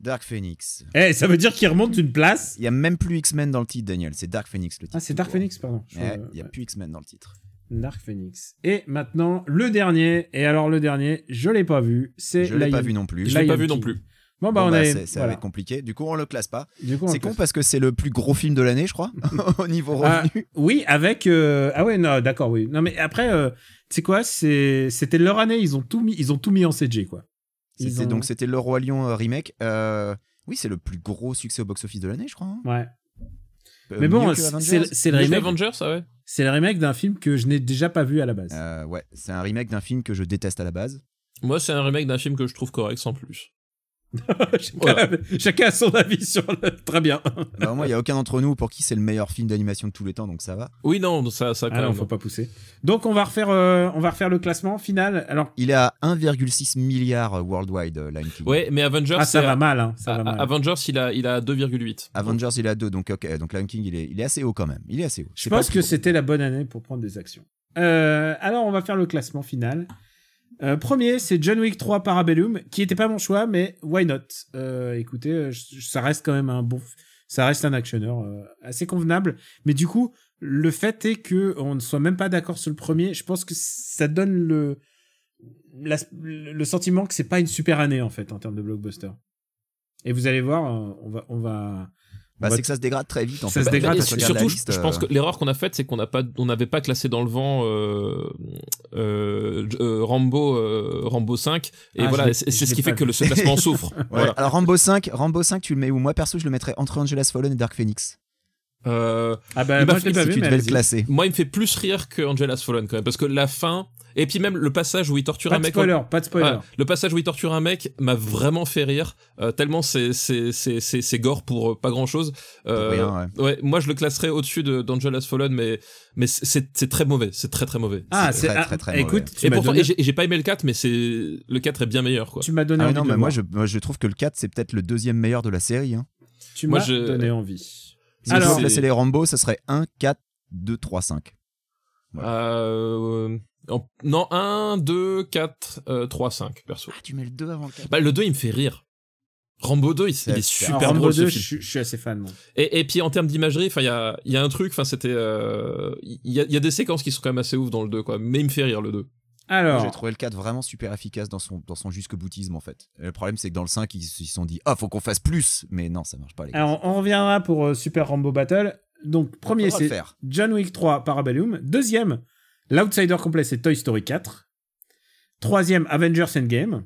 Dark Phoenix. Eh, ça veut dire qu'il remonte d'une place. Il y a même plus X-Men dans le titre, Daniel. C'est Dark Phoenix le titre. Ah, c'est Dark Phoenix, pardon. Ouais, il y a ouais. plus X-Men dans le titre. Dark Phoenix. Et maintenant, le dernier. Et alors, le dernier, je l'ai pas vu. C'est Je l'ai pas vu non plus. Je l'ai pas vu non King. plus. Bon, bah, Bon, on bah, a. c'est- ça va être compliqué. Du coup, on le classe pas. Du coup, on C'est con parce que c'est le plus gros film de l'année, je crois, (laughs) (laughs) au niveau Ah, revenu. oui, avec. euh, Ah ouais, non, d'accord, oui. Non, mais après, euh, tu sais quoi c'est... C'était leur année. Ils ont tout mis, ils ont tout mis en CG, quoi. Ils C'était ont- donc c'était le roi lion euh, remake. Euh, oui, c'est le plus gros succès au box-office de l'année, je crois. hein. Ouais. Euh, Mais bon, c'est le remake. Avengers, ça ouais. C'est le remake d'un film que je n'ai déjà pas vu à la base. Euh, ouais, c'est un remake d'un film que je déteste à la base. Moi, c'est un remake d'un film que je trouve correct sans plus. (laughs) chacun, Voilà. chacun a son avis sur le. Très bien. (laughs) Bah, moi, il y a aucun d'entre nous pour qui c'est le meilleur film d'animation de tous les temps, donc ça va. Oui, non, ça, ça quand Ah non, faut pas pousser. Donc on va refaire, euh, on va refaire le classement final. Alors, Il est à 1,6 milliard euh, worldwide, euh, Lion King. Ouais, mais Avengers, ah ça c'est- va mal, hein, ça A- va mal. Avengers, il a, il a 2,8. Avengers, il est à 2, donc ok, donc Lion King, il est, il est assez haut quand même. Il est assez haut. Je pense que c'était la bonne année pour prendre des actions. Euh, alors on va faire le classement final. Euh, premier, c'est John Wick 3 Parabellum, qui était pas mon choix, mais why not? Euh, Écoutez, euh, ça reste quand même un bon, ça reste un actionneur assez convenable. Mais du coup, le fait est que on ne soit même pas d'accord sur le premier. Je pense que ça donne le le sentiment que c'est pas une super année en fait en termes de blockbuster. Et vous allez voir, on va on va Bah, va- c'est que ça se dégrade très vite en Ça fait. se dégrade, Quand Et surtout, liste, je pense euh, que l'erreur qu'on a faite, c'est qu'on n'a pas, on n'avait pas classé dans le vent euh, euh, euh, Rambo, euh, Rambo 5, et Ah, voilà, c'est ce qui fait que le ce classement (laughs) souffre. Ouais, Voilà. Alors Rambo 5, Rambo 5, tu le mets où? Moi perso, je le mettrais entre Angelas Fallen et Dark Phoenix. Euh, ah bah moi je l'ai pas si vu, tu mais devais le classer. moi, il me fait plus rire que Angelas Fallen quand même, parce que la fin, et puis même le passage où il torture Pas un de mec. spoiler, pas de spoiler. Ouais, le passage où il torture un mec m'a vraiment fait rire, euh, tellement c'est c'est c'est c'est c'est gore pour euh, pas grand chose. rien, ouais. moi je le classerais au-dessus de d'Angelas Fallen, mais mais c'est c'est très mauvais, c'est très très mauvais. Ah, C'est c'est très, très, très écoute, tu et m'as pourtant, donné, et j'ai- pas aimé le 4, mais c'est le 4 est bien meilleur quoi. tu m'as donné Ah envie non, de mais moi je, moi je trouve que le 4 c'est peut-être le deuxième meilleur de la série. Hein. tu moi, m'as je- donné envie. Si je Alors- classer les Rambo, ça serait 1, 4, 2, 3, 5. Euh, en- non, 1, 2, 4, euh, 3, 5, perso. Ah, tu mets le 2 avant le 4 Bah, le 2, il me fait rire. Rambo 2, il, il est super Alors, Rambo drôle 2, ce je, film. suis- je suis assez fan. moi. Et, et puis en termes d'imagerie, enfin il y a, il y a un truc, enfin c'était, euh, il y, a, il y a des séquences qui sont quand même assez ouf dans le 2 quoi, mais il me fait rire le 2. Alors, J'ai trouvé le 4 vraiment super efficace dans son, dans son jusque boutisme en fait. Et le problème c'est que dans le 5 ils se sont dit ah faut qu'on fasse plus mais non ça marche pas les gars. alors, on reviendra pour euh, Super Rambo Battle. Donc, premier, c'est. John Wick 3 Parabellum. Deuxième, l'outsider complet, c'est Toy Story 4. Troisième, Avengers Endgame.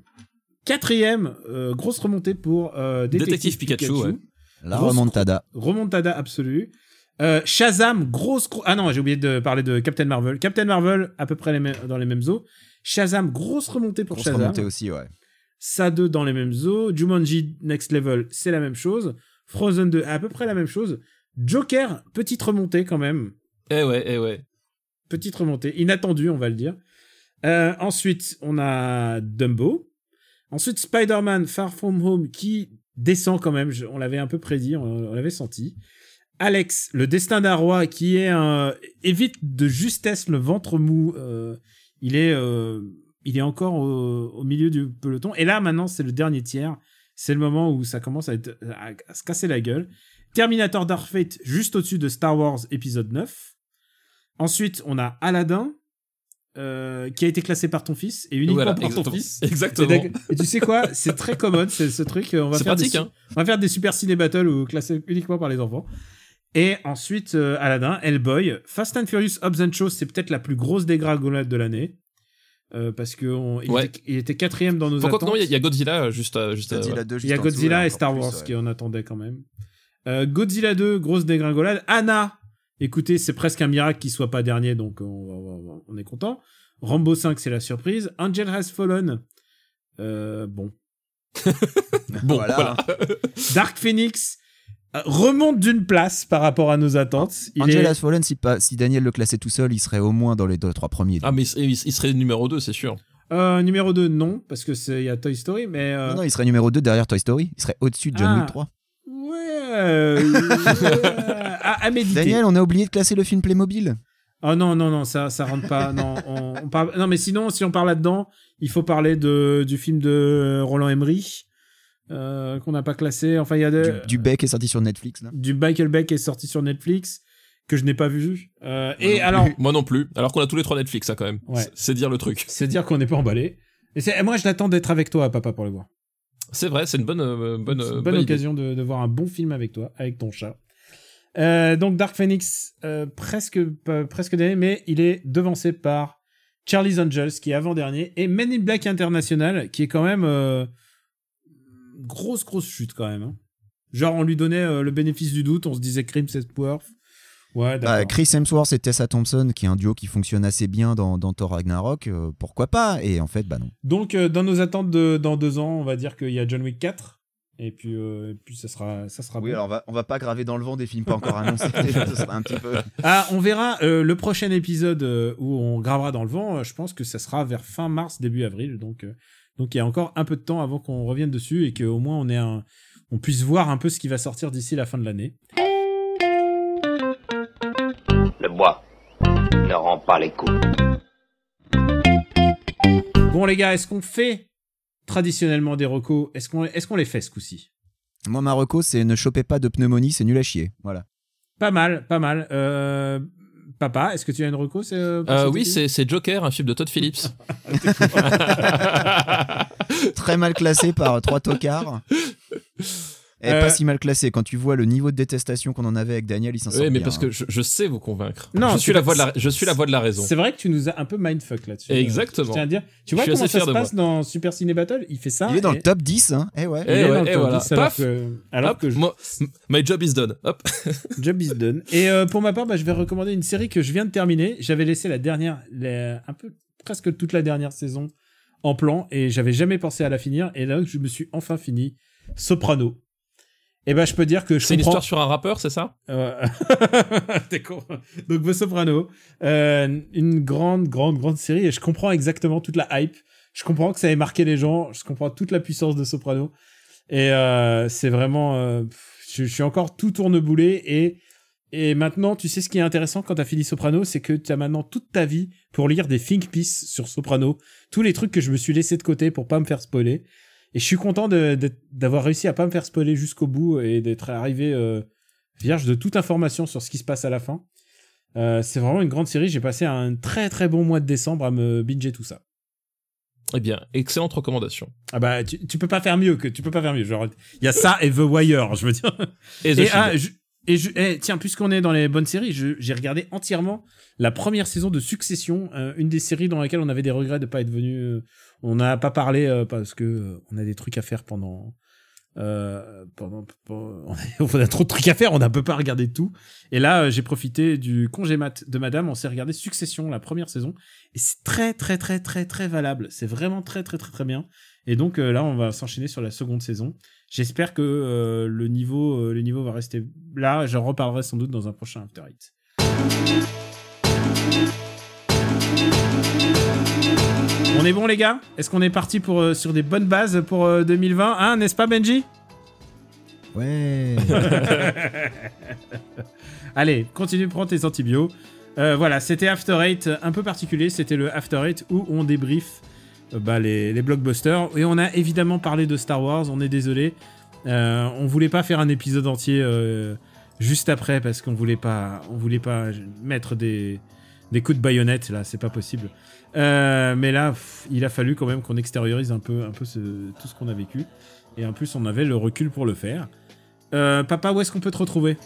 Quatrième, euh, grosse remontée pour euh, Détective, Détective Pikachu, ouais. La grosse- remontada. Remontada absolue. Euh, Shazam, grosse. gro- Ah non, j'ai oublié de parler de Captain Marvel. Captain Marvel, à peu près les dans les mêmes eaux. Shazam, grosse remontée pour Grosse Shazam. remontée aussi ouais. Ça 2 dans les mêmes eaux. Jumanji Next Level, c'est la même chose. Frozen 2, à peu près la même chose. Joker, petite remontée quand même. Eh ouais, eh ouais. Petite remontée. Inattendue, on va le dire. Euh, ensuite, on a Dumbo. Ensuite, Spider-Man Far From Home qui descend quand même. Je- on l'avait un peu prédit, on, on l'avait senti. Alex, le destin d'un roi qui est un évite de justesse le ventre mou. euh, il est euh, il est encore au, au milieu du peloton. Et là maintenant c'est le dernier tiers. C'est le moment où ça commence à, être- à- à se casser la gueule. Terminator Dark Fate juste au-dessus de Star Wars épisode 9. Ensuite on a Aladdin euh, qui a été classé par ton fils et uniquement Voilà, par ton fils. (laughs) Exactement. Et, tu sais quoi C'est très commode, c'est ce truc. On va C'est faire pratique, des, hein. On va faire des super ciné battles ou classés uniquement par les enfants. Et ensuite, euh, Aladdin, Hellboy, Fast and Furious Hobbs and Shaw, c'est peut-être la plus grosse dégringolade de l'année. Euh, parce que on- il, Ouais. était, il était quatrième dans nos Pourquoi attentes. non, il y, a- il y a Godzilla euh, juste à, juste à- Godzilla 2 Il y a Godzilla et Star plus, Wars ouais. qui en attendaient quand même. Euh, Godzilla 2, grosse dégringolade. Anna, écoutez, c'est presque un miracle qu'il soit pas dernier, donc on, on- est content. Rambo 5, c'est la surprise. Angel Has Fallen, euh, bon. (laughs) Bon, Voilà. voilà. (laughs) Dark Phoenix euh, remonte d'une place par rapport à nos attentes. Il Angel est- Has Fallen, si, pas, si Daniel le classait tout seul, il serait au moins dans les, les trois premiers. Ah mais il, il- il serait numéro 2, c'est sûr. Euh, numéro 2, non, parce que c'est il y a Toy Story, mais euh, Non, non, il serait numéro 2 derrière Toy Story. Il serait au-dessus de John Ah. Wick 3. Ouais, euh, à, à méditer. Daniel, on a oublié de classer le film Playmobil. Oh non, non, non, ça, ça rentre pas. Non, on, on parle... non, mais sinon, si on parle là-dedans, il faut parler de, du film de Roland Emmerich, euh, qu'on n'a pas classé. Enfin, il y a de, Du, du bec est sorti sur Netflix. Là. du Michael Bay qui est sorti sur Netflix, que je n'ai pas vu. Euh, et alors, plus. Moi non plus. Alors qu'on a tous les trois Netflix, ça quand même. Ouais. C'est- C'est dire le truc. c'est dire qu'on n'est pas emballé. Et c'est, moi, je l'attends d'être avec toi, papa, pour le voir. C'est vrai, c'est une bonne, euh, bonne, euh, une bonne bonne occasion de, de voir un bon film avec toi, avec ton chat. Euh, donc Dark Phoenix, euh, presque, presque dernier, mais il est devancé par Charlie's Angels, qui est avant-dernier, et Men in Black International, qui est quand même grosse, grosse chute quand même. hein. Genre, on lui donnait le bénéfice du doute, on se disait Crims Hemsworth. Ouais, Bah, d'accord. Chris Hemsworth et Tessa Thompson, qui est un duo qui fonctionne assez bien dans, dans Thor Ragnarok, euh, pourquoi pas? Et en fait, bah non. Donc, euh, dans nos attentes de, dans deux ans, on va dire qu'il y a John Wick 4, et puis, euh, et puis ça sera, ça sera bon. on va, on va pas graver dans le vent des films pas encore annoncés. (laughs) ce serait un petit peu. Ah, on verra euh, le prochain épisode euh, où on gravera dans le vent. euh, je pense que ça sera vers fin mars, début avril. Donc, euh, donc il y a encore un peu de temps avant qu'on revienne dessus et qu'au moins on ait un, on puisse voir un peu ce qui va sortir d'ici la fin de l'année. Bois ne rend pas les coups. Bon les gars, est-ce qu'on fait traditionnellement des recos? Est-ce qu'on, est-ce qu'on les fait ce coup-ci? Moi, ma reco, c'est ne chopez pas de pneumonie, c'est nul à chier. Voilà. Pas mal, pas mal. Euh, papa, est-ce que tu as une reco euh, Euh, oui, c'est c'est Joker, un film de Todd Phillips. (laughs) (laughs) Très mal classé par trois tocards. Et Euh, pas si mal classé. Quand tu vois le niveau de détestation qu'on en avait avec Daniel, il s'en sort Oui, mais bien, parce hein. que je, je sais vous convaincre. Non, je suis la voix de la, je suis la voix de la raison. C'est vrai que tu nous as un peu mindfuck là-dessus. Exactement. Je tiens à dire. Tu vois comment ça se passe dans Super Ciné Battle? Il fait ça. Il est dans et- le top 10, hein Eh ouais. Eh Il est le et top voilà. 10, alors Paf. que, alors Hop, que je- moi- my job is done. Hop. (laughs) job is done. Et euh, pour ma part, bah, je vais recommander une série que je viens de terminer. J'avais laissé la dernière, la- un peu presque toute la dernière saison en plan et j'avais jamais pensé à la finir. Et là, je me suis enfin fini Soprano. Et ben, je peux dire que je C'est une histoire sur un rappeur, c'est ça Euh, (laughs) T'es con. Donc The Soprano, euh, une grande, grande, grande série et je comprends exactement toute la hype. Je comprends que ça ait marqué les gens. Je comprends toute la puissance de Soprano et euh, c'est vraiment. euh, je suis encore tout tourneboulé et et maintenant tu sais ce qui est intéressant quand t'as fini Soprano, c'est que tu as maintenant toute ta vie pour lire des think pieces sur Soprano, tous les trucs que je me suis laissé de côté pour pas me faire spoiler. Et je suis content d'avoir réussi à pas me faire spoiler jusqu'au bout et d'être arrivé euh, vierge de toute information sur ce qui se passe à la fin. Euh, c'est vraiment une grande série. J'ai passé un très très bon mois de décembre à me binger tout ça. Eh bien, excellente recommandation. Ah bah tu, tu peux pas faire mieux que tu peux pas faire mieux. Genre il y a ça et The Wire, je veux dire. Et Et, ah, et je- eh, tiens, puisqu'on est dans les bonnes séries, j'ai regardé entièrement la première saison de Succession, euh, une des séries dans laquelle on avait des regrets de pas être venu. euh, on n'a pas parlé euh, parce que on a des trucs à faire pendant. Pendant, pendant- (laughs) on a trop de trucs à faire, on n'a peut pas regarder tout. Et là, j'ai profité du congé mat de Madame. On s'est regardé Succession, la première saison, et c'est très très très très très valable. C'est vraiment très très très très bien. Et donc euh, là, on va s'enchaîner sur la seconde saison. J'espère que euh, le niveau euh, le niveau va rester là. J'en reparlerai sans doute dans un prochain After Eight. On est bon les gars? Est-ce qu'on est parti pour euh, sur des bonnes bases pour euh, 2020 Hein, n'est-ce pas Benji? Ouais. (laughs) Allez, continue, prends tes antibiotiques. Euh, voilà, c'était After Eight, un peu particulier. C'était le After Eight où on débrief bah, les, les blockbusters. Et on a évidemment parlé de Star Wars, on est désolé. Euh, on voulait pas faire un épisode entier euh, juste après parce qu'on voulait pas, on voulait pas mettre des, des coups de baïonnette, là, c'est pas possible. Euh, mais là, il a fallu quand même qu'on extériorise un peu, un peu tout ce qu'on a vécu. Et en plus, on avait le recul pour le faire. Euh, papa, où est-ce qu'on peut te retrouver?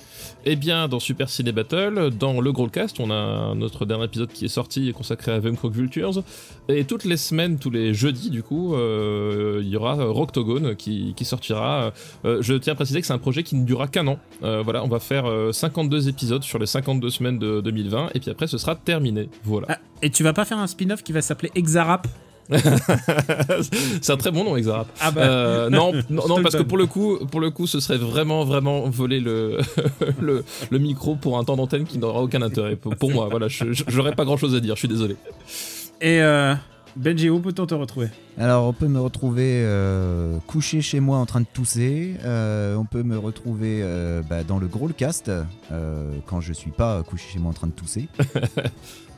Eh bien, dans Super Ciné Battle, dans le Growlcast, on a notre dernier épisode qui est sorti consacré à Vemcock Vultures. Et toutes les semaines, tous les jeudis, du coup, euh, il y aura euh, Roctogone qui, qui sortira. Euh, je tiens à préciser que c'est un projet qui ne durera qu'un an. Voilà, on va faire euh, 52 épisodes sur les 52 semaines de 2020. Et puis après, ce sera terminé. Voilà. Ah, Et tu vas pas faire un spin-off qui va s'appeler Exarap? (laughs) c'est un très bon nom, Exarap. Ah bah. Euh, non, (laughs) non, parce que pour le coup, pour le coup, ce serait vraiment, vraiment voler le, (laughs) le, le micro pour un temps d'antenne qui n'aura aucun intérêt. Pour, pour moi, voilà, j'aurais pas grand chose à dire, je suis désolé. Et, euh, Benji, où peut-on te retrouver? Alors, on peut me retrouver euh, couché chez moi en train de tousser. Euh, on peut me retrouver euh, bah, dans le Growlcast euh, quand je suis pas couché chez moi en train de tousser.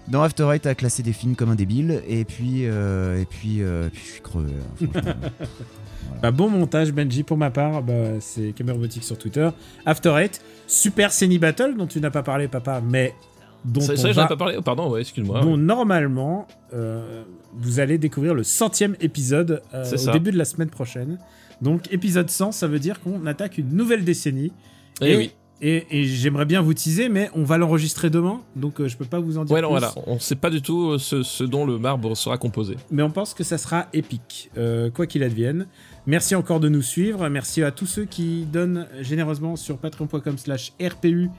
Dans After Eight à classer des films comme un débile. Et puis, euh, et puis, euh, puis je suis crevé. là, franchement. (laughs) Bah, bon montage, Benji. Pour ma part, bah, c'est Caméra Robotique sur Twitter. After Eight, Super Ceni Battle, dont tu n'as pas parlé, papa, mais dont Ça, on ça, j'en va- ai pas parlé. Oh, pardon, ouais, excuse-moi. dont normalement, euh, vous allez découvrir le centième épisode euh, C'est au ça. début de la semaine prochaine. Donc, épisode 100, ça veut dire qu'on attaque une nouvelle décennie. Eh oui. Et, et j'aimerais bien vous teaser, mais on va l'enregistrer demain, donc euh, je peux pas vous en dire Ouais, non, plus. voilà. On sait pas du tout euh, ce, ce dont le marbre sera composé. mais on pense que ça sera épique, euh, quoi qu'il advienne. Merci encore de nous suivre. Merci à tous ceux qui donnent généreusement sur patreon.com/slash RPU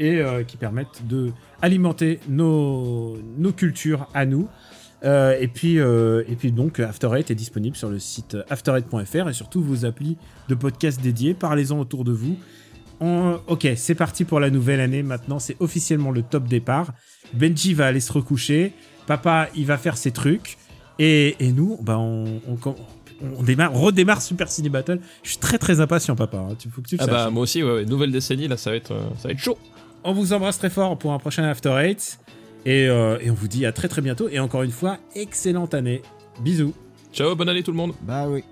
et euh, qui permettent de alimenter nos, nos cultures à nous. Euh, et puis euh, et puis donc After Eight est disponible sur le site after8.fr et surtout vos applis de podcast dédiés. Parlez-en autour de vous. On- ok, c'est parti pour la nouvelle année. Maintenant, c'est officiellement le top départ. Benji va aller se recoucher. Papa, il va faire ses trucs. Et, et nous, bah on, on, on démarre, redémarre Super Ciné Battle. Je suis très très impatient, papa. hein. Tu faut que tu le Ah saches. bah, moi aussi, ouais, ouais. Nouvelle décennie, là, ça va être, euh, ça va être chaud. On vous embrasse très fort pour un prochain After Eight. Et, euh, et on vous dit à très très bientôt. Et encore une fois, excellente année. Bisous. Ciao, bonne année tout le monde. bah oui.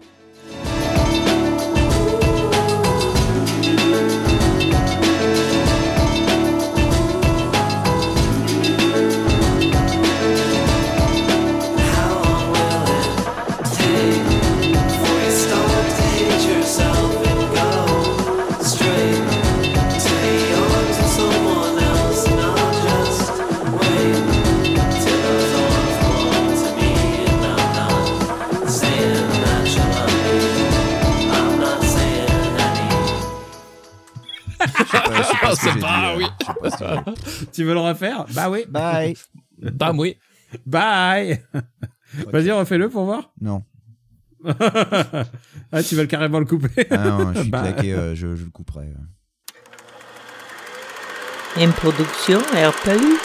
Pas, ce que dit, oui. pas ce que. Tu veux le refaire? Bah oui. Bye. Bam, oui. Bye. (laughs) Vas-y, refais-le pour voir. Non. (laughs) ah, tu veux carrément le couper Ah non, je suis (laughs) Bah. claqué, euh, je, je le couperai. Une production RPU.